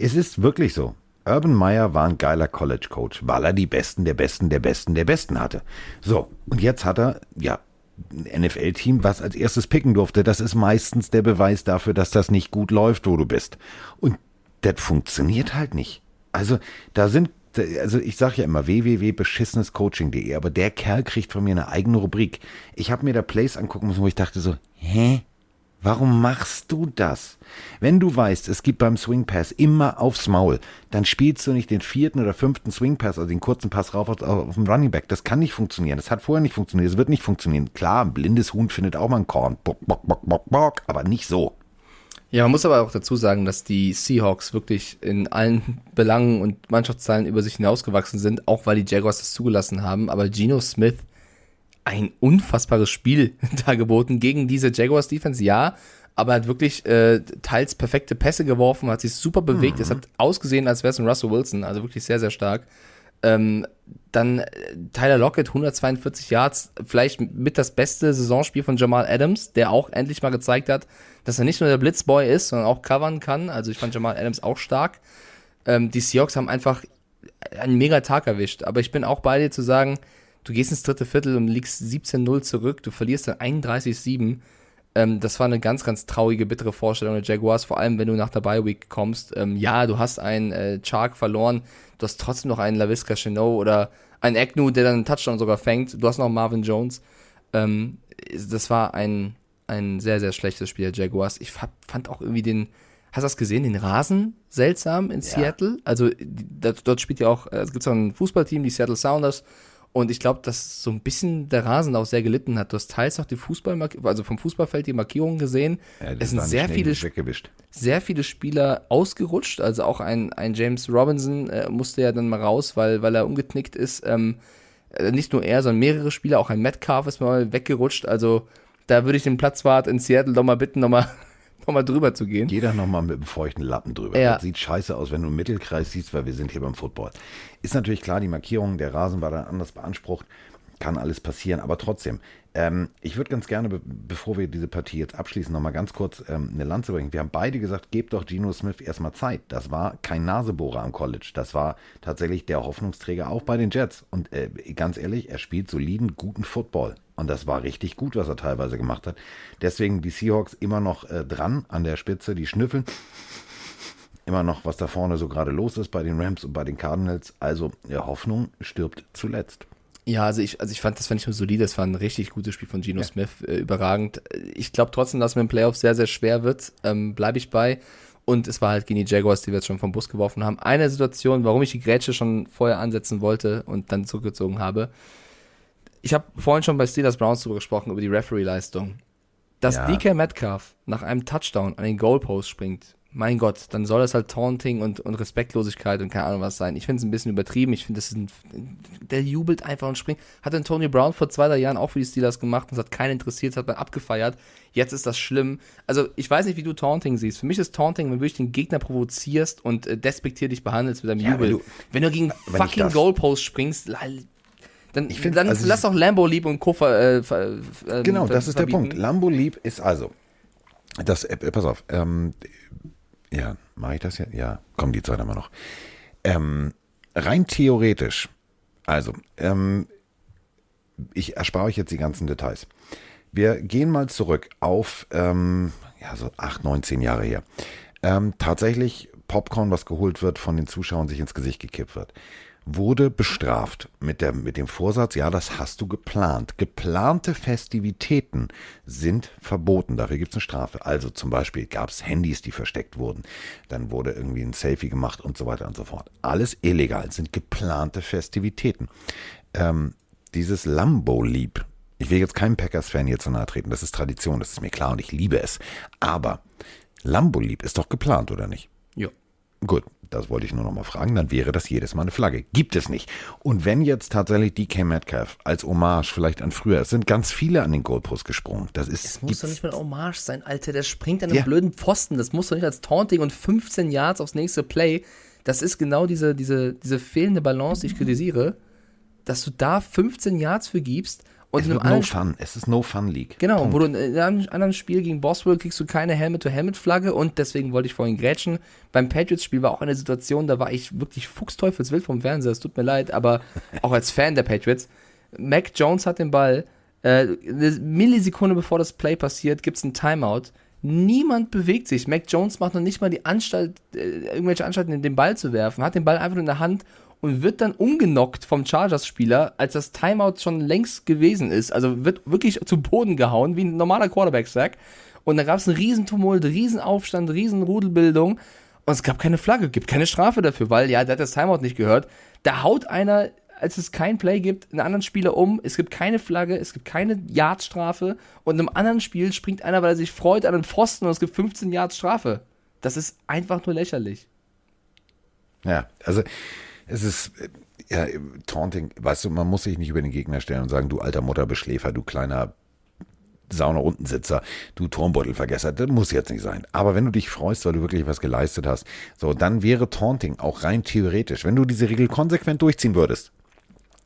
es ist wirklich so. Urban Meyer war ein geiler College Coach, weil er die Besten der Besten der Besten der Besten hatte. So, und jetzt hat er, ja, ein NFL-Team, was als erstes picken durfte. Das ist meistens der Beweis dafür, dass das nicht gut läuft, wo du bist. Und das funktioniert halt nicht. Also, da sind, also ich sage ja immer www.beschissenescoaching.de, aber der Kerl kriegt von mir eine eigene Rubrik. Ich habe mir da Plays angucken müssen, wo ich dachte so, hä? Warum machst du das? Wenn du weißt, es gibt beim Swing Pass immer aufs Maul, dann spielst du nicht den vierten oder fünften Swing Pass, also den kurzen Pass rauf auf, auf den Running Back. Das kann nicht funktionieren. Das hat vorher nicht funktioniert. Es wird nicht funktionieren. Klar, ein blindes Huhn findet auch mal ein Korn. Bock, bock, bock, bock, bock, aber nicht so. Ja, man muss aber auch dazu sagen, dass die Seahawks wirklich in allen Belangen und Mannschaftszahlen über sich hinausgewachsen sind, auch weil die Jaguars das zugelassen haben. Aber Geno Smith ein unfassbares Spiel [laughs] da geboten gegen diese Jaguars Defense, ja, aber hat wirklich äh, teils perfekte Pässe geworfen, hat sich super bewegt. Es hat ausgesehen, als wäre es ein Russell Wilson, also wirklich sehr, sehr stark. Ähm, dann äh, Tyler Lockett, 142 Yards, vielleicht mit das beste Saisonspiel von Jamal Adams, der auch endlich mal gezeigt hat, dass er nicht nur der Blitzboy ist, sondern auch covern kann. Also ich fand Jamal Adams auch stark. Ähm, die Seahawks haben einfach einen mega Tag erwischt. Aber ich bin auch bei dir zu sagen, du gehst ins dritte Viertel und liegst 17-0 zurück, du verlierst dann 31-7. Ähm, das war eine ganz, ganz traurige, bittere Vorstellung der Jaguars, vor allem wenn du nach der Bye Week kommst. Ähm, ja, du hast einen äh, Chark verloren, du hast trotzdem noch einen LaVisca Chenot oder einen Agnew, der dann einen Touchdown sogar fängt. Du hast noch Marvin Jones. Ähm, das war ein, ein sehr, sehr schlechtes Spiel der Jaguars. Ich fand, auch irgendwie den, hast du das gesehen, den Rasen seltsam in Seattle? Also dort spielt ja auch, äh, es gibt so ein Fußballteam, die Seattle Sounders. Und ich glaube, dass so ein bisschen der Rasen auch sehr gelitten hat. Du hast teils noch die Fußball, also vom Fußballfeld die Markierungen gesehen. Ja, es sind sehr viele, sehr viele Spieler ausgerutscht. Also auch ein, ein James Robinson äh, musste ja dann mal raus, weil, weil er umgeknickt ist. Ähm, äh, nicht nur er, sondern mehrere Spieler. Auch ein Metcalf ist mal weggerutscht. Also da würde ich den Platzwart in Seattle doch mal bitten, nochmal [laughs] noch mal drüber zu gehen. Jeder nochmal mit einem feuchten Lappen drüber. Ja. Das sieht scheiße aus, wenn du einen Mittelkreis siehst, weil wir sind hier beim Football. Ist natürlich klar, die Markierung, der Rasen war dann anders beansprucht. Kann alles passieren, aber trotzdem. Ähm, ich würde ganz gerne, be bevor wir diese Partie jetzt abschließen, nochmal ganz kurz ähm, eine Lanze bringen. Wir haben beide gesagt, gebt doch Geno Smith erstmal Zeit. Das war kein Nasebohrer am College. Das war tatsächlich der Hoffnungsträger auch bei den Jets. Und äh, ganz ehrlich, er spielt soliden, guten Football. Und das war richtig gut, was er teilweise gemacht hat. Deswegen die Seahawks immer noch äh, dran an der Spitze, die schnüffeln. Immer noch, was da vorne so gerade los ist bei den Rams und bei den Cardinals. Also, ja, Hoffnung stirbt zuletzt. Ja, also ich, also ich fand das fand ich nur solide, das war ein richtig gutes Spiel von Geno Smith, äh, überragend. Ich glaube trotzdem, dass es mit dem Playoff sehr, sehr schwer wird, ähm, bleibe ich bei. Und es war halt gegen die Jaguars, die wir jetzt schon vom Bus geworfen haben. Eine Situation, warum ich die Grätsche schon vorher ansetzen wollte und dann zurückgezogen habe. Ich habe vorhin schon bei Steelers Browns drüber gesprochen, über die Referee-Leistung. Dass Ja. DK Metcalf nach einem Touchdown an den Goalpost springt, mein Gott, dann soll das halt Taunting und, und Respektlosigkeit und keine Ahnung was sein. Ich finde es ein bisschen übertrieben. Ich finde, das ist ein, der jubelt einfach und springt. Hat Tony Brown vor zwei, drei Jahren auch für die Steelers gemacht und es hat keinen interessiert, es hat man abgefeiert. Jetzt ist das schlimm. Also, ich weiß nicht, wie du Taunting siehst. Für mich ist Taunting, wenn du wirklich den Gegner provozierst und äh, despektierlich behandelst mit deinem Ja, Jubel. wenn du- wenn du gegen wenn fucking Goalpost springst, dann, find, dann also lass doch Lambo lieb und Co. Ver, äh, ver, ähm, Genau, das ist der verbieten. Punkt. Lambo Lieb ist also, das, äh, pass auf, ähm, ja, mache ich das jetzt? Ja, komm, die Zeit haben wir noch. Ähm, rein theoretisch, also, ähm, ich erspare euch jetzt die ganzen Details. Wir gehen mal zurück auf, ähm, ja, so acht, neun, zehn Jahre her. Ähm, tatsächlich Popcorn, was geholt wird, von den Zuschauern sich ins Gesicht gekippt wird wurde bestraft mit, der, mit dem Vorsatz, ja, das hast du geplant. Geplante Festivitäten sind verboten, dafür gibt es eine Strafe. Also zum Beispiel gab es Handys, die versteckt wurden, dann wurde irgendwie ein Selfie gemacht und so weiter und so fort. Alles illegal, sind geplante Festivitäten. Ähm, dieses Lambo-Lieb, ich will jetzt keinem Packers-Fan hier zu nahe treten, das ist Tradition, das ist mir klar und ich liebe es. Aber Lambo-Lieb ist doch geplant, oder nicht? Gut, das wollte ich nur noch mal fragen, dann wäre das jedes Mal eine Flagge. Gibt es nicht. Und wenn jetzt tatsächlich DK Metcalf als Hommage vielleicht an früher, es sind ganz viele an den Goalpost gesprungen. Das ist. Das muss doch nicht mal Hommage sein, Alter. Der springt an einem ja. blöden Pfosten. Das muss doch nicht als Taunting und 15 Yards aufs nächste Play. Das ist genau diese, diese, diese fehlende Balance, die ich kritisiere, dass du da 15 Yards für gibst und es wird no fun. Es ist no fun League. Genau, Punkt. wo du in einem anderen Spiel gegen Boswell kriegst du keine Helmet-to-Helmet-Flagge und deswegen wollte ich vorhin grätschen. Beim Patriots-Spiel war auch eine Situation, da war ich wirklich fuchsteufelswild vom Fernseher. Es tut mir leid, aber [laughs] auch als Fan der Patriots. Mac Jones hat den Ball. Äh, eine Millisekunde bevor das Play passiert, gibt es einen Timeout. Niemand bewegt sich. Mac Jones macht noch nicht mal die Anstalt, äh, irgendwelche Anstalten, den Ball zu werfen, hat den Ball einfach nur in der Hand und wird dann umgenockt vom Chargers-Spieler, als das Timeout schon längst gewesen ist. Also wird wirklich zu Boden gehauen, wie ein normaler Quarterback-Sack. Und da gab es einen Riesentumult, Riesenaufstand, Riesenrudelbildung. Und es gab keine Flagge, gibt keine Strafe dafür, weil ja, der hat das Timeout nicht gehört. Da haut einer, als es kein Play gibt, einen anderen Spieler um. Es gibt keine Flagge, es gibt keine Yardstrafe. Und im anderen Spiel springt einer, weil er sich freut, an den Pfosten und es gibt 15 Yards Strafe. Das ist einfach nur lächerlich. Ja, also es ist, ja, Taunting, weißt du, man muss sich nicht über den Gegner stellen und sagen, du alter Mutterbeschläfer, du kleiner Sauna-Untensitzer, du Turmbeutelvergesser, das muss jetzt nicht sein. Aber wenn du dich freust, weil du wirklich was geleistet hast, so, dann wäre Taunting auch rein theoretisch, wenn du diese Regel konsequent durchziehen würdest,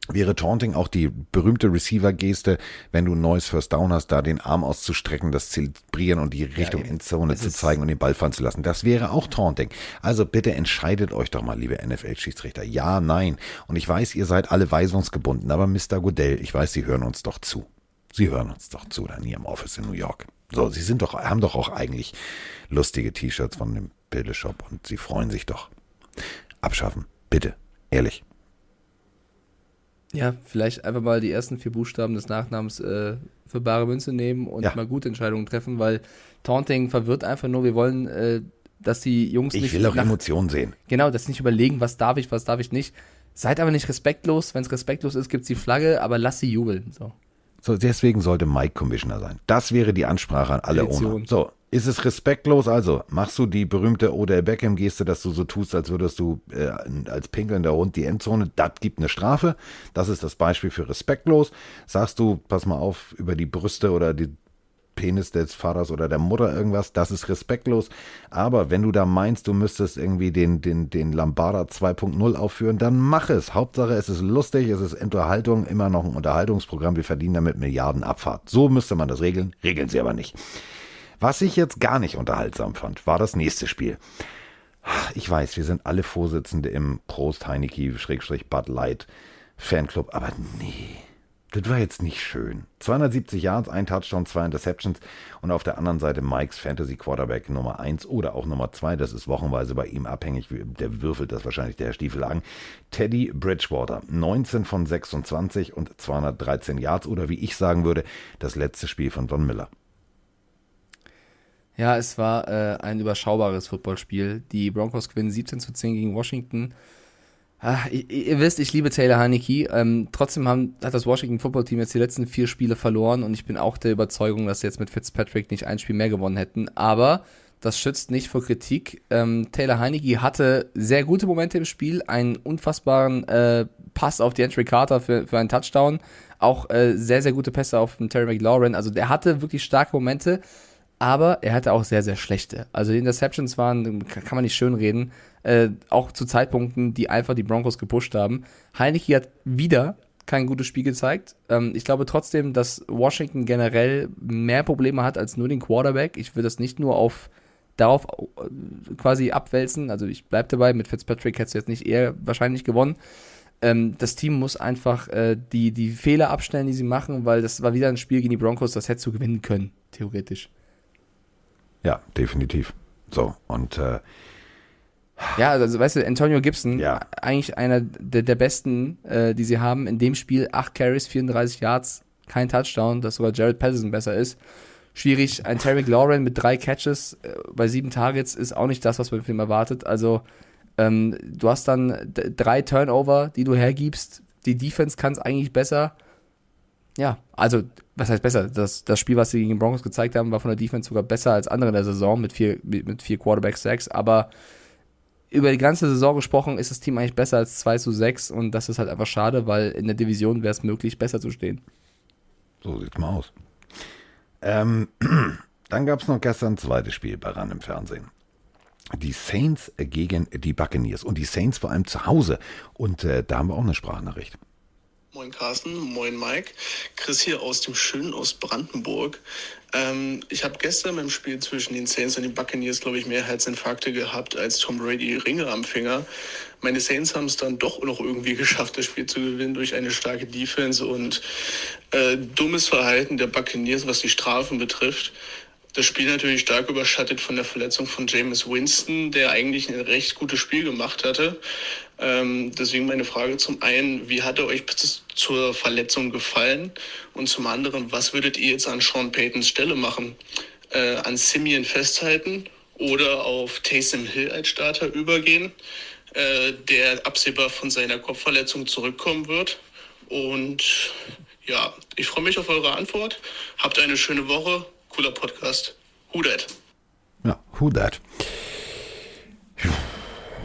wäre Taunting auch die berühmte Receiver-Geste, wenn du ein neues First Down hast, da den Arm auszustrecken, das Zelebrieren und die Richtung ja, Endzone zu zeigen und den Ball fallen zu lassen. Das wäre auch Taunting. Also bitte entscheidet euch doch mal, liebe NFL-Schiedsrichter. Ja, nein. Und ich weiß, ihr seid alle weisungsgebunden, aber Mr. Goodell, ich weiß, Sie hören uns doch zu. Sie hören uns doch zu, dann hier im Office in New York. So, Sie sind doch, haben doch auch eigentlich lustige T-Shirts von dem Bildeshop und Sie freuen sich doch. Abschaffen. Bitte. Ehrlich. Ja, vielleicht einfach mal die ersten vier Buchstaben des Nachnamens äh, für bare Münze nehmen und ja. mal gute Entscheidungen treffen, weil Taunting verwirrt einfach nur. Wir wollen, äh, dass die Jungs ich nicht. Ich will auch nach, Emotionen sehen. Genau, dass nicht überlegen, was darf ich, was darf ich nicht. Seid aber nicht respektlos. Wenn es respektlos ist, gibt es die Flagge, aber lass sie jubeln. So. So, deswegen sollte Mike Commissioner sein. Das wäre die Ansprache an alle Owner. So, ist es respektlos? Also, machst du die berühmte Odell Beckham-Geste, dass du so tust, als würdest du äh, als pinkelnder Hund die Endzone, das gibt eine Strafe. Das ist das Beispiel für respektlos. Sagst du, pass mal auf, über die Brüste oder die Penis des Vaters oder der Mutter irgendwas, das ist respektlos. Aber wenn du da meinst, du müsstest irgendwie den, den, den Lambada 2.0 aufführen, dann mach es. Hauptsache, es ist lustig, es ist Unterhaltung, immer noch ein Unterhaltungsprogramm. Wir verdienen damit Milliarden Abfahrt. So müsste man das regeln, regeln sie aber nicht. Was ich jetzt gar nicht unterhaltsam fand, war das nächste Spiel. Ich weiß, wir sind alle Vorsitzende im Prost Heineke Schrägstrich Bud Light Fanclub, aber nee, das war jetzt nicht schön. 270 Yards, ein Touchdown, zwei Interceptions und auf der anderen Seite Mikes Fantasy Quarterback Nummer 1 oder auch Nummer 2, das ist wochenweise bei ihm abhängig, der würfelt das wahrscheinlich der Stiefel Teddy Bridgewater, 19 von 26 und 213 Yards oder wie ich sagen würde, das letzte Spiel von Von Miller. Ja, es war äh, ein überschaubares Footballspiel. Die Broncos gewinnen 17 zu 10 gegen Washington. Ah, ihr, ihr, wisst, ich liebe Taylor Haneke. Ähm, trotzdem haben, hat das Washington Football Team jetzt die letzten vier Spiele verloren und ich bin auch der Überzeugung, dass sie jetzt mit Fitzpatrick nicht ein Spiel mehr gewonnen hätten. Aber das schützt nicht vor Kritik. Ähm, Taylor Heineke hatte sehr gute Momente im Spiel, einen unfassbaren äh, Pass auf die Entry Carter für, für einen Touchdown, auch äh, sehr, sehr gute Pässe auf den Terry McLaurin. Also der hatte wirklich starke Momente aber er hatte auch sehr, sehr schlechte. Also die Interceptions waren, kann man nicht schön reden, äh, auch zu Zeitpunkten, die einfach die Broncos gepusht haben. Heineke hat wieder kein gutes Spiel gezeigt. Ähm, ich glaube trotzdem, dass Washington generell mehr Probleme hat als nur den Quarterback. Ich will das nicht nur auf darauf äh, quasi abwälzen. Also ich bleibe dabei, mit Fitzpatrick hättest du jetzt nicht eher wahrscheinlich gewonnen. Ähm, das Team muss einfach äh, die, die Fehler abstellen, die sie machen, weil das war wieder ein Spiel gegen die Broncos, das hättest du gewinnen können, theoretisch. Ja, definitiv. So, und äh, Ja, also weißt du, Antonio Gibson, Ja. eigentlich einer der, der besten, äh, die sie haben. In dem Spiel 8 Carries, 34 Yards, kein Touchdown, dass sogar Jared Patterson besser ist. Schwierig. Ein Terry Lauren mit drei Catches äh, bei sieben Targets ist auch nicht das, was man von ihm erwartet. Also ähm, du hast dann drei Turnover, die du hergibst. Die Defense kann es eigentlich besser. Ja, also was heißt besser? Das, das Spiel, was sie gegen die Broncos gezeigt haben, war von der Defense sogar besser als andere in der Saison mit vier, mit mit vier Quarterback-Sacks. Aber über die ganze Saison gesprochen ist das Team eigentlich besser als 2 zu 6 und das ist halt einfach schade, weil in der Division wäre es möglich, besser zu stehen. So sieht's mal aus. Ähm, [clears throat] dann gab es noch gestern ein zweites Spiel bei RAN im Fernsehen. Die Saints gegen die Buccaneers und die Saints vor allem zu Hause. Und äh, da haben wir auch eine Sprachnachricht. Moin Carsten, moin Mike. Chris hier aus dem schönen Ostbrandenburg. Ähm, ich habe gestern beim Spiel zwischen den Saints und den Buccaneers, glaube ich, mehr Herzinfarkte gehabt als Tom Brady Ringe am Finger. Meine Saints haben es dann doch noch irgendwie [laughs] geschafft, das Spiel zu gewinnen durch eine starke Defense und äh, dummes Verhalten der Buccaneers, was die Strafen betrifft. Das Spiel natürlich stark überschattet von der Verletzung von Jameis Winston, der eigentlich ein recht gutes Spiel gemacht hatte. Ähm, deswegen meine Frage zum einen, wie hat er euch zur Verletzung gefallen? Und zum anderen, was würdet ihr jetzt an Sean Paytons Stelle machen? Äh, an Simeon festhalten oder auf Taysom Hill als Starter übergehen, äh, der absehbar von seiner Kopfverletzung zurückkommen wird? Und ja, ich freue mich auf eure Antwort. Habt eine schöne Woche. Cooler Podcast. Who dat? Ja, who that?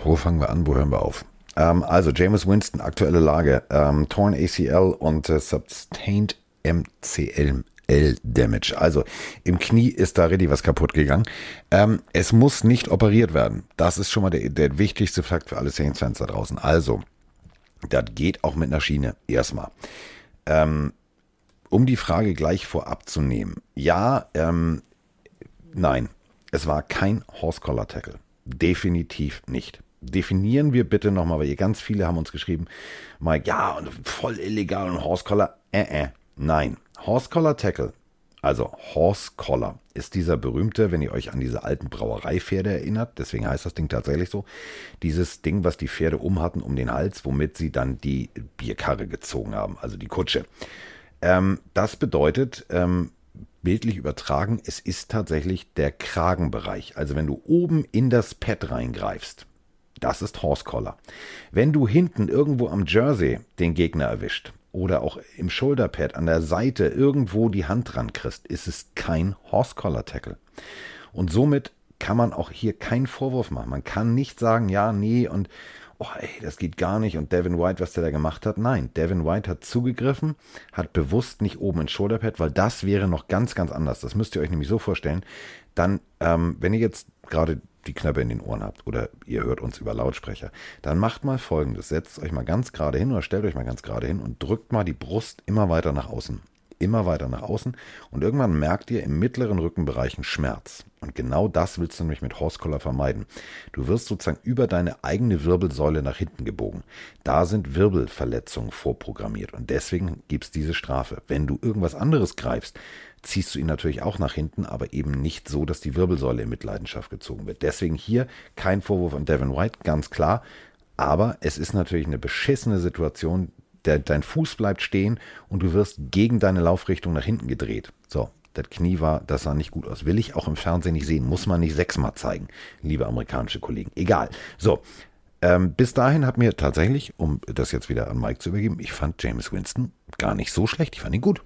Wo fangen wir an, wo hören wir auf? Ähm, also, Jameis Winston, aktuelle Lage. Ähm, torn ACL und äh, Sustained MCL Damage. Also im Knie ist da richtig was kaputt gegangen. Ähm, es muss nicht operiert werden. Das ist schon mal der, der wichtigste Fakt für alle Saints-Fans da draußen. Also, das geht auch mit einer Schiene erstmal. Ähm, um die Frage gleich vorab zu nehmen. Ja, ähm, nein, es war kein Horse Collar Tackle. Definitiv nicht. Definieren wir bitte nochmal, weil ihr ganz viele haben uns geschrieben, Mike, ja, und voll illegal und Horse Collar. Äh, äh, nein. Horse Collar Tackle, also Horse Collar, ist dieser berühmte, wenn ihr euch an diese alten Brauereipferde erinnert, deswegen heißt das Ding tatsächlich so, dieses Ding, was die Pferde umhatten um den Hals, womit sie dann die Bierkarre gezogen haben, also die Kutsche. Ähm, das bedeutet, ähm, bildlich übertragen, es ist tatsächlich der Kragenbereich. Also wenn du oben in das Pad reingreifst, das ist Horse Collar. Wenn du hinten irgendwo am Jersey den Gegner erwischt oder auch im Shoulderpad an der Seite irgendwo die Hand dran kriegst, ist es kein Horse Collar Tackle. Und somit kann man auch hier keinen Vorwurf machen. Man kann nicht sagen, ja, nee, und oh, ey, das geht gar nicht. Und Devin White, was der da gemacht hat, nein, Devin White hat zugegriffen, hat bewusst nicht oben ins Shoulderpad, weil das wäre noch ganz, ganz anders. Das müsst ihr euch nämlich so vorstellen. Dann, ähm, wenn ihr jetzt gerade die Knöpfe in den Ohren habt oder ihr hört uns über Lautsprecher, dann macht mal folgendes. Setzt euch mal ganz gerade hin oder stellt euch mal ganz gerade hin und drückt mal die Brust immer weiter nach außen. Immer weiter nach außen und irgendwann merkt ihr im mittleren Rückenbereich einen Schmerz. Und genau das willst du nämlich mit Horse Collar vermeiden. Du wirst sozusagen über deine eigene Wirbelsäule nach hinten gebogen. Da sind Wirbelverletzungen vorprogrammiert und deswegen gibt es diese Strafe. Wenn du irgendwas anderes greifst, ziehst du ihn natürlich auch nach hinten, aber eben nicht so, dass die Wirbelsäule in Mitleidenschaft gezogen wird. Deswegen hier kein Vorwurf an Devin White, ganz klar. Aber es ist natürlich eine beschissene Situation. Der, dein Fuß bleibt stehen und du wirst gegen deine Laufrichtung nach hinten gedreht. So, das Knie war, das sah nicht gut aus. Will ich auch im Fernsehen nicht sehen. Muss man nicht sechsmal zeigen, liebe amerikanische Kollegen. Egal. So, ähm, bis dahin hat mir tatsächlich, um das jetzt wieder an Mike zu übergeben, ich fand James Winston gar nicht so schlecht. Ich fand ihn gut.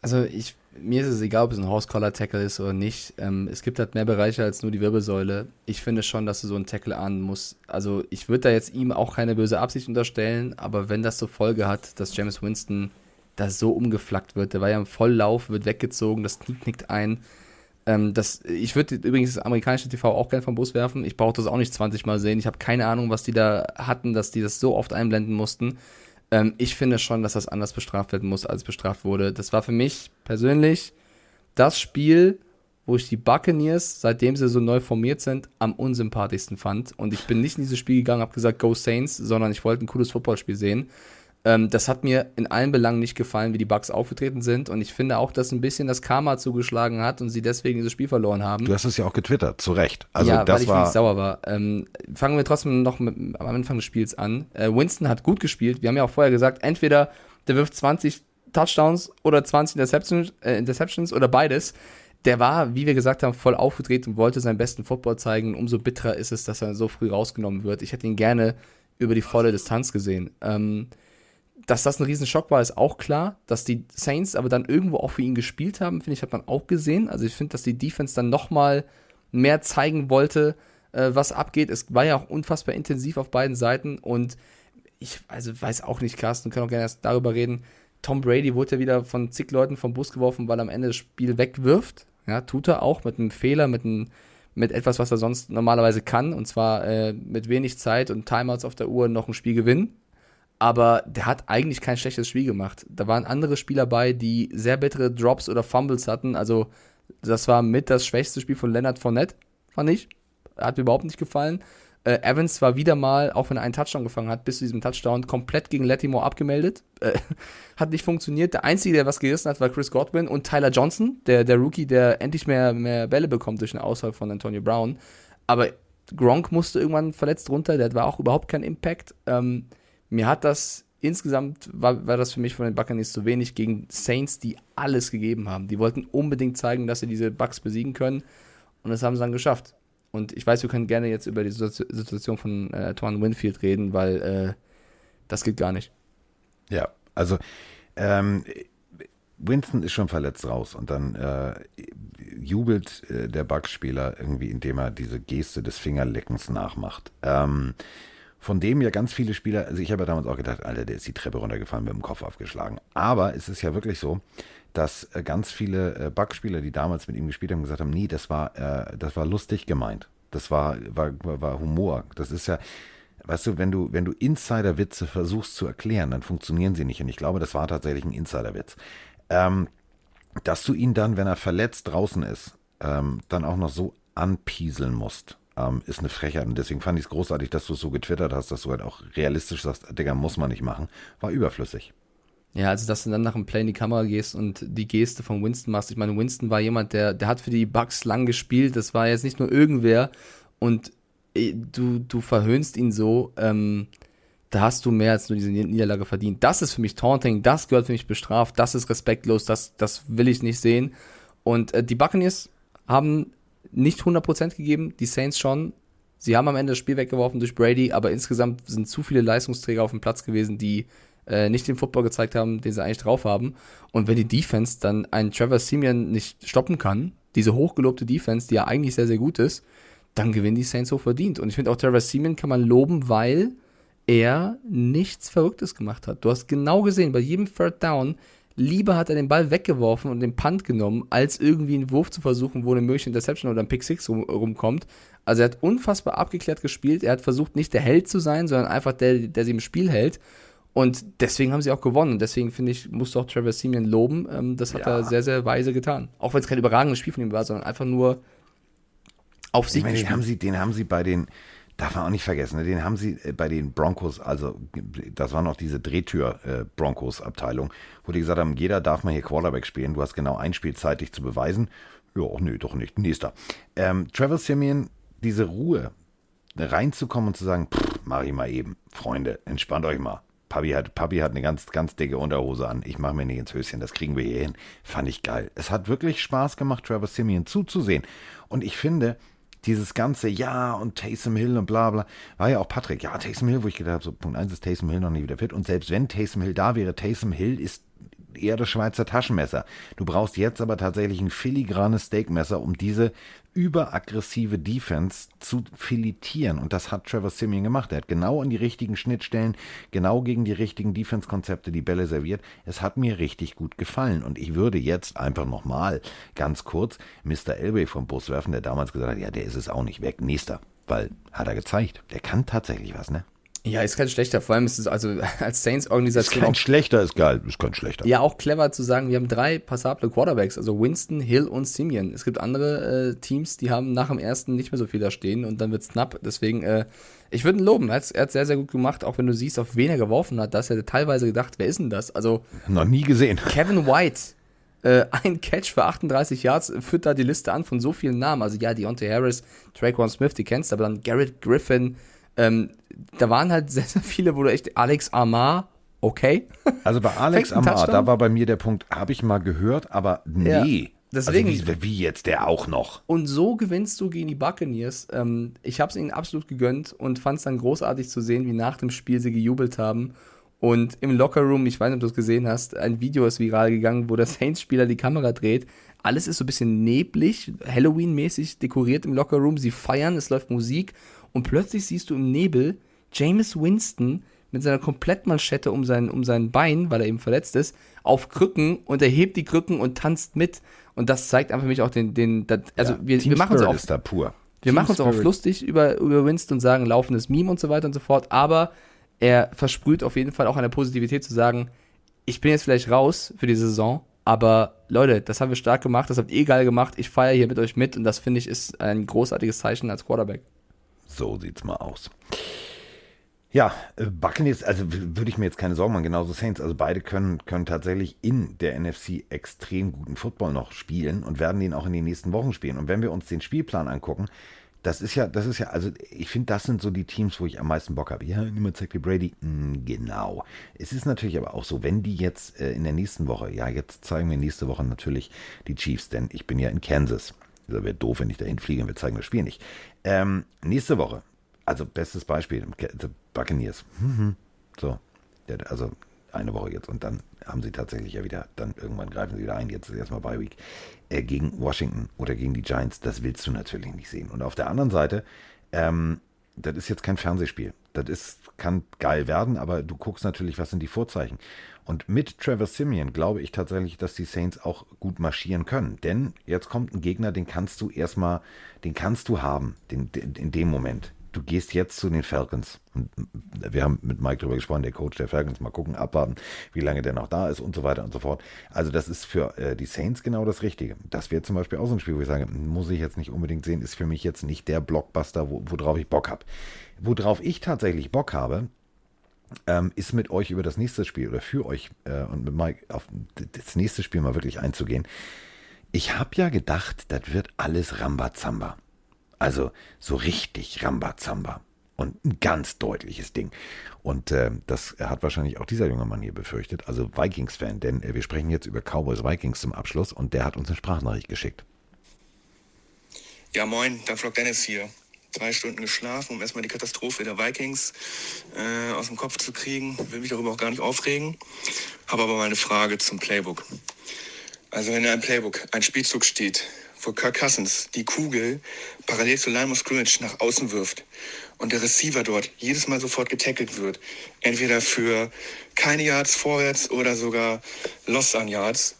Also ich, mir ist es egal, ob es ein Horse-Collar-Tackle ist oder nicht. Ähm, es gibt halt mehr Bereiche als nur die Wirbelsäule. Ich finde schon, dass du so einen Tackle ahnen musst. Also ich würde da jetzt ihm auch keine böse Absicht unterstellen, aber wenn das zur Folge hat, dass James Winston da so umgeflackt wird, der war ja im Volllauf, wird weggezogen, das Knie knickt ein. Ähm, das, ich würde übrigens das amerikanische TV auch gerne vom Bus werfen. Ich brauche das auch nicht 20 Mal sehen. Ich habe keine Ahnung, was die da hatten, dass die das so oft einblenden mussten. Ähm, ich finde schon, dass das anders bestraft werden muss, als bestraft wurde. Das war für mich persönlich das Spiel, wo ich die Buccaneers, seitdem sie so neu formiert sind, am unsympathischsten fand. Und ich bin nicht in dieses Spiel gegangen, habe gesagt, Go Saints, sondern ich wollte ein cooles Footballspiel sehen. Ähm, das hat mir in allen Belangen nicht gefallen, wie die Bucks aufgetreten sind. Und ich finde auch, dass ein bisschen das Karma zugeschlagen hat und sie deswegen dieses Spiel verloren haben. Du hast es ja auch getwittert, zu Recht. Also ja, das weil ich war wirklich sauer war. Ähm, fangen wir trotzdem noch mit, am Anfang des Spiels an. Äh, Winston hat gut gespielt. Wir haben ja auch vorher gesagt, entweder der wirft 20 Touchdowns oder 20 Interceptions, äh, Interceptions oder beides. Der war, wie wir gesagt haben, voll aufgedreht und wollte seinen besten Football zeigen. Umso bitterer ist es, dass er so früh rausgenommen wird. Ich hätte ihn gerne über die volle Distanz gesehen. Ähm, dass das ein Riesenschock war, ist auch klar. Dass die Saints aber dann irgendwo auch für ihn gespielt haben, finde ich, hat man auch gesehen. Also ich finde, dass die Defense dann nochmal mehr zeigen wollte, äh, was abgeht. Es war ja auch unfassbar intensiv auf beiden Seiten und ich also weiß auch nicht, Carsten, können auch gerne erst darüber reden. Tom Brady wurde ja wieder von zig Leuten vom Bus geworfen, weil er am Ende das Spiel wegwirft. Ja, tut er auch mit einem Fehler, mit, einem, mit etwas, was er sonst normalerweise kann, und zwar äh, mit wenig Zeit und Timeouts auf der Uhr noch ein Spiel gewinnen aber der hat eigentlich kein schlechtes Spiel gemacht. Da waren andere Spieler bei, die sehr bittere Drops oder Fumbles hatten. Also, das war mit das schwächste Spiel von Leonard Fournette, fand ich. Hat mir überhaupt nicht gefallen. Äh, Evans war wieder mal, auch wenn er einen Touchdown gefangen hat, bis zu diesem Touchdown komplett gegen Latimore abgemeldet. Äh, [laughs] hat nicht funktioniert. Der Einzige, der was gerissen hat, war Chris Godwin und Tyler Johnson, der, der Rookie, der endlich mehr, mehr Bälle bekommt durch eine Auswahl von Antonio Brown. Aber Gronk musste irgendwann verletzt runter, der war auch überhaupt kein Impact. Ähm, mir hat das insgesamt war, war das für mich von den Buccaneers zu wenig gegen Saints, die alles gegeben haben. Die wollten unbedingt zeigen, dass sie diese Bucks besiegen können und das haben sie dann geschafft. Und ich weiß, wir können gerne jetzt über die Situation von äh, Torn Winfield reden, weil äh, das geht gar nicht. Ja, also ähm, Winston ist schon verletzt raus und dann äh, jubelt äh, der Bucks-Spieler irgendwie, indem er diese Geste des Fingerleckens nachmacht. Ähm, von dem ja ganz viele Spieler, also ich habe ja damals auch gedacht, Alter, der ist die Treppe runtergefallen mit dem Kopf aufgeschlagen. Aber es ist ja wirklich so, dass äh, ganz viele äh, Bugspieler, die damals mit ihm gespielt haben, gesagt haben, nee, das war, äh, das war lustig gemeint. Das war, war, war Humor. Das ist ja, weißt du, wenn du, wenn du Insider-Witze versuchst zu erklären, dann funktionieren sie nicht. Und ich glaube, das war tatsächlich ein Insider-Witz. Ähm, dass du ihn dann, wenn er verletzt draußen ist, ähm, dann auch noch so anpieseln musst ähm, ist eine Frechheit. Und deswegen fand ich es großartig, dass du es so getwittert hast, dass du halt auch realistisch sagst, Digga, muss man nicht machen. War überflüssig. Ja, also dass du dann nach dem Play in die Kamera gehst und die Geste von Winston machst. Ich meine, Winston war jemand, der, der hat für die Bucks lang gespielt. Das war jetzt nicht nur irgendwer. Und äh, du, du verhöhnst ihn so. Ähm, da hast du mehr als nur diese Niederlage verdient. Das ist für mich Taunting, das gehört für mich bestraft, das ist respektlos, das, das will ich nicht sehen. Und äh, die Buccaneers haben nicht 100% gegeben, die Saints schon. Sie haben am Ende das Spiel weggeworfen durch Brady, aber insgesamt sind zu viele Leistungsträger auf dem Platz gewesen, die äh, nicht den Football gezeigt haben, den sie eigentlich drauf haben. Und wenn die Defense dann einen Trevor Simeon nicht stoppen kann, diese hochgelobte Defense, die ja eigentlich sehr, sehr gut ist, dann gewinnen die Saints hochverdient. Und ich finde auch Trevor Simeon kann man loben, weil er nichts Verrücktes gemacht hat. Du hast genau gesehen, bei jedem Third Down Lieber hat er den Ball weggeworfen und den Punt genommen, als irgendwie einen Wurf zu versuchen, wo eine mögliche Interception oder ein Pick Six rum, rumkommt. Also er hat unfassbar abgeklärt gespielt. Er hat versucht, nicht der Held zu sein, sondern einfach der, der sie im Spiel hält. Und deswegen haben sie auch gewonnen. Und deswegen finde ich, musst du auch Trevor Simeon loben. Ähm, das hat ja. er sehr, sehr weise getan. Auch wenn es kein überragendes Spiel von ihm war, sondern einfach nur auf sich ich meine, den haben sie, den haben sie bei den, Darf man auch nicht vergessen, ne? den haben sie äh, bei den Broncos, also das war noch diese Drehtür-Broncos-Abteilung, äh, wo die gesagt haben, jeder darf mal hier Quarterback spielen, du hast genau ein Spiel Zeit, dich zu beweisen. Ja, nö, doch nicht. Nächster. Ähm, Travis Simeon, diese Ruhe, reinzukommen und zu sagen, pff, mach ich mal eben. Freunde, entspannt euch mal. Papi hat, Papi hat eine ganz, ganz dicke Unterhose an. Ich mache mir nicht ins Höschen, das kriegen wir hier hin. Fand ich geil. Es hat wirklich Spaß gemacht, Travis Simeon zuzusehen. Und ich finde, dieses ganze Ja und Taysom Hill und bla bla, war ja auch Patrick. Ja, Taysom Hill, wo ich gedacht habe, so Punkt 1 ist Taysom Hill noch nicht wieder fit. Und selbst wenn Taysom Hill da wäre, Taysom Hill ist eher das Schweizer Taschenmesser. Du brauchst jetzt aber tatsächlich ein filigranes Steakmesser, um diese überaggressive Defense zu filetieren. Und das hat Trevor Simeon gemacht. Er hat genau an die richtigen Schnittstellen, genau gegen die richtigen Defense-Konzepte die Bälle serviert. Es hat mir richtig gut gefallen. Und ich würde jetzt einfach nochmal ganz kurz Mr. Elway vom Bus werfen, der damals gesagt hat, ja, der ist es auch nicht weg. Nächster. Weil, hat er gezeigt, der kann tatsächlich was, ne? Ja, ist kein schlechter. Vor allem ist es also [laughs] als Ist Saints-Organisation kein auch schlechter, ist geil. Ist kein schlechter. Ja, auch clever zu sagen, wir haben drei passable Quarterbacks, also Winston, Hill und Simeon. Es gibt andere äh, Teams, die haben nach dem ersten nicht mehr so viel da stehen und dann wird's knapp. Deswegen, äh, ich würde ihn loben. Er hat's, er hat's sehr, sehr gut gemacht, auch wenn du siehst, auf wen er geworfen hat. Da hast du teilweise gedacht, wer ist denn das? Also Noch nie gesehen. [laughs] Kevin White, äh, ein Catch für 38 Yards, führt da die Liste an von so vielen Namen. Also ja, Deontay Harris, Traquan Smith, die kennst du, aber dann Garrett Griffin. Ähm, da waren halt sehr, sehr viele, wo du echt Alex Amar, okay. Also bei [laughs] Alex Amar, da war bei mir der Punkt, habe ich mal gehört, aber nee. deswegen- also wie, wie jetzt der auch noch? Und so gewinnst du gegen die Buccaneers. Ähm, ich habe es ihnen absolut gegönnt und fand es dann großartig zu sehen, wie nach dem Spiel sie gejubelt haben. Und im Lockerroom, ich weiß nicht, ob du es gesehen hast, ein Video ist viral gegangen, wo der Saints-Spieler die Kamera dreht. Alles ist so ein bisschen neblig, Halloween-mäßig dekoriert im Lockerroom. Sie feiern, es läuft Musik und plötzlich siehst du im Nebel James Winston mit seiner Komplettmanschette um sein, um sein Bein, weil er eben verletzt ist, auf Krücken und er hebt die Krücken und tanzt mit. Und das zeigt einfach für mich auch den, den, das, also Ja, wir, wir machen uns auch da pur. wir Team machen uns auch lustig über, über Winston und sagen, laufendes Meme und so weiter und so fort, aber er versprüht auf jeden Fall auch eine Positivität zu sagen, ich bin jetzt vielleicht raus für die Saison, aber Leute, das haben wir stark gemacht, das habt ihr geil gemacht, ich feiere hier mit euch mit und das finde ich ist ein großartiges Zeichen als Quarterback. So sieht's mal aus. Ja, äh, Buccaneers, also würde ich mir jetzt keine Sorgen machen, genauso Saints. Also beide können, können tatsächlich in der NFC extrem guten Football noch spielen und werden den auch in den nächsten Wochen spielen. Und wenn wir uns den Spielplan angucken, das ist ja, das ist ja, also ich finde, das sind so die Teams, wo ich am meisten Bock habe. Ja, niemand sagt wie Brady. Mm, genau. Es ist natürlich aber auch so, wenn die jetzt äh, in der nächsten Woche, ja, jetzt zeigen wir nächste Woche natürlich die Chiefs, denn ich bin ja in Kansas. Das wäre doof, wenn ich dahin fliege und wir zeigen das Spiel nicht. Ähm, nächste Woche, also bestes Beispiel, The Buccaneers. Mhm. So, also eine Woche jetzt und dann haben sie tatsächlich ja wieder, dann irgendwann greifen sie wieder ein, jetzt ist erstmal Bye Week, äh, gegen Washington oder gegen die Giants, das willst du natürlich nicht sehen. Und auf der anderen Seite, ähm, das ist jetzt kein Fernsehspiel. Das ist, kann geil werden, aber du guckst natürlich, was sind die Vorzeichen. Und mit Trevor Simeon glaube ich tatsächlich, dass die Saints auch gut marschieren können. Denn jetzt kommt ein Gegner, den kannst du erstmal, den kannst du haben, den, den, in dem Moment. Du gehst jetzt zu den Falcons. Wir haben mit Mike drüber gesprochen, der Coach der Falcons, mal gucken, abwarten, wie lange der noch da ist und so weiter und so fort. Also das ist für äh, die Saints genau das Richtige. Das wäre zum Beispiel auch so ein Spiel, wo ich sage, muss ich jetzt nicht unbedingt sehen, ist für mich jetzt nicht der Blockbuster, wo, worauf ich Bock habe. Worauf ich tatsächlich Bock habe, ähm, ist mit euch über das nächste Spiel oder für euch äh, und mit Mike auf das nächste Spiel mal wirklich einzugehen. Ich habe ja gedacht, das wird alles Rambazamba. Also so richtig Rambazamba. Und ein ganz deutliches Ding. Und äh, das hat wahrscheinlich auch dieser junge Mann hier befürchtet, also Vikings-Fan, denn äh, wir sprechen jetzt über Cowboys Vikings zum Abschluss und der hat uns eine Sprachnachricht geschickt. Ja, moin, Dufflock Dennis hier. Drei Stunden geschlafen, um erstmal die Katastrophe der Vikings äh, aus dem Kopf zu kriegen. Will mich darüber auch gar nicht aufregen. Habe aber mal eine Frage zum Playbook. Also wenn in einem Playbook ein Spielzug steht, wo Kirk Cousins die Kugel parallel zur Line of Scrimmage nach außen wirft und der Receiver dort jedes Mal sofort getackelt wird, entweder für keine Yards vorwärts oder sogar Loss an Yards,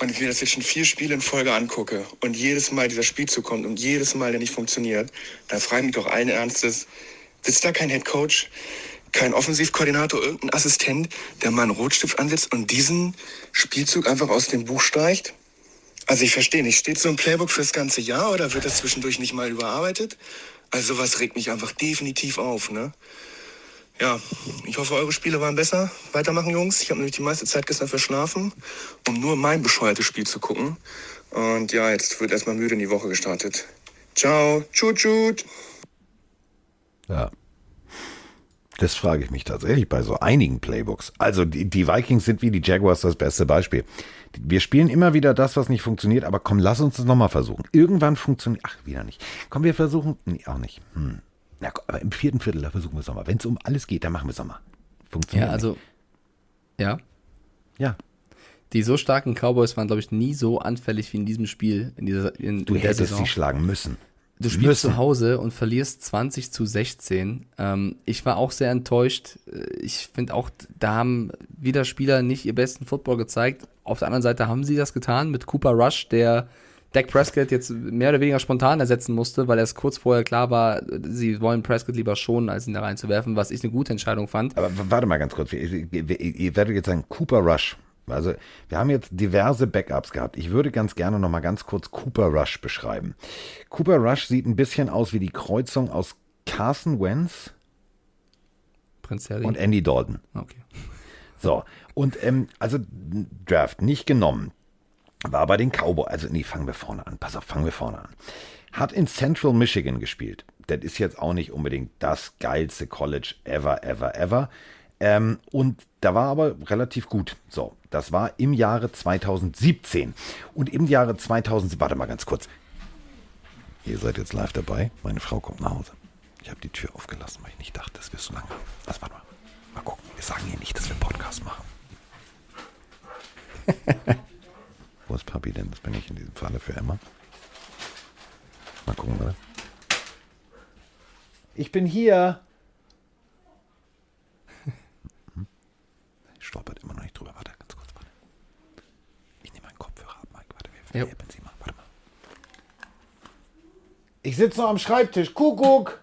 und ich mir das jetzt schon vier Spiele in Folge angucke und jedes Mal dieser Spielzug kommt und jedes Mal der nicht funktioniert, dann frage ich mich doch allen Ernstes, sitzt da kein Headcoach, kein Offensivkoordinator, irgendein Assistent, der mal einen Rotstift ansetzt und diesen Spielzug einfach aus dem Buch streicht? Also ich verstehe nicht, steht so ein Playbook fürs ganze Jahr oder wird das zwischendurch nicht mal überarbeitet? Also sowas regt mich einfach definitiv auf, ne? Ja, ich hoffe, eure Spiele waren besser. Weitermachen, Jungs. Ich habe nämlich die meiste Zeit gestern verschlafen, um nur mein bescheuertes Spiel zu gucken. Und ja, jetzt wird erstmal müde in die Woche gestartet. Ciao, tschut, tschut. Ja. Das frage ich mich tatsächlich bei so einigen Playbooks. Also die, die Vikings sind wie die Jaguars das beste Beispiel. Wir spielen immer wieder das, was nicht funktioniert, aber komm, lass uns das nochmal versuchen. Irgendwann funktioniert. Ach, wieder nicht. Komm, wir versuchen. Nee, auch nicht. Hm. Na, komm, aber im vierten Viertel, da versuchen wir es nochmal. Wenn es um alles geht, dann machen wir es nochmal. Funktioniert. Ja, also, ja. Ja. Die so starken Cowboys waren, glaube ich, nie so anfällig wie in diesem Spiel, in dieser in, Du in hättest sie schlagen müssen. Du spielst Müssen. zu Hause und verlierst 20 zu 16. Ähm, ich war auch sehr enttäuscht. Äh, Ich finde auch, da haben wieder Spieler nicht ihr besten Football gezeigt. Auf der anderen Seite haben sie das getan mit Cooper Rush, der Dak Prescott jetzt mehr oder weniger spontan ersetzen musste, weil es kurz vorher klar war, sie wollen Prescott lieber schonen, als ihn da reinzuwerfen, was ich eine gute Entscheidung fand. Aber warte mal ganz kurz. Ihr werdet jetzt sagen, Cooper Rush. Also, wir haben jetzt diverse Backups gehabt. Ich würde ganz gerne noch mal ganz kurz Cooper Rush beschreiben. Cooper Rush sieht ein bisschen aus wie die Kreuzung aus Carson Wentz Prinz Harry. und Andy Dalton. okay. So, und ähm, also Draft nicht genommen. War bei den Cowboys. Also, nee, fangen wir vorne an. Pass auf, fangen wir vorne an. Hat in Central Michigan gespielt. Das ist jetzt auch nicht unbedingt das geilste College ever, ever, ever. Ähm, und da war aber relativ gut. So, das war im Jahre 2017. Und im Jahre 2000, warte mal ganz kurz. Ihr seid jetzt live dabei. Meine Frau kommt nach Hause. Ich habe die Tür aufgelassen, weil ich nicht dachte, dass wir so lange. Also warte mal. Mal gucken. Wir sagen ihr nicht, dass wir einen Podcast machen. [laughs] Wo ist Papi denn? Das bin ich in diesem Falle für Emma. Mal gucken, oder? Ich bin hier. Stolpert immer noch nicht drüber. Warte, ganz kurz, warte. Ich nehme meinen Kopfhörer ab, Mike. Warte, wir Jo. verheben sie mal. Warte mal. Ich sitze noch am Schreibtisch. Kuckuck.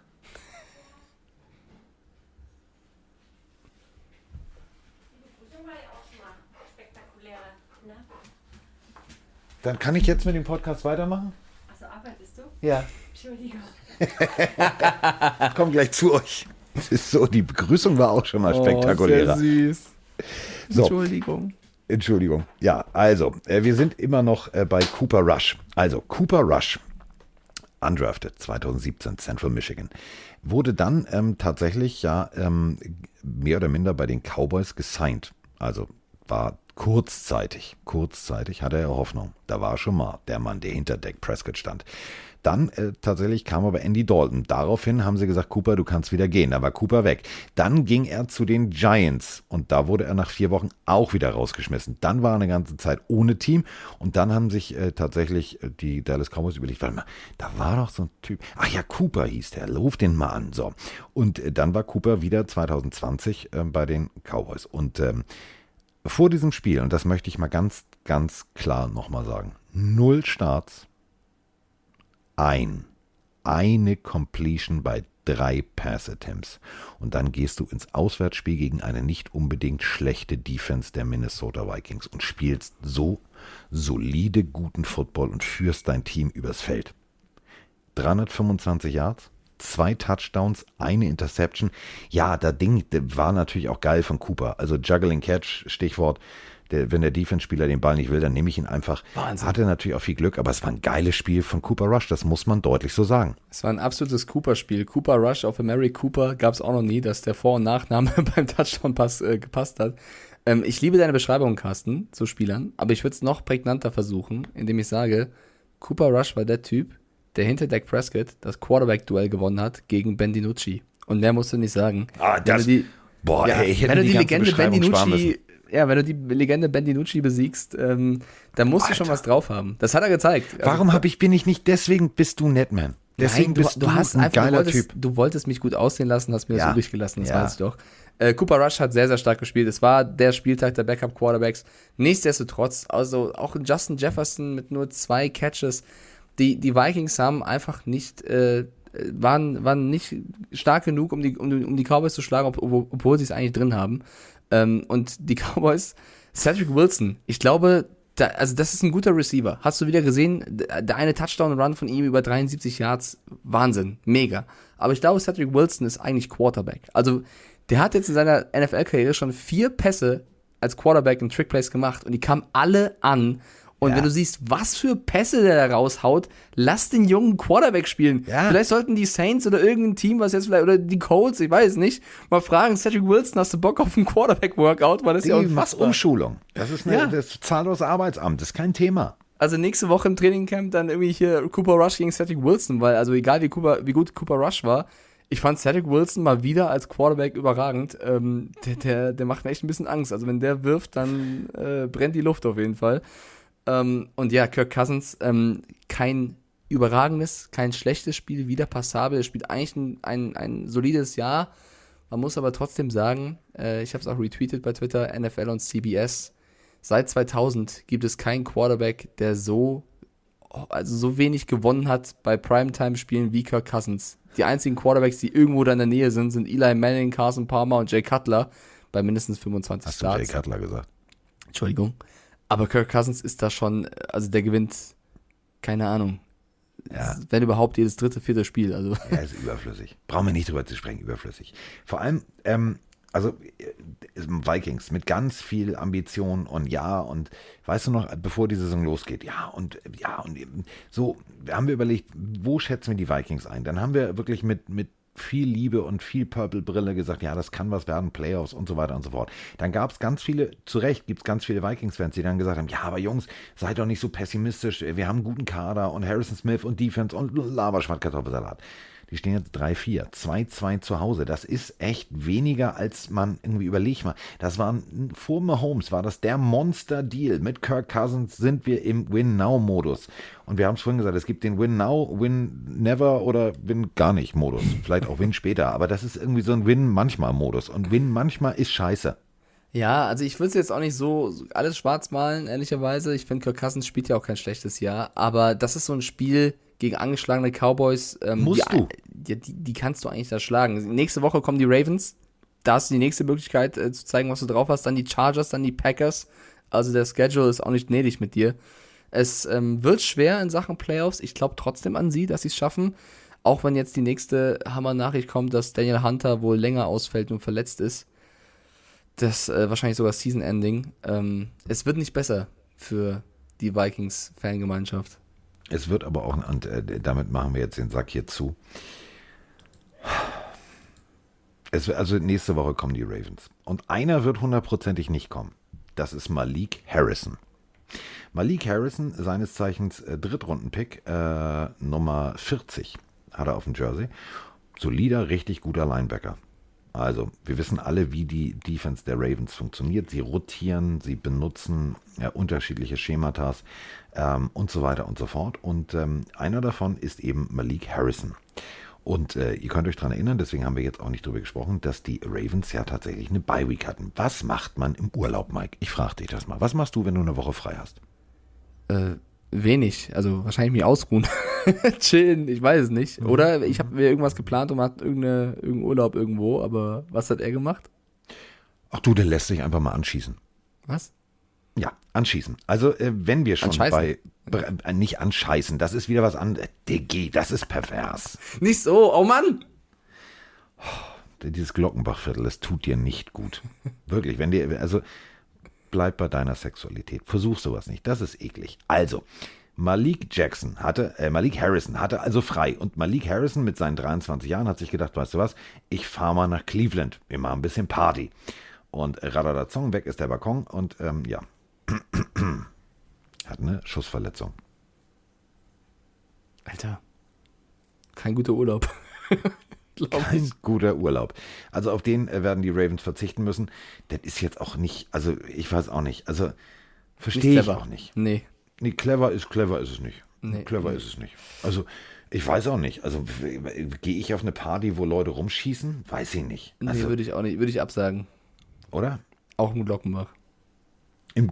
Dann kann ich jetzt mit dem Podcast weitermachen? Also arbeitest du? Ja. Entschuldigung. [laughs] Ich komme gleich zu euch. Das ist so, die Begrüßung war auch schon mal spektakulärer. Oh, sehr süß. So. Entschuldigung. Entschuldigung. Ja, also, äh, wir sind immer noch äh, bei Cooper Rush. Also, Cooper Rush, undrafted 2017, Central Michigan, wurde dann ähm, tatsächlich ja ähm, mehr oder minder bei den Cowboys gesigned. Also war kurzzeitig, kurzzeitig hatte er Hoffnung. Da war schon mal der Mann, der hinter Dak Prescott stand. Dann äh, tatsächlich kam aber Andy Dalton. Daraufhin haben sie gesagt, Cooper, du kannst wieder gehen. Da war Cooper weg. Dann ging er zu den Giants und da wurde er nach vier Wochen auch wieder rausgeschmissen. Dann war er eine ganze Zeit ohne Team und dann haben sich äh, tatsächlich äh, die Dallas Cowboys überlegt, warte mal, da war doch so ein Typ. Ach ja, Cooper hieß der. Ruf den mal an. So. Und äh, dann war Cooper wieder 2020 äh, bei den Cowboys. Und ähm, vor diesem Spiel, und das möchte ich mal ganz, ganz klar nochmal sagen, null Starts, ein, eine Completion bei drei Pass-Attempts. Und dann gehst du ins Auswärtsspiel gegen eine nicht unbedingt schlechte Defense der Minnesota Vikings und spielst so solide guten Football und führst dein Team übers Feld. 325 Yards, zwei Touchdowns, eine Interception. Ja, das Ding war natürlich auch geil von Cooper. Also Juggling Catch, Stichwort. Der, wenn der Defense-Spieler den Ball nicht will, dann nehme ich ihn einfach. Wahnsinn. Hatte natürlich auch viel Glück, aber es war ein geiles Spiel von Cooper Rush, das muss man deutlich so sagen. Es war ein absolutes Cooper-Spiel. Cooper Rush auf Mary Cooper gab es auch noch nie, dass der Vor- und Nachname [laughs] beim Touchdown-Pass äh, gepasst hat. Ähm, ich liebe deine Beschreibung, Carsten, zu Spielern, aber ich würde es noch prägnanter versuchen, indem ich sage, Cooper Rush war der Typ, der hinter Dak Prescott das Quarterback-Duell gewonnen hat gegen Ben DiNucci. Und mehr musst du nicht sagen. Ah, das- die, Boah, ja, ey, ich hätte wenn du mir die, die Legende Ben DiNucci, ja, wenn du die Legende Ben DiNucci besiegst, ähm, dann musst du schon was drauf haben. Das hat er gezeigt. Also, Warum hab ich, bin ich nicht, deswegen bist du Netman. Deswegen Nein, du, bist du, du, hast ein einfach, du geiler wolltest, Typ. du wolltest mich gut aussehen lassen, hast mir das Ja. übrig gelassen, das Ja. weiß ich doch. Äh, Cooper Rush hat sehr, sehr stark gespielt. Es war der Spieltag der Backup-Quarterbacks. Nichtsdestotrotz, also auch Justin Jefferson mit nur zwei Catches. Die, die Vikings haben einfach nicht, äh, waren, waren nicht stark genug, um die, um, um die Cowboys zu schlagen, ob, obwohl sie es eigentlich drin haben. Ähm, und die [laughs] Cowboys, Cedric Wilson, ich glaube, da, also das ist ein guter Receiver. Hast du wieder gesehen, der eine Touchdown-Run von ihm über 73 Yards, Wahnsinn, mega. Aber ich glaube, Cedric Wilson ist eigentlich Quarterback. Also der hat jetzt in seiner NFL-Karriere schon vier Pässe als Quarterback in Trickplays gemacht und die kamen alle an. Und Ja. wenn du siehst, was für Pässe der da raushaut, lass den jungen Quarterback spielen. Ja. Vielleicht sollten die Saints oder irgendein Team, was jetzt vielleicht, oder die Colts, ich weiß nicht, mal fragen, Cedric Wilson, hast du Bock auf ein Quarterback-Workout? Weil das ist ja Die macht unfassbar. Umschulung. Das ist eine, Ja. das zahllose Arbeitsamt, das ist kein Thema. Also nächste Woche im Trainingcamp dann irgendwie hier Cooper Rush gegen Cedric Wilson, weil also egal wie, Cooper, wie gut Cooper Rush war, ich fand Cedric Wilson mal wieder als Quarterback überragend. Ähm, der, der, der macht mir echt ein bisschen Angst. Also wenn der wirft, dann äh, brennt die Luft auf jeden Fall. Ähm, und ja, Kirk Cousins, ähm, kein überragendes, kein schlechtes Spiel, wieder passabel. Er spielt eigentlich ein, ein, ein solides Jahr. Man muss aber trotzdem sagen, äh, ich habe es auch retweetet bei Twitter, NFL und CBS, seit 2000 gibt es keinen Quarterback, der so also so wenig gewonnen hat bei Primetime-Spielen wie Kirk Cousins. Die einzigen Quarterbacks, die irgendwo da in der Nähe sind, sind Eli Manning, Carson Palmer und Jay Cutler bei mindestens 25 Hast du Jay Starts. Cutler gesagt? Entschuldigung. Aber Kirk Cousins ist da schon, also der gewinnt, keine Ahnung, Ja. wenn überhaupt jedes dritte, vierte Spiel. Also Er ist überflüssig. Brauchen wir nicht drüber zu sprechen, überflüssig. Vor allem, ähm, also äh, Vikings mit ganz viel Ambition und ja, und weißt du noch, bevor die Saison losgeht, ja, und ja, und so haben wir überlegt, wo schätzen wir die Vikings ein? Dann haben wir wirklich mit, mit viel Liebe und viel Purple Brille gesagt, ja, das kann was werden, Playoffs und so weiter und so fort. Dann gab es ganz viele, zu Recht gibt es ganz viele Vikings-Fans, die dann gesagt haben, ja, aber Jungs, seid doch nicht so pessimistisch, wir haben einen guten Kader und Harrison Smith und Defense und Lavaschwatt-Kartoffelsalat. Die stehen jetzt 3-4, 2-2 zu Hause. Das ist echt weniger, als man irgendwie überlegt. Das war vor Mahomes, war das der Monster-Deal. Mit Kirk Cousins sind wir im Win-Now-Modus. Und wir haben es vorhin gesagt, es gibt den Win-Now, Win-Never oder Win-Gar-nicht-Modus. Vielleicht auch Win später. Aber das ist irgendwie so ein Win-Manchmal-Modus. Und Win manchmal ist scheiße. Ja, also ich würde es jetzt auch nicht so alles schwarz malen, ehrlicherweise. Ich finde, Kirk Cousins spielt ja auch kein schlechtes Jahr. Aber das ist so ein Spiel gegen angeschlagene Cowboys. Ähm, Musst die, du. Die, die, kannst du eigentlich da schlagen. Nächste Woche kommen die Ravens. Da hast du die nächste Möglichkeit äh, zu zeigen, was du drauf hast. Dann die Chargers, dann die Packers. Also der Schedule ist auch nicht gnädig mit dir. Es ähm, wird schwer in Sachen Playoffs. Ich glaube trotzdem an sie, dass sie es schaffen. Auch wenn jetzt die nächste Hammer-Nachricht kommt, dass Daniel Hunter wohl länger ausfällt und verletzt ist. Das äh, wahrscheinlich sogar Season-Ending. Ähm, es wird nicht besser für die Vikings-Fangemeinschaft. Es wird aber auch, und äh, damit machen wir jetzt den Sack hier zu. Es, also nächste Woche kommen die Ravens. Und einer wird hundertprozentig nicht kommen. Das ist Malik Harrison. Malik Harrison, seines Zeichens äh, Drittrunden-Pick, äh, Nummer 40, hat er auf dem Jersey. Solider, richtig guter Linebacker. Also, wir wissen alle, wie die Defense der Ravens funktioniert. Sie rotieren, sie benutzen ja, unterschiedliche Schematas ähm, und so weiter und so fort. Und ähm, einer davon ist eben Malik Harrison. Und äh, ihr könnt euch daran erinnern, deswegen haben wir jetzt auch nicht drüber gesprochen, dass die Ravens ja tatsächlich eine Bye-Week hatten. Was macht man im Urlaub, Mike? Ich frage dich das mal. Was machst du, wenn du eine Woche frei hast? Äh, wenig. Also wahrscheinlich mich ausruhen. [laughs] Chillen, ich weiß es nicht. Oder ich habe mir irgendwas geplant und hat irgendeine, irgendeinen Urlaub irgendwo, aber was hat er gemacht? Ach du, der lässt sich einfach mal anschießen. Was? Ja, anschießen. Also, äh, wenn wir schon bei. Äh, nicht anscheißen, das ist wieder was anderes. Diggi, das ist pervers. Nicht so, oh Mann! Dieses Glockenbachviertel, das tut dir nicht gut. Wirklich, wenn dir. Also, bleib bei deiner Sexualität. Versuch sowas nicht. Das ist eklig. Also. Malik Jackson hatte, äh, Malik Harrison hatte also frei. Und Malik Harrison mit seinen 23 Jahren hat sich gedacht, weißt du was, ich fahre mal nach Cleveland. Wir machen ein bisschen Party. Und Radadazong, weg ist der Balkon und ähm, ja, [clears throat] hat eine Schussverletzung. Alter. Kein guter Urlaub. [laughs] Kein guter Urlaub. Also auf den äh, werden die Ravens verzichten müssen. Das ist jetzt auch nicht, also ich weiß auch nicht. Also verstehe ich auch nicht. Nee. Nee, clever ist, clever ist es nicht. Nee. clever ist es nicht. Also ich weiß auch nicht. Also gehe ich auf eine Party, wo Leute rumschießen? Weiß ich nicht. Nee, Also, würde ich auch nicht, würde ich absagen. oder? Auch nur Glockenbach. Im,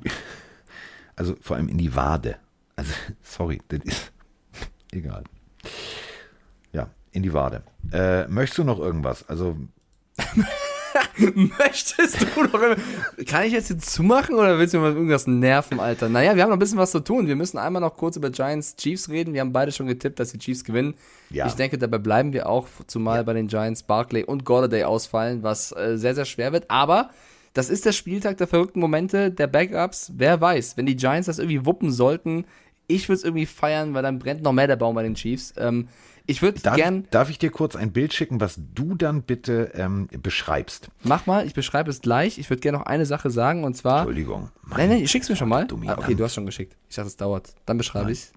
[laughs] also vor allem in die Wade. Also, sorry, das ist [laughs] egal. Ja, in die Wade. Äh, möchtest du noch irgendwas? Also, [laughs] Möchtest du noch. Kann ich jetzt hier zumachen oder willst du mir irgendwas nerven, Alter? Naja, wir haben noch ein bisschen was zu tun. Wir müssen einmal noch kurz über Giants Chiefs reden. Wir haben beide schon getippt, dass die Chiefs gewinnen. Ja. Ich denke, dabei bleiben wir auch, zumal bei den Giants Barkley und Golladay ausfallen, was äh, sehr, sehr schwer wird. Aber das ist der Spieltag der verrückten Momente, der Backups. Wer weiß, wenn die Giants das irgendwie wuppen sollten, ich würde es irgendwie feiern, weil dann brennt noch mehr der Baum bei den Chiefs. Ähm, ich würde gern. darf ich dir kurz ein Bild schicken, was du dann bitte ähm, beschreibst? Mach mal, ich beschreibe es gleich. Ich würde gerne noch eine Sache sagen und zwar. Entschuldigung. Nein, nein, schick's mir schon mal. Ah, okay, du hast schon geschickt. Ich dachte, es dauert. Dann beschreibe ich.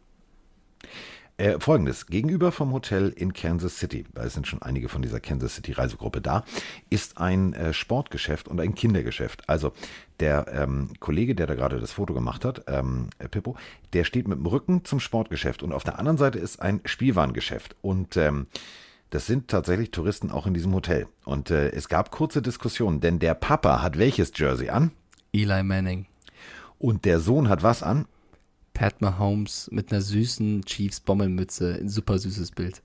Äh, Folgendes, gegenüber vom Hotel in Kansas City, weil es sind schon einige von dieser Kansas City Reisegruppe da, ist ein äh, Sportgeschäft und ein Kindergeschäft. Also der ähm, Kollege, der da gerade das Foto gemacht hat, ähm, äh, Pippo, der steht mit dem Rücken zum Sportgeschäft und auf der anderen Seite ist ein Spielwarengeschäft und ähm, das sind tatsächlich Touristen auch in diesem Hotel. Und äh, es gab kurze Diskussionen, denn der Papa hat welches Jersey an Eli Manning. und der Sohn hat was an? Pat Mahomes mit einer süßen Chiefs-Bommelmütze. Ein super süßes Bild.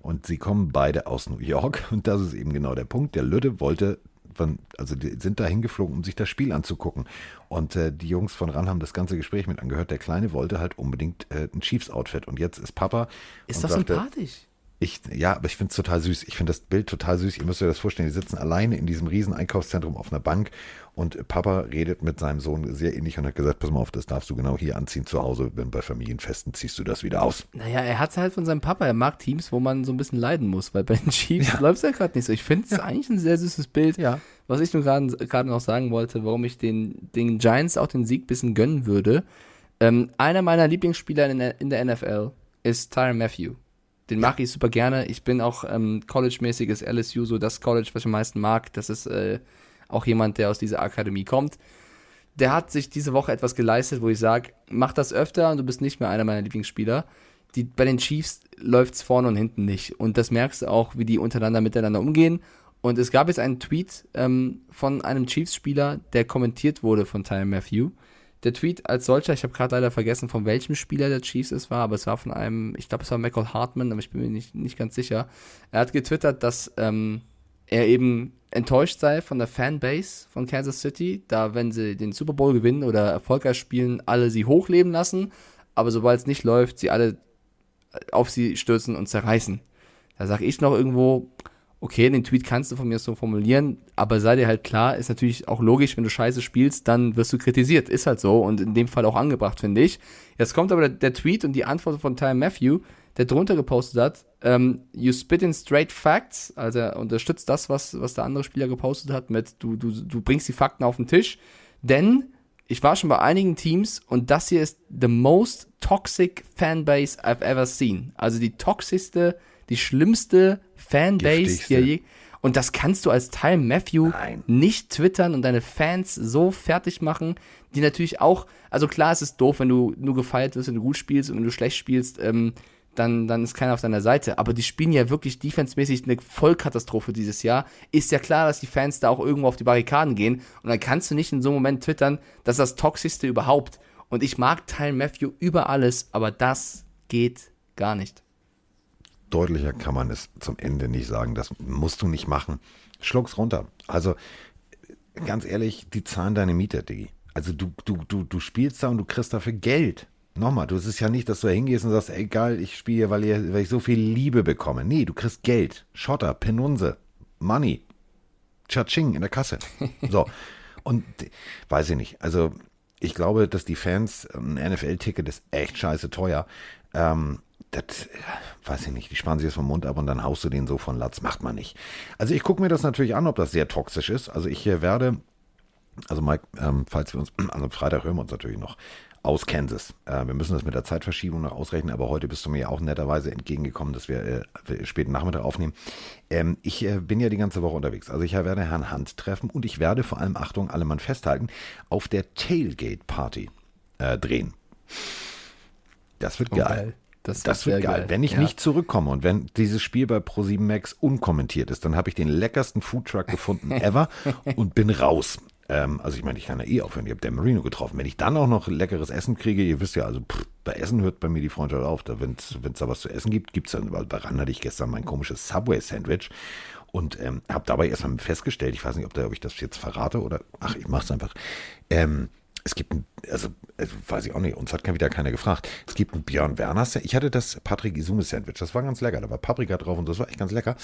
Und sie kommen beide aus New York [laughs] und das ist eben genau der Punkt. Der Lütte wollte, also die sind da hingeflogen, um sich das Spiel anzugucken. Und äh, die Jungs von RAN haben das ganze Gespräch mit angehört. Der Kleine wollte halt unbedingt äh, ein Chiefs-Outfit. Und jetzt ist Papa. Ist doch sagte, sympathisch. Ich, ja, aber ich finde es total süß. Ich finde das Bild total süß. Ihr müsst euch das vorstellen. Die sitzen alleine in diesem riesen Einkaufszentrum auf einer Bank und Papa redet mit seinem Sohn sehr ähnlich und hat gesagt, pass mal auf, das darfst du genau hier anziehen zu Hause, wenn bei Familienfesten ziehst du das wieder aus. Naja, er hat es halt von seinem Papa. Er mag Teams, wo man so ein bisschen leiden muss, weil bei den Chiefs ja. läuft es ja gerade nicht so. Ich finde es eigentlich ein sehr süßes Bild. Ja. Was ich nur gerade noch sagen wollte, warum ich den, den Giants auch den Sieg ein bisschen gönnen würde. Ähm, einer meiner Lieblingsspieler in der, in der NFL ist Tyron Matthew. Den mag ich super gerne. Ich bin auch ähm, college-mäßiges LSU, so das College, was ich am meisten mag. Das ist äh, auch jemand, der aus dieser Akademie kommt. Der hat sich diese Woche etwas geleistet, wo ich sage, mach das öfter und du bist nicht mehr einer meiner Lieblingsspieler. Die, bei den Chiefs läuft es vorne und hinten nicht. Und das merkst du auch, wie die untereinander miteinander umgehen. Und es gab jetzt einen Tweet ähm, von einem Chiefs-Spieler, der kommentiert wurde von Tyler Matthew. Der Tweet als solcher, ich habe gerade leider vergessen, von welchem Spieler der Chiefs es war, aber es war von einem, ich glaube, es war Michael Hartman, aber ich bin mir nicht, nicht ganz sicher. Er hat getwittert, dass ähm, er eben enttäuscht sei von der Fanbase von Kansas City, da wenn sie den Super Bowl gewinnen oder erfolgreich spielen, alle sie hochleben lassen, aber sobald es nicht läuft, sie alle auf sie stürzen und zerreißen. Da sage ich noch irgendwo, okay, den Tweet kannst du von mir so formulieren, aber sei dir halt klar, ist natürlich auch logisch, wenn du scheiße spielst, dann wirst du kritisiert. Ist halt so und in dem Fall auch angebracht, finde ich. Jetzt kommt aber der, der, Tweet und die Antwort von Ty Matthew, der drunter gepostet hat, ähm, you spit in straight facts, also er unterstützt das, was, was der andere Spieler gepostet hat, mit du, du, du bringst die Fakten auf den Tisch, denn ich war schon bei einigen Teams und das hier ist the most toxic fanbase I've ever seen. Also die toxischste, die schlimmste Fanbase hier je. Und das kannst du als Teil Matthew Nein. nicht twittern und deine Fans so fertig machen, die natürlich auch, also klar, es ist doof, wenn du nur gefeiert wirst, wenn du gut spielst und wenn du schlecht spielst, ähm, dann, dann ist keiner auf deiner Seite. Aber die spielen ja wirklich defensemäßig eine Vollkatastrophe dieses Jahr. Ist ja klar, dass die Fans da auch irgendwo auf die Barrikaden gehen. Und dann kannst du nicht in so einem Moment twittern, das ist das Toxischste überhaupt. Und ich mag Tyler Matthew über alles, aber das geht gar nicht deutlicher kann man es zum Ende nicht sagen. Das musst du nicht machen. Schluck's runter. Also, ganz ehrlich, die zahlen deine Miete, Diggi. Also du, du, du, du spielst da und du kriegst dafür Geld. Nochmal, du, es ist ja nicht, dass du da hingehst und sagst, egal, ich spiele, weil, ihr, weil ich so viel Liebe bekomme. Nee, du kriegst Geld. Schotter, Penunse, Money. Cha-ching in der Kasse. [laughs] So. Und weiß ich nicht. Also, ich glaube, dass die Fans, ein NFL-Ticket ist echt scheiße teuer. Ähm, das weiß ich nicht, die sparen sich das vom Mund ab und dann haust du den so von Latz. Macht man nicht. Also ich gucke mir das natürlich an, ob das sehr toxisch ist. Also ich äh, werde, also Mike, ähm, falls wir uns, [clears throat] also Freitag hören wir uns natürlich noch aus Kansas. Äh, wir müssen das mit der Zeitverschiebung noch ausrechnen, aber heute bist du mir auch netterweise entgegengekommen, dass wir äh, späten Nachmittag aufnehmen. Ähm, ich äh, bin ja die ganze Woche unterwegs. Also ich werde Herrn Hunt treffen und ich werde vor allem, Achtung, alle Mann festhalten, auf der Tailgate-Party äh, drehen. Das wird Oh, geil. geil. Das, Das wird geil. Wenn ich Ja. nicht zurückkomme und wenn dieses Spiel bei Pro7 Max unkommentiert ist, dann habe ich den leckersten Foodtruck gefunden [laughs] ever und bin raus. Ähm, also ich meine, ich kann ja eh aufhören. Ich habe Dan Marino getroffen. Wenn ich dann auch noch leckeres Essen kriege, ihr wisst ja, also pff, bei Essen hört bei mir die Freundschaft auf. Da, Wenn es da was zu essen gibt, gibt es dann, weil bei Ran hatte ich gestern mein komisches Subway-Sandwich und ähm, habe dabei erstmal festgestellt, ich weiß nicht, ob, da, ob ich das jetzt verrate oder, ach, ich mach's einfach. Ähm, es gibt ein, also, also weiß ich auch nicht, uns hat wieder keiner gefragt. Es gibt ein Björn Werner, ich hatte das Patrick Isume Sandwich, das war ganz lecker, da war Paprika drauf und das war echt ganz lecker.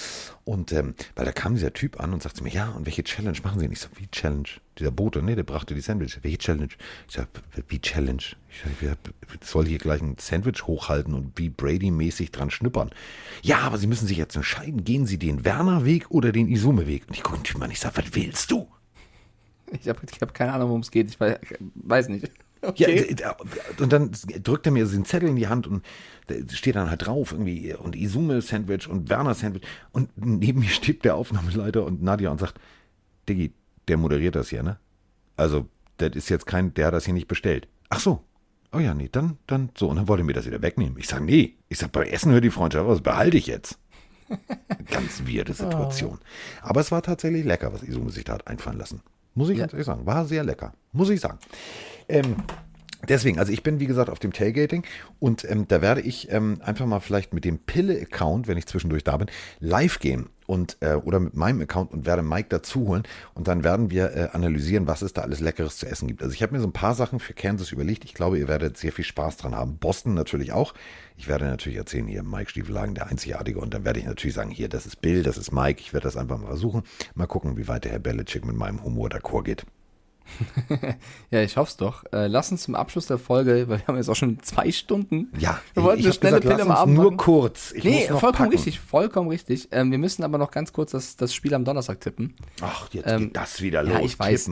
Und ähm, weil da kam dieser Typ an und sagte mir, ja, und welche Challenge machen Sie? Und ich so, wie Challenge? Dieser Bote, nee, der brachte die Sandwich. Welche Challenge? Ich sag, wie Challenge? Ich sag, wer soll hier gleich ein Sandwich hochhalten und wie Brady-mäßig dran schnuppern? Ja, aber Sie müssen sich jetzt entscheiden, gehen Sie den Werner-Weg oder den Isume-Weg? Und ich gucke den Typ an, ich sag, was willst du? [laughs] Ich habe hab keine Ahnung, worum es geht. Ich weiß, weiß nicht. [laughs] Ja, Okay. d- und dann drückt er mir so den Zettel in die Hand und steht dann halt drauf irgendwie und Isume Sandwich und Werner Sandwich und neben mir steht der Aufnahmeleiter und Nadja und sagt, Diggi, der moderiert das hier, ne? Also, das ist jetzt kein, der hat das hier nicht bestellt. Ach so. Oh ja, nee, dann, dann, so. Und dann wollte er mir das wieder wegnehmen. Ich sag, nee. Ich sag, beim Essen hört die Freundschaft, was behalte ich jetzt? [laughs] Ganz weirde Situation. Aber es war tatsächlich lecker, was Isume sich da hat einfallen lassen. Muss ich Ja. ganz ehrlich sagen. War sehr lecker. Muss ich sagen. Ähm, Deswegen, also ich bin wie gesagt auf dem Tailgating und ähm, da werde ich ähm, einfach mal vielleicht mit dem Pille-Account, wenn ich zwischendurch da bin, live gehen und äh, oder mit meinem Account und werde Mike dazu holen und dann werden wir äh, analysieren, was es da alles Leckeres zu essen gibt. Also ich habe mir so ein paar Sachen für Kansas überlegt. Ich glaube, ihr werdet sehr viel Spaß dran haben. Boston natürlich auch. Ich werde natürlich erzählen, hier Mike Stiefelagen, der Einzigartige. Und dann werde ich natürlich sagen, hier, das ist Bill, das ist Mike. Ich werde das einfach mal versuchen. Mal gucken, wie weit der Herr Belichick mit meinem Humor d'accord geht. Ja, ich hoffe es doch. Äh, lass uns zum Abschluss der Folge, weil wir haben jetzt auch schon zwei Stunden. Ja, wir wollten ich eine hab schnelle gesagt, Pille lass am uns Abend nur kurz. Ich nee, vollkommen packen. richtig, vollkommen richtig. Ähm, wir müssen aber noch ganz kurz das, das Spiel am Donnerstag tippen. Ach, jetzt Ähm, geht das wieder los. ja, ich weiß.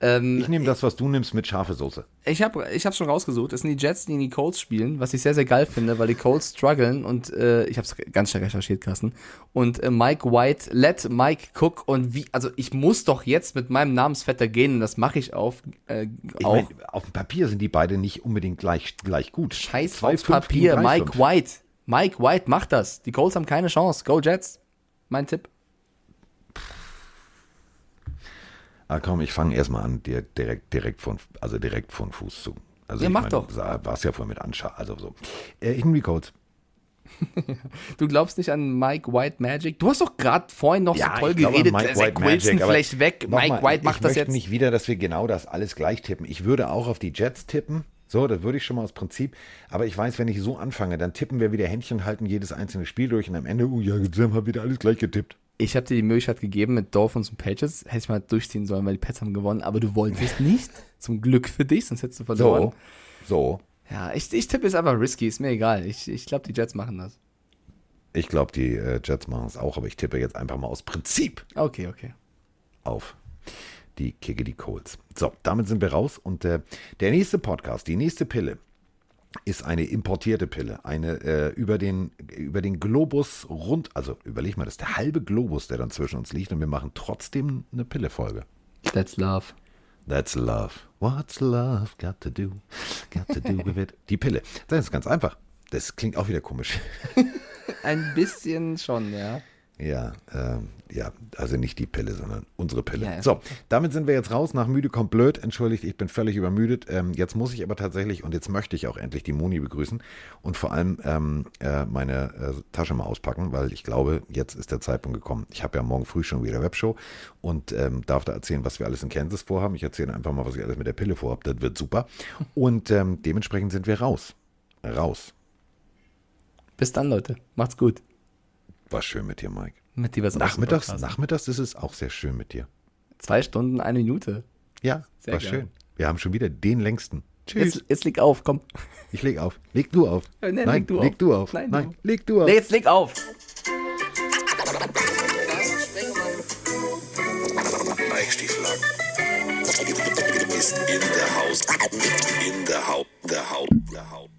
Ähm, Ich nehme das, was du nimmst, mit scharfe Soße. Ich habe ich schon rausgesucht. Es sind die Jets, die in die Colts spielen, was ich sehr, sehr geil finde, weil die Colts strugglen und äh, ich habe es ganz schnell recherchiert, Carsten. Und äh, Mike White, let Mike Cook und wie, also ich muss doch jetzt mit meinem Namensvetter gehen und das mache ich auf, äh, Ich auch. mein, auf dem Papier sind die beide nicht unbedingt gleich, gleich gut. Scheiß Zwei, fünf Papier, Mike. White. Mike White macht das. Die Colts haben keine Chance. Go Jets. Mein Tipp. Ah, komm, ich fange erstmal an, dir direkt, direkt von, also direkt von Fuß zu. Also Ja, ich mach mein, doch. Du warst ja vorhin mit Anscha, also so. Äh, ich die Colts. [laughs] Du glaubst nicht an Mike White Magic? Du hast doch gerade vorhin noch so toll ich geredet. Mike White Wilson Magic, vielleicht weg. Mike White ich, macht ich das möchte jetzt. nicht wieder, dass wir genau das alles gleich tippen. Ich würde auch auf die Jets tippen. So, das würde ich schon mal aus Prinzip. Aber ich weiß, wenn ich so anfange, dann tippen wir wieder Händchen halten jedes einzelne Spiel durch und am Ende, oh ja, jetzt haben wir wieder alles gleich getippt. Ich habe dir die Möglichkeit gegeben mit Dolphins und Patriots. Hätte ich mal durchziehen sollen, weil die Pets haben gewonnen. Aber du wolltest [laughs] nicht. Zum Glück für dich, sonst hättest du verloren. So, so. Ja, ich, ich tippe jetzt einfach risky. Ist mir egal. Ich, ich glaube, die Jets machen das. Ich glaube, die äh, Jets machen es auch, aber ich tippe jetzt einfach mal aus Prinzip Okay, okay. auf die Kicke, die Colts. So, damit sind wir raus und äh, der nächste Podcast, die nächste Pille ist eine importierte Pille, eine äh, über den über den Globus rund, also überleg mal, das ist der halbe Globus, der dann zwischen uns liegt und wir machen trotzdem eine Pille-Folge. That's love. That's love. What's love got to do? Got to do with it. Die Pille. Das ist ganz einfach. Das klingt auch wieder komisch. [laughs] Ein bisschen schon, ja. Ja, ähm, ja, also nicht die Pille, sondern unsere Pille. Ja, ja. So, damit sind wir jetzt raus. Nach müde kommt blöd. Entschuldigt, ich bin völlig übermüdet. Ähm, jetzt muss ich aber tatsächlich und jetzt möchte ich auch endlich die Moni begrüßen und vor allem ähm, äh, meine äh, Tasche mal auspacken, weil ich glaube, jetzt ist der Zeitpunkt gekommen. Ich habe ja morgen früh schon wieder Webshow und ähm, darf da erzählen, was wir alles in Kansas vorhaben. Ich erzähle einfach mal, was ich alles mit der Pille vorhabe. Das wird super. Und ähm, dementsprechend sind wir raus. Raus. Bis dann, Leute. Macht's gut. War schön mit dir, Mike. Mit dir was Nachmittags, Podcast. nachmittags ist es auch sehr schön mit dir. Zwei Stunden, eine Minute. Ja, Sehr war geil. schön. Wir haben schon wieder den längsten. Tschüss. Jetzt, jetzt leg auf, komm. Ich leg auf. Leg du auf. Äh, nee, Nein, leg du leg auf. du auf. Nein, Nein, du. leg du auf. Nee, jetzt leg auf. Mike Stieflagen ist in der Haus. In der Haut. Der Haut. Der Haut.